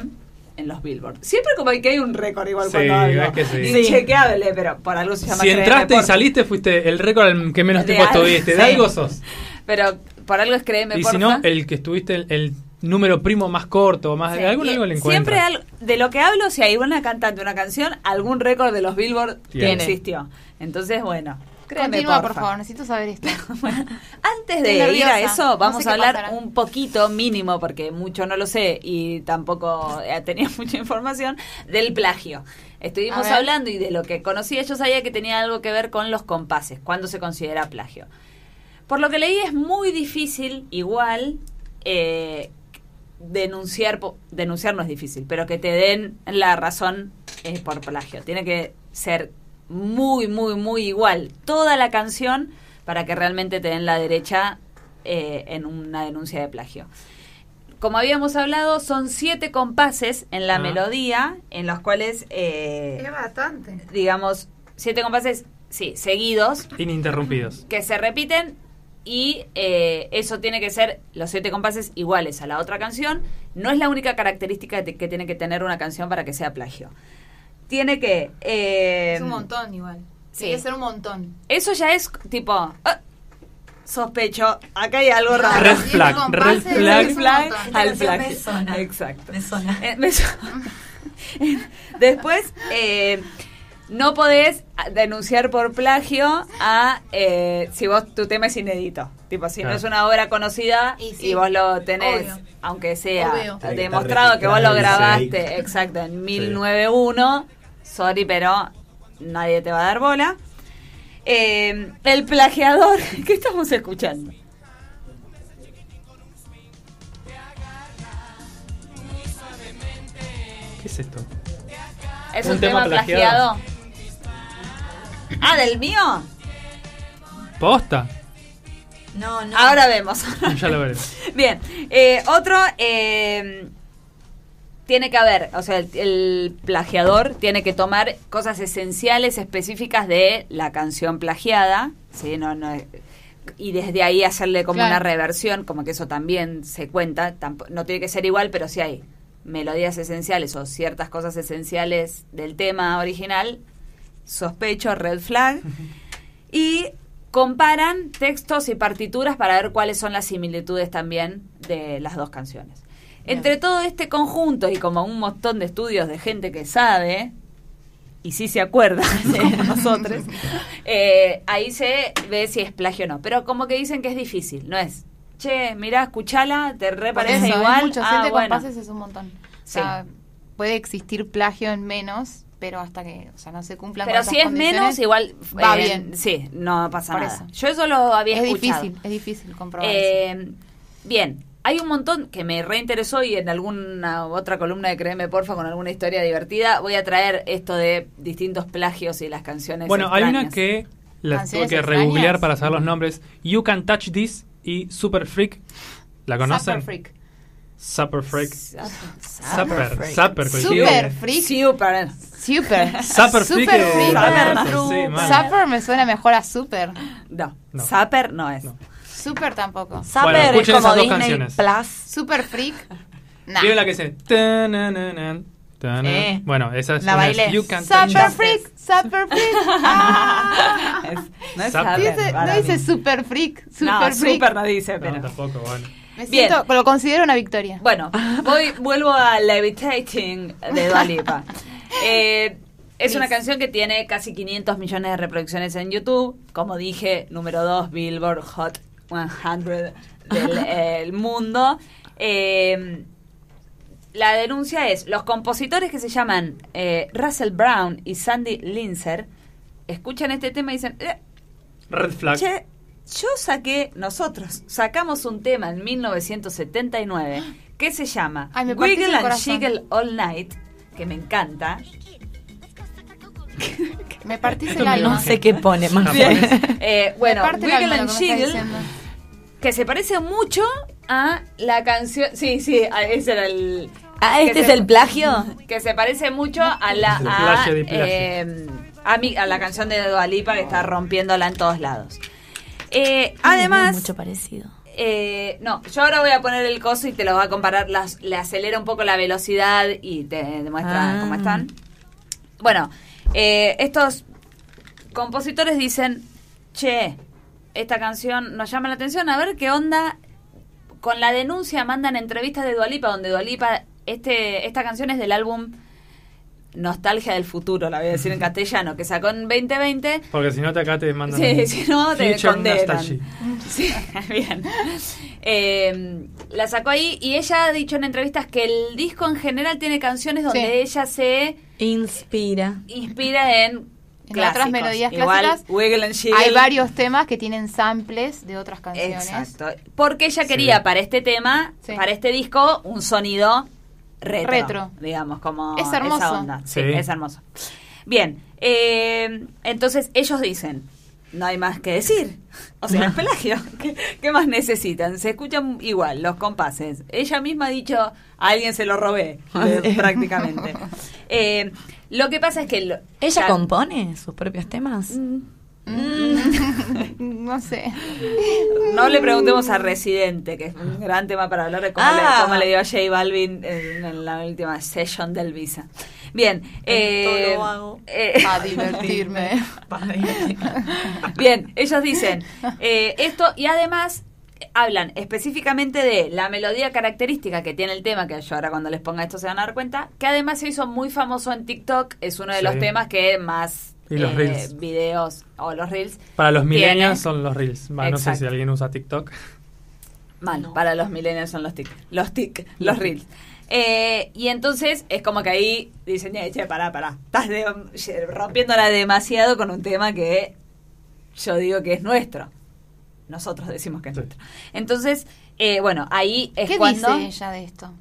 en los Billboard. Siempre como que hay un récord igual Sí, cuando hablo. es que sí. Inchequeable, pero por algo se llama Si entraste y saliste, fuiste el récord al que menos tiempo algo, estuviste. sí. De algo sos. Pero por algo es créeme, Y porfa. si no, el que estuviste el, el número primo más corto, más Sí, de algo, algo le Siempre encuentra. al- de lo que hablo, si hay una cantante, una canción, algún récord de los Billboard Tiene. existió. Entonces, bueno. Créeme, Continúa, por favor, necesito saber esto. Antes de Estoy ir a eso, No vamos sé a hablar pasará. un poquito mínimo, porque mucho no lo sé y tampoco eh, tenía mucha información, del plagio. Estuvimos hablando y de lo que conocía, yo sabía que tenía algo que ver con los compases, cuando se considera plagio. Por lo que leí es muy difícil, igual, eh, denunciar, denunciar no es difícil, pero que te den la razón eh, por plagio. Tiene que ser muy, muy, muy igual toda la canción para que realmente te den la derecha eh, en una denuncia de plagio. Como habíamos hablado, son siete compases en la Ah. melodía, en los cuales, eh, bastante. digamos, siete compases, sí, seguidos, Ininterrumpidos. que se repiten y eh, eso tiene que ser los siete compases iguales a la otra canción. No es la única característica que, que tiene que tener una canción para que sea plagio. Tiene que... eh, Es un montón igual. sí. Tiene que ser un montón. Eso ya es tipo... ah, sospecho, acá hay algo raro. Red flag, compases, red flag. flag al plagio. me suena. Exacto. Me suena. Eh, me Después, eh, no podés denunciar por plagio a eh, si vos tu tema es inédito. Tipo, si no Claro. es una obra conocida y, Y sí, vos lo tenés, obvio. aunque sea Obvio. Demostrado que vos lo grabaste, exacto, en 1091, sorry, pero nadie te va a dar bola. Eh, el plagiador, ¿qué estamos escuchando? ¿Qué es esto? ¿Es Un un, tema tema, plagiado. plagiado? Ah, ¿del mío? ¿Posta? No, no. Ahora vemos. Ya lo veremos. Bien, eh, otro eh, tiene que haber, o sea, el, el plagiador tiene que tomar cosas esenciales, específicas de la canción plagiada, ¿sí? No, no, y desde ahí hacerle como Claro. una reversión, como que eso también se cuenta, tampo- no tiene que ser igual, pero si hay melodías esenciales o ciertas cosas esenciales del tema original, sospecho, red flag, y comparan textos y partituras para ver cuáles son las similitudes también de las dos canciones. Entre todo este conjunto y como un montón de estudios de gente que sabe, y sí se acuerda, como nosotros, eh, ahí se ve si es plagio o no. Pero como que dicen que es difícil, no es, che, mirá, escuchala, te re Por parece eso, igual. es mucho. ah, Siete bueno. compases es un montón. O sea, puede existir plagio en menos, pero hasta que o sea, no se cumplan Pero con si es menos, igual va eh, bien. Sí, no pasa Por nada. eso. Yo eso lo había Es escuchado. difícil, es difícil comprobar. Eh, bien, hay un montón que me reinteresó y en alguna otra columna de Créeme Porfa con alguna historia divertida voy a traer esto de distintos plagios y las canciones. Bueno, hay una extrañas. que la tuve ¿Canciones que extrañas? regooglear para saber los nombres. You Can Touch This y Super Freak. ¿La conocen? Super freak. Super Freak. Super Super, super, Super freak. Super. Super. Super freak. Super me suena mejor a super. No, No. Super no es. Super tampoco. Saber Bueno, es escuchen como esas dos Disney canciones. Plus. Super freak. Nah. ¿Vieron la que dice? Sí. Bueno, esa es La una- bailé. You Can Touch Super freak. Super freak. Ah. Es- no es Dice- no dice super freak. Super No, freak. Super no dice, No, pero. tampoco, bueno. Me Bien. siento, lo considero una victoria. Bueno, voy, vuelvo a Levitating de Dua Lipa. Eh, es una canción que tiene casi 500 millones de reproducciones en YouTube. Como dije, número 2, Billboard Hot 100 del eh, el mundo. Eh, la denuncia es, los compositores que se llaman eh, Russell Brown y Sandy Linzer escuchan este tema y dicen, "Eh, Red Flag. Che, yo saqué, nosotros sacamos un tema en 1979 que se llama Ay, Wiggle and. Jiggle All Night, que me encanta. Me partís el alma. No sé qué pone más bien. Eh, bueno, Wiggle and Jiggle. Que se parece mucho a la canción. Sí, sí, ese era el. Ah, ¿este es se- el plagio? Que se parece mucho a la. El A, plagio de plagio. eh, a, mi- a la canción de Dua Lipa que está rompiéndola en todos lados. Eh, además. Mucho parecido. eh, no, yo ahora voy a poner el coso y te lo voy a comparar, las, le acelera un poco la velocidad y te demuestra Ah. cómo están. Bueno, eh, estos compositores dicen, che, esta canción nos llama la atención, a ver qué onda. Con la denuncia mandan entrevistas de Dualipa, donde Dualipa, este, esta canción es del álbum Nostalgia del Futuro, la voy a decir en castellano, que sacó en 2020. Porque si no te acá te mandan. Sí, si no te condenan. Sí, bien. Eh, la sacó ahí y ella ha dicho en entrevistas que el disco en general tiene canciones donde Sí. ella se Inspira. inspira en, En clásicos. otras melodías Igual, clásicas. Jiggle. Hay varios temas que tienen samples de otras canciones. Exacto. Porque ella quería Sí. para este tema, Sí. para este disco, un sonido retro. Retro. Digamos, como Es hermoso. esa onda. Sí, Sí. es hermoso. Bien, eh, entonces ellos dicen, no hay más que decir. O sea, es pelagio. ¿Qué, qué más necesitan? Se escuchan igual los compases. Ella misma ha dicho, a alguien se lo robé, prácticamente. Eh, lo que pasa es que... lo- ¿Ella la- compone sus propios temas? no sé. No le preguntemos a Residente, que es un gran tema para hablar de cómo, Ah. le, cómo le dio a J Balvin en, en la última session del Visa. Bien. eh, lo hago eh, A divertirme. Bien, ellos dicen eh, esto y además hablan específicamente de la melodía característica que tiene el tema, que yo ahora cuando les ponga esto se van a dar cuenta, que además se hizo muy famoso en TikTok, es uno de Sí. los temas que más Y los reels. videos o los reels Para los millennials son los reels. Va, no sé si alguien usa TikTok. Mal, No. para los millennials son los tic, los tic, los reels. Eh, y entonces es como que ahí dicen, "Eh, che, pará, pará, estás de- rompiéndola demasiado con un tema que yo digo que es nuestro. Nosotros decimos que es Sí. nuestro. Entonces, eh, bueno, ahí es ¿Qué cuando... dice ella de esto?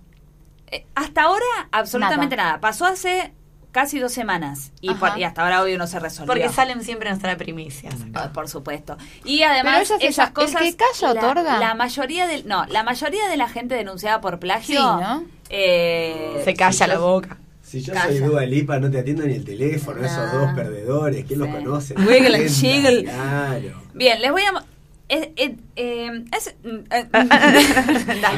Eh, hasta ahora, absolutamente Nada. nada. Pasó hace casi dos semanas y, Ajá. por- y hasta ahora obvio no se resolvió. Porque salen siempre nuestra primicia. Ah, Por supuesto. Y además Pero ella se esas sa- el cosas que calla la- otorga. La, mayoría del no, la mayoría de la gente denunciada por plagio Sí, ¿no? eh, Se calla la boca. Si yo Calla. soy Dua Lipa, no te atiendo ni el teléfono, esos dos perdedores, ¿quién los conoce? Wiggle and Lenta, jiggle. Claro. Bien, les voy a mo- eh, eh, eh, es- eh,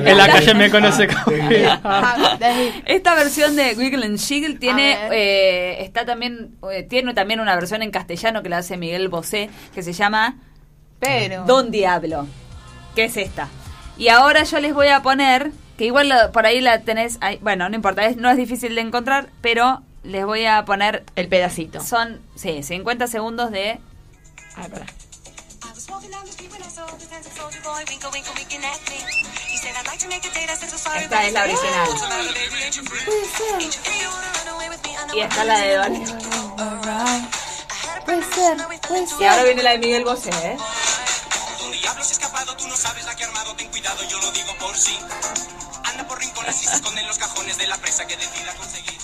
En la calle me conoce como. Ah. Esta versión de Wiggle and Jiggle tiene eh, está también eh, tiene también una versión en castellano que la hace Miguel Bosé que se llama Pero. Don Diablo, que es esta. Y ahora yo les voy a poner, que igual lo- por ahí la tenés, ahí- bueno, no importa, es- no es difícil de encontrar, pero les voy a poner, El pedacito. son, sí, 50 segundos de... Ah, pará. Esta es la original. Y esta es la de Don Puede ser, puede Y ser. ahora viene la de Miguel Bosé, ¿eh? Don diablo se ha escapado, tú no sabes la que ha armado, ten cuidado, yo lo digo por sí. Anda por rincones y se esconde en los cajones de la presa que decida conseguir.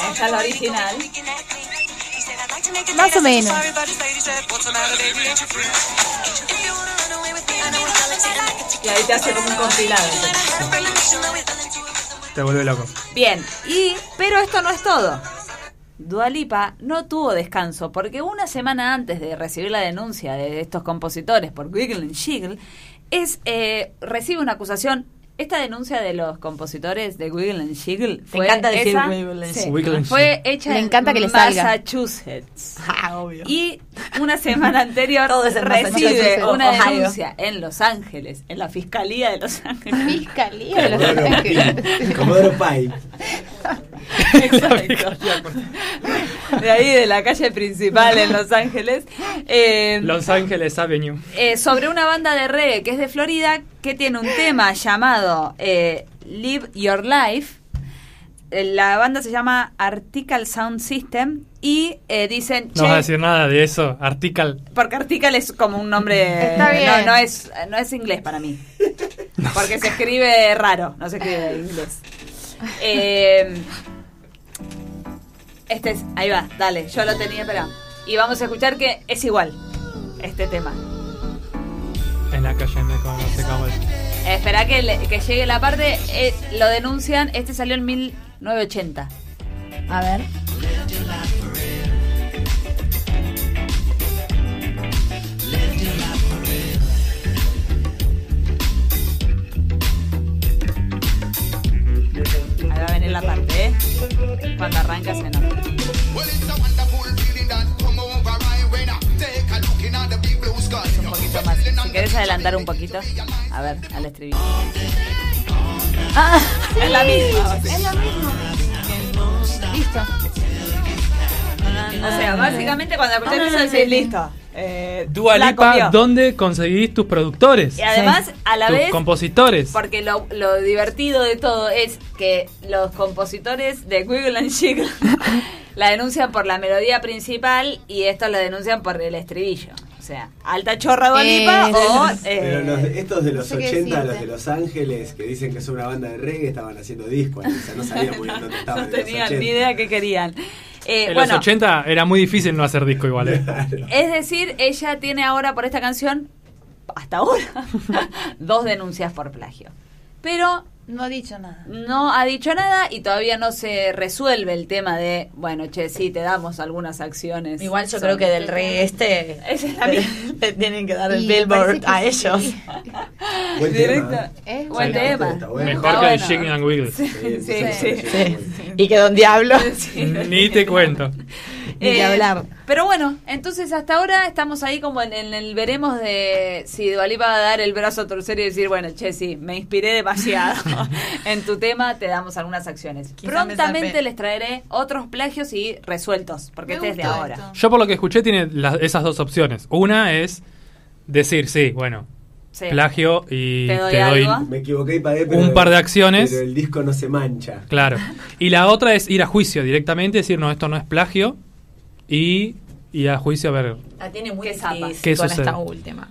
Esta es la original. Más o menos. Y ahí te hace como un compilado. Te vuelve loco. Bien, y pero esto no es todo. Dualipa no tuvo descanso porque una semana antes de recibir la denuncia de estos compositores por Wiggle and Jiggle, es, eh, recibe una acusación. Esta denuncia de los compositores de Wiggle and Jiggle fue, encanta decir esa- Wiggle and sí, Jiggle. Wiggle and fue hecha en que. Massachusetts. Ah, obvio. Y una semana anterior recibe una Ohio. denuncia en Los Ángeles, en la Fiscalía de Los Ángeles. Fiscalía de Los Ángeles. Comodoro Pi. Exacto. De ahí, de la calle principal en Los Ángeles. Eh, Los Ángeles Avenue. eh, sobre una banda de reggae que es de Florida, que tiene un tema llamado eh, Live Your Life. La banda se llama Article Sound System y eh, dicen, No vas a "Che, decir nada de eso. Article. porque Article es como un nombre... Está bien. No, no es, no es inglés para mí. Porque se escribe raro, no se escribe en inglés. Eh, este es, ahí va, dale, yo lo tenía, pero... Y vamos a escuchar que es igual, este tema. En la calle me conoce como. Eh, espera que, le- que llegue la parte, eh, lo denuncian, este salió en 1980. A ver. Ahí va a venir la parte, ¿eh? Cuando arranca se nota. Es un poquito más. Si querés adelantar un poquito, a ver, al estribillo. Ah, es la misma. Es la misma. Listo. O sea, básicamente cuando escuchás eso decís listo. Eh, Dua la Lipa, copió. ¿dónde conseguís tus productores? Y además, a la tus vez, compositores. porque lo, lo divertido de todo es que los compositores de Wiggle and Jiggle la denuncian por la melodía principal y estos la denuncian por el estribillo. O sea, alta chorra Dua Lipa Eh, o... Pero eh, los de- estos de los no sé qué 80, los de Los Ángeles, que dicen que son una banda de reggae, estaban haciendo discos. O sea, no sabían muy bien dónde estaban. no tenían 80. ni idea qué querían. Eh, en bueno, los 80 era muy difícil no hacer disco igual, ¿eh? Es decir, ella tiene ahora por esta canción, hasta ahora, dos denuncias por plagio. Pero No ha dicho nada. no ha dicho nada y todavía no se resuelve el tema de, bueno, che, sí, te damos algunas acciones. Igual yo Son- creo que del rey este Esa es la le, tienen que dar el billboard a que ellos. sí. Buen Directo. tema. Es Buen bueno. tema. Está bueno. Mejor que el bueno. Chicken and Wiggles. Sí, Sí, sí, sí. sí, Sí. sí. Y que Don Diablo. Ni te cuento. Ni que hablar. Pero bueno, entonces hasta ahora estamos ahí como en, en el veremos de si Dualipa va a dar el brazo a torcer y decir, bueno, che, sí, me inspiré demasiado en tu tema, te damos algunas acciones. Quizá Prontamente les traeré otros plagios y resueltos, porque este es de ahora. esto. Yo por lo que escuché tiene esas dos opciones. Una es decir, sí, bueno, Sí. plagio y Te doy te doy algo. Me equivoqué y pagué, pero Un par de acciones. Pero el disco no se mancha. Claro. Y la otra es ir a juicio directamente, decir, no, esto no es plagio. Y a juicio a ver. La tiene muy Qué zapas. difícil ¿Qué con sucede? esta última.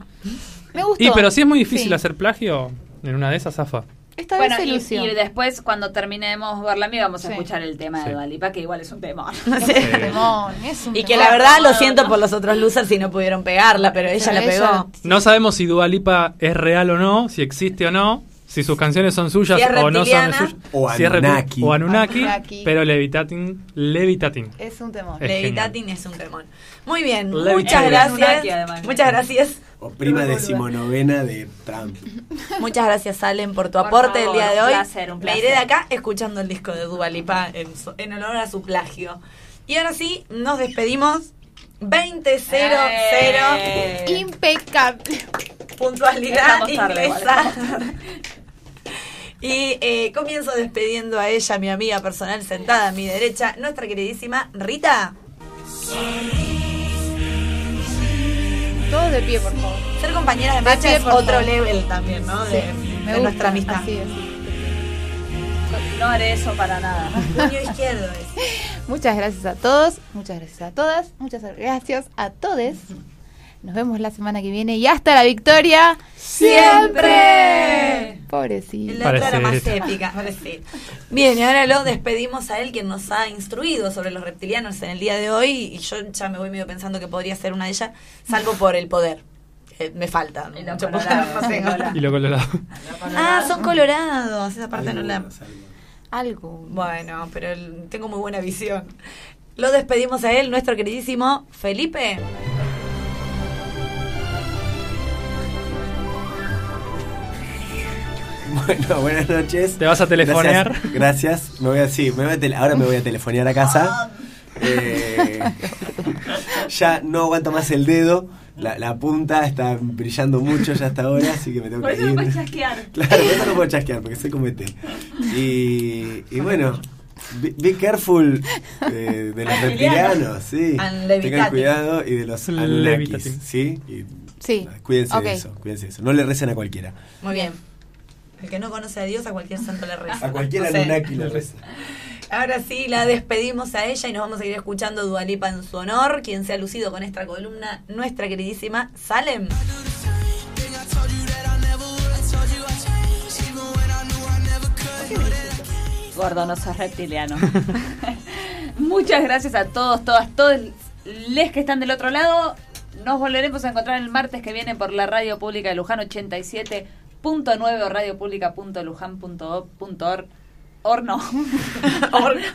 Me gustó. Y pero si es muy difícil Sí. hacer plagio, en una de esas zafa. Esta Bueno, vez se y, y después cuando terminemos Barlami vamos a Sí. escuchar el tema Sí. de Dualipa, que igual es un es un Y que la verdad lo siento por los otros losers si no pudieron pegarla, pero ella Pero la pegó. No sabemos si Dua Lipa es real o no, si existe o no, si sus canciones son suyas Si o no son suyas. O si Anunnaki. o Anunnaki, Anunnaki. pero Levitating, Levitating. Es un temón. Es Levitating es un temón. Muy bien, Levitating. muchas Anunnaki, gracias. además. Muchas gracias. O prima decimonovena de Trump. Muchas gracias, Salen, por tu Por aporte favor, el día de un hoy. placer, un Me placer. iré de acá escuchando el disco de Dua Lipa en, honor a su plagio. Y ahora sí, nos despedimos. 20.00, Eh. Impecable. puntualidad inglesa. Y eh, comienzo despidiendo a ella, mi amiga personal sentada a mi derecha, nuestra queridísima Rita. Todos de pie, por favor. Ser compañera de De marcha pie, es otro favor. level también, ¿no? De, Sí, me de gusta. nuestra amistad. Así, así. No haré eso para nada. Puño izquierdo es. Muchas gracias a todos, muchas gracias a todas, muchas gracias a todos. Nos vemos la semana que viene y hasta la victoria siempre. Pobrecito. La otra era más épica, pobrecito. Bien, y ahora lo despedimos a él, quien nos ha instruido sobre los reptilianos en el día de hoy. Y yo ya me voy medio pensando que podría ser una de ellas, salvo por el poder. me falta. Y no tengo. sí, Y lo colorado. Ah, son colorados. Esa parte no la. Algo. Bueno, pero el- tengo muy buena visión. Lo despedimos a él, nuestro queridísimo Felipe. Bueno, buenas noches. ¿Te vas a telefonear? Gracias. gracias. Me voy a, sí, me voy a tele- ahora me voy a telefonear a casa. Eh, ya no aguanto más el dedo. La, la punta está brillando mucho ya hasta ahora, así que me tengo Por que eso no ir. puedes chasquear. Claro, por eso no puedo chasquear, porque sé comete. Y, y bueno, be, be careful de, de los reptilianos, sí. Tengan cuidado y de los Anunnakis. ¿sí? Y, Sí. Cuídense de eso, cuídense de eso. No le recen a cualquiera. Muy bien. El que no conoce a Dios, a cualquier santo le reza. A cualquier. Anunnaki le reza. Ahora sí, la despedimos a ella y nos vamos a seguir escuchando Dualipa en su honor. Quien se ha lucido con esta columna, nuestra queridísima Salem. Gordo, no sos reptiliano. Muchas gracias a todos, todas, todos les que están del otro lado. Nos volveremos a encontrar el martes que viene por la Radio Pública de Luján 87.9 o radiopublica.luján.org. Or no.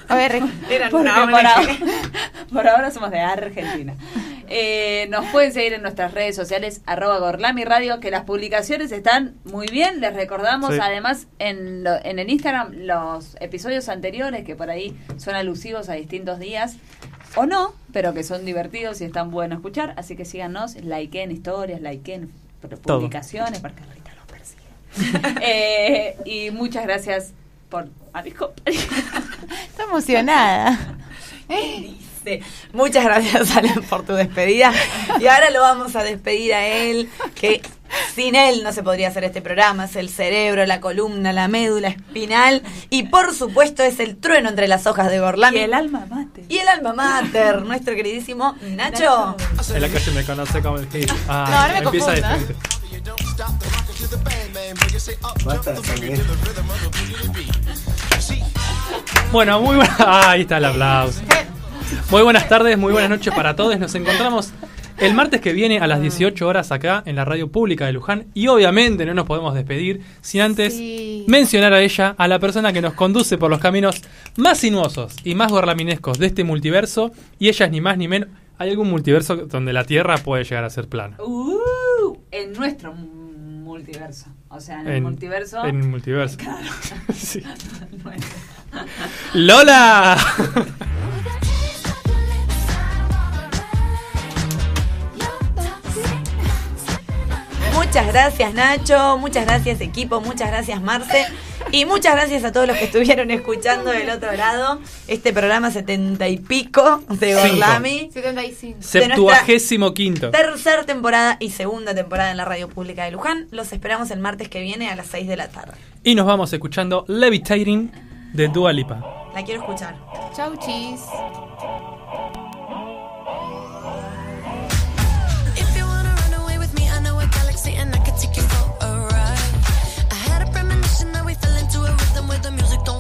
A ver, por, ahora, por ahora somos de Argentina. Eh, nos pueden seguir en nuestras redes sociales, arroba Gorlami Radio, que las publicaciones están muy bien. Les recordamos Sí. además en, lo- en el Instagram los episodios anteriores que por ahí son alusivos a distintos días. O no, pero que son divertidos y están buenos escuchar. Así que síganos, likeen historias, likeen publicaciones. Eh, y muchas gracias por a mis compañeros. Está emocionada. Dice, Muchas gracias, Alan, por tu despedida. Y ahora lo vamos a despedir a él, que sin él no se podría hacer este programa. Es el cerebro, la columna, la médula espinal. Y por supuesto es el trueno entre las hojas de Gorlami. Y el alma mate. Y el alma mater, nuestro queridísimo Nacho. En la calle me conoce como el hit. Ah, No, ahora me empieza Bueno, muy buena. Ah, ahí está el aplauso. Muy buenas tardes, muy buenas noches para todos. Nos encontramos el martes que viene a las 18 horas acá en la radio pública de Luján. Y obviamente no nos podemos despedir sin antes Sí. mencionar a ella, a la persona que nos conduce por los caminos más sinuosos y más gorlaminescos de este multiverso. Y ella es ni más ni menos. ¿Hay algún multiverso donde la Tierra puede llegar a ser plana? Uh, en nuestro multiverso. O sea, en, el multiverso. En el multiverso. Claro. Sí. ¡Lola! Muchas gracias Nacho, muchas gracias equipo, muchas gracias Marce y muchas gracias a todos los que estuvieron escuchando del otro lado este programa setenta y pico de. Gorlami. 75. Septuagésimo quinto. Tercera temporada y segunda temporada en la radio pública de Luján. Los esperamos el martes que viene a las 6 de la tarde. Y nos vamos escuchando Levitating de Dua Lipa. La quiero escuchar. Chau, chis. The music don't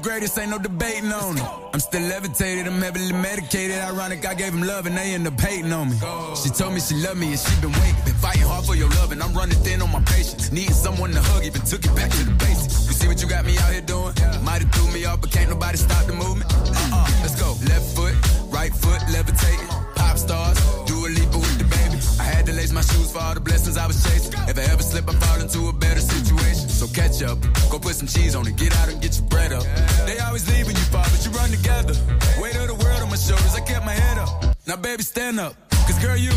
greatest, ain't no debating on it. I'm still levitated, I'm heavily medicated. Ironic, I gave him love and they end up hating on me. She told me she loved me and she been waiting. Been fighting hard for your love and I'm running thin on my patience. Needing someone to hug, even took it back to the basics. You see what you got me out here doing? Might have threw me off, but can't nobody stop the movement. Uh-uh, let's go. Left foot, right foot, levitating. Pop stars, do a leap with the baby. I had to lace my shoes for all the blessings I was chasing. If I ever slip, I fall into a better situation. So catch up, go put some cheese on it, get out and get your bread up. They always leaving you far, but you run together. Weight of the world on my shoulders, I kept my head up. Now baby, stand up, cause girl, you.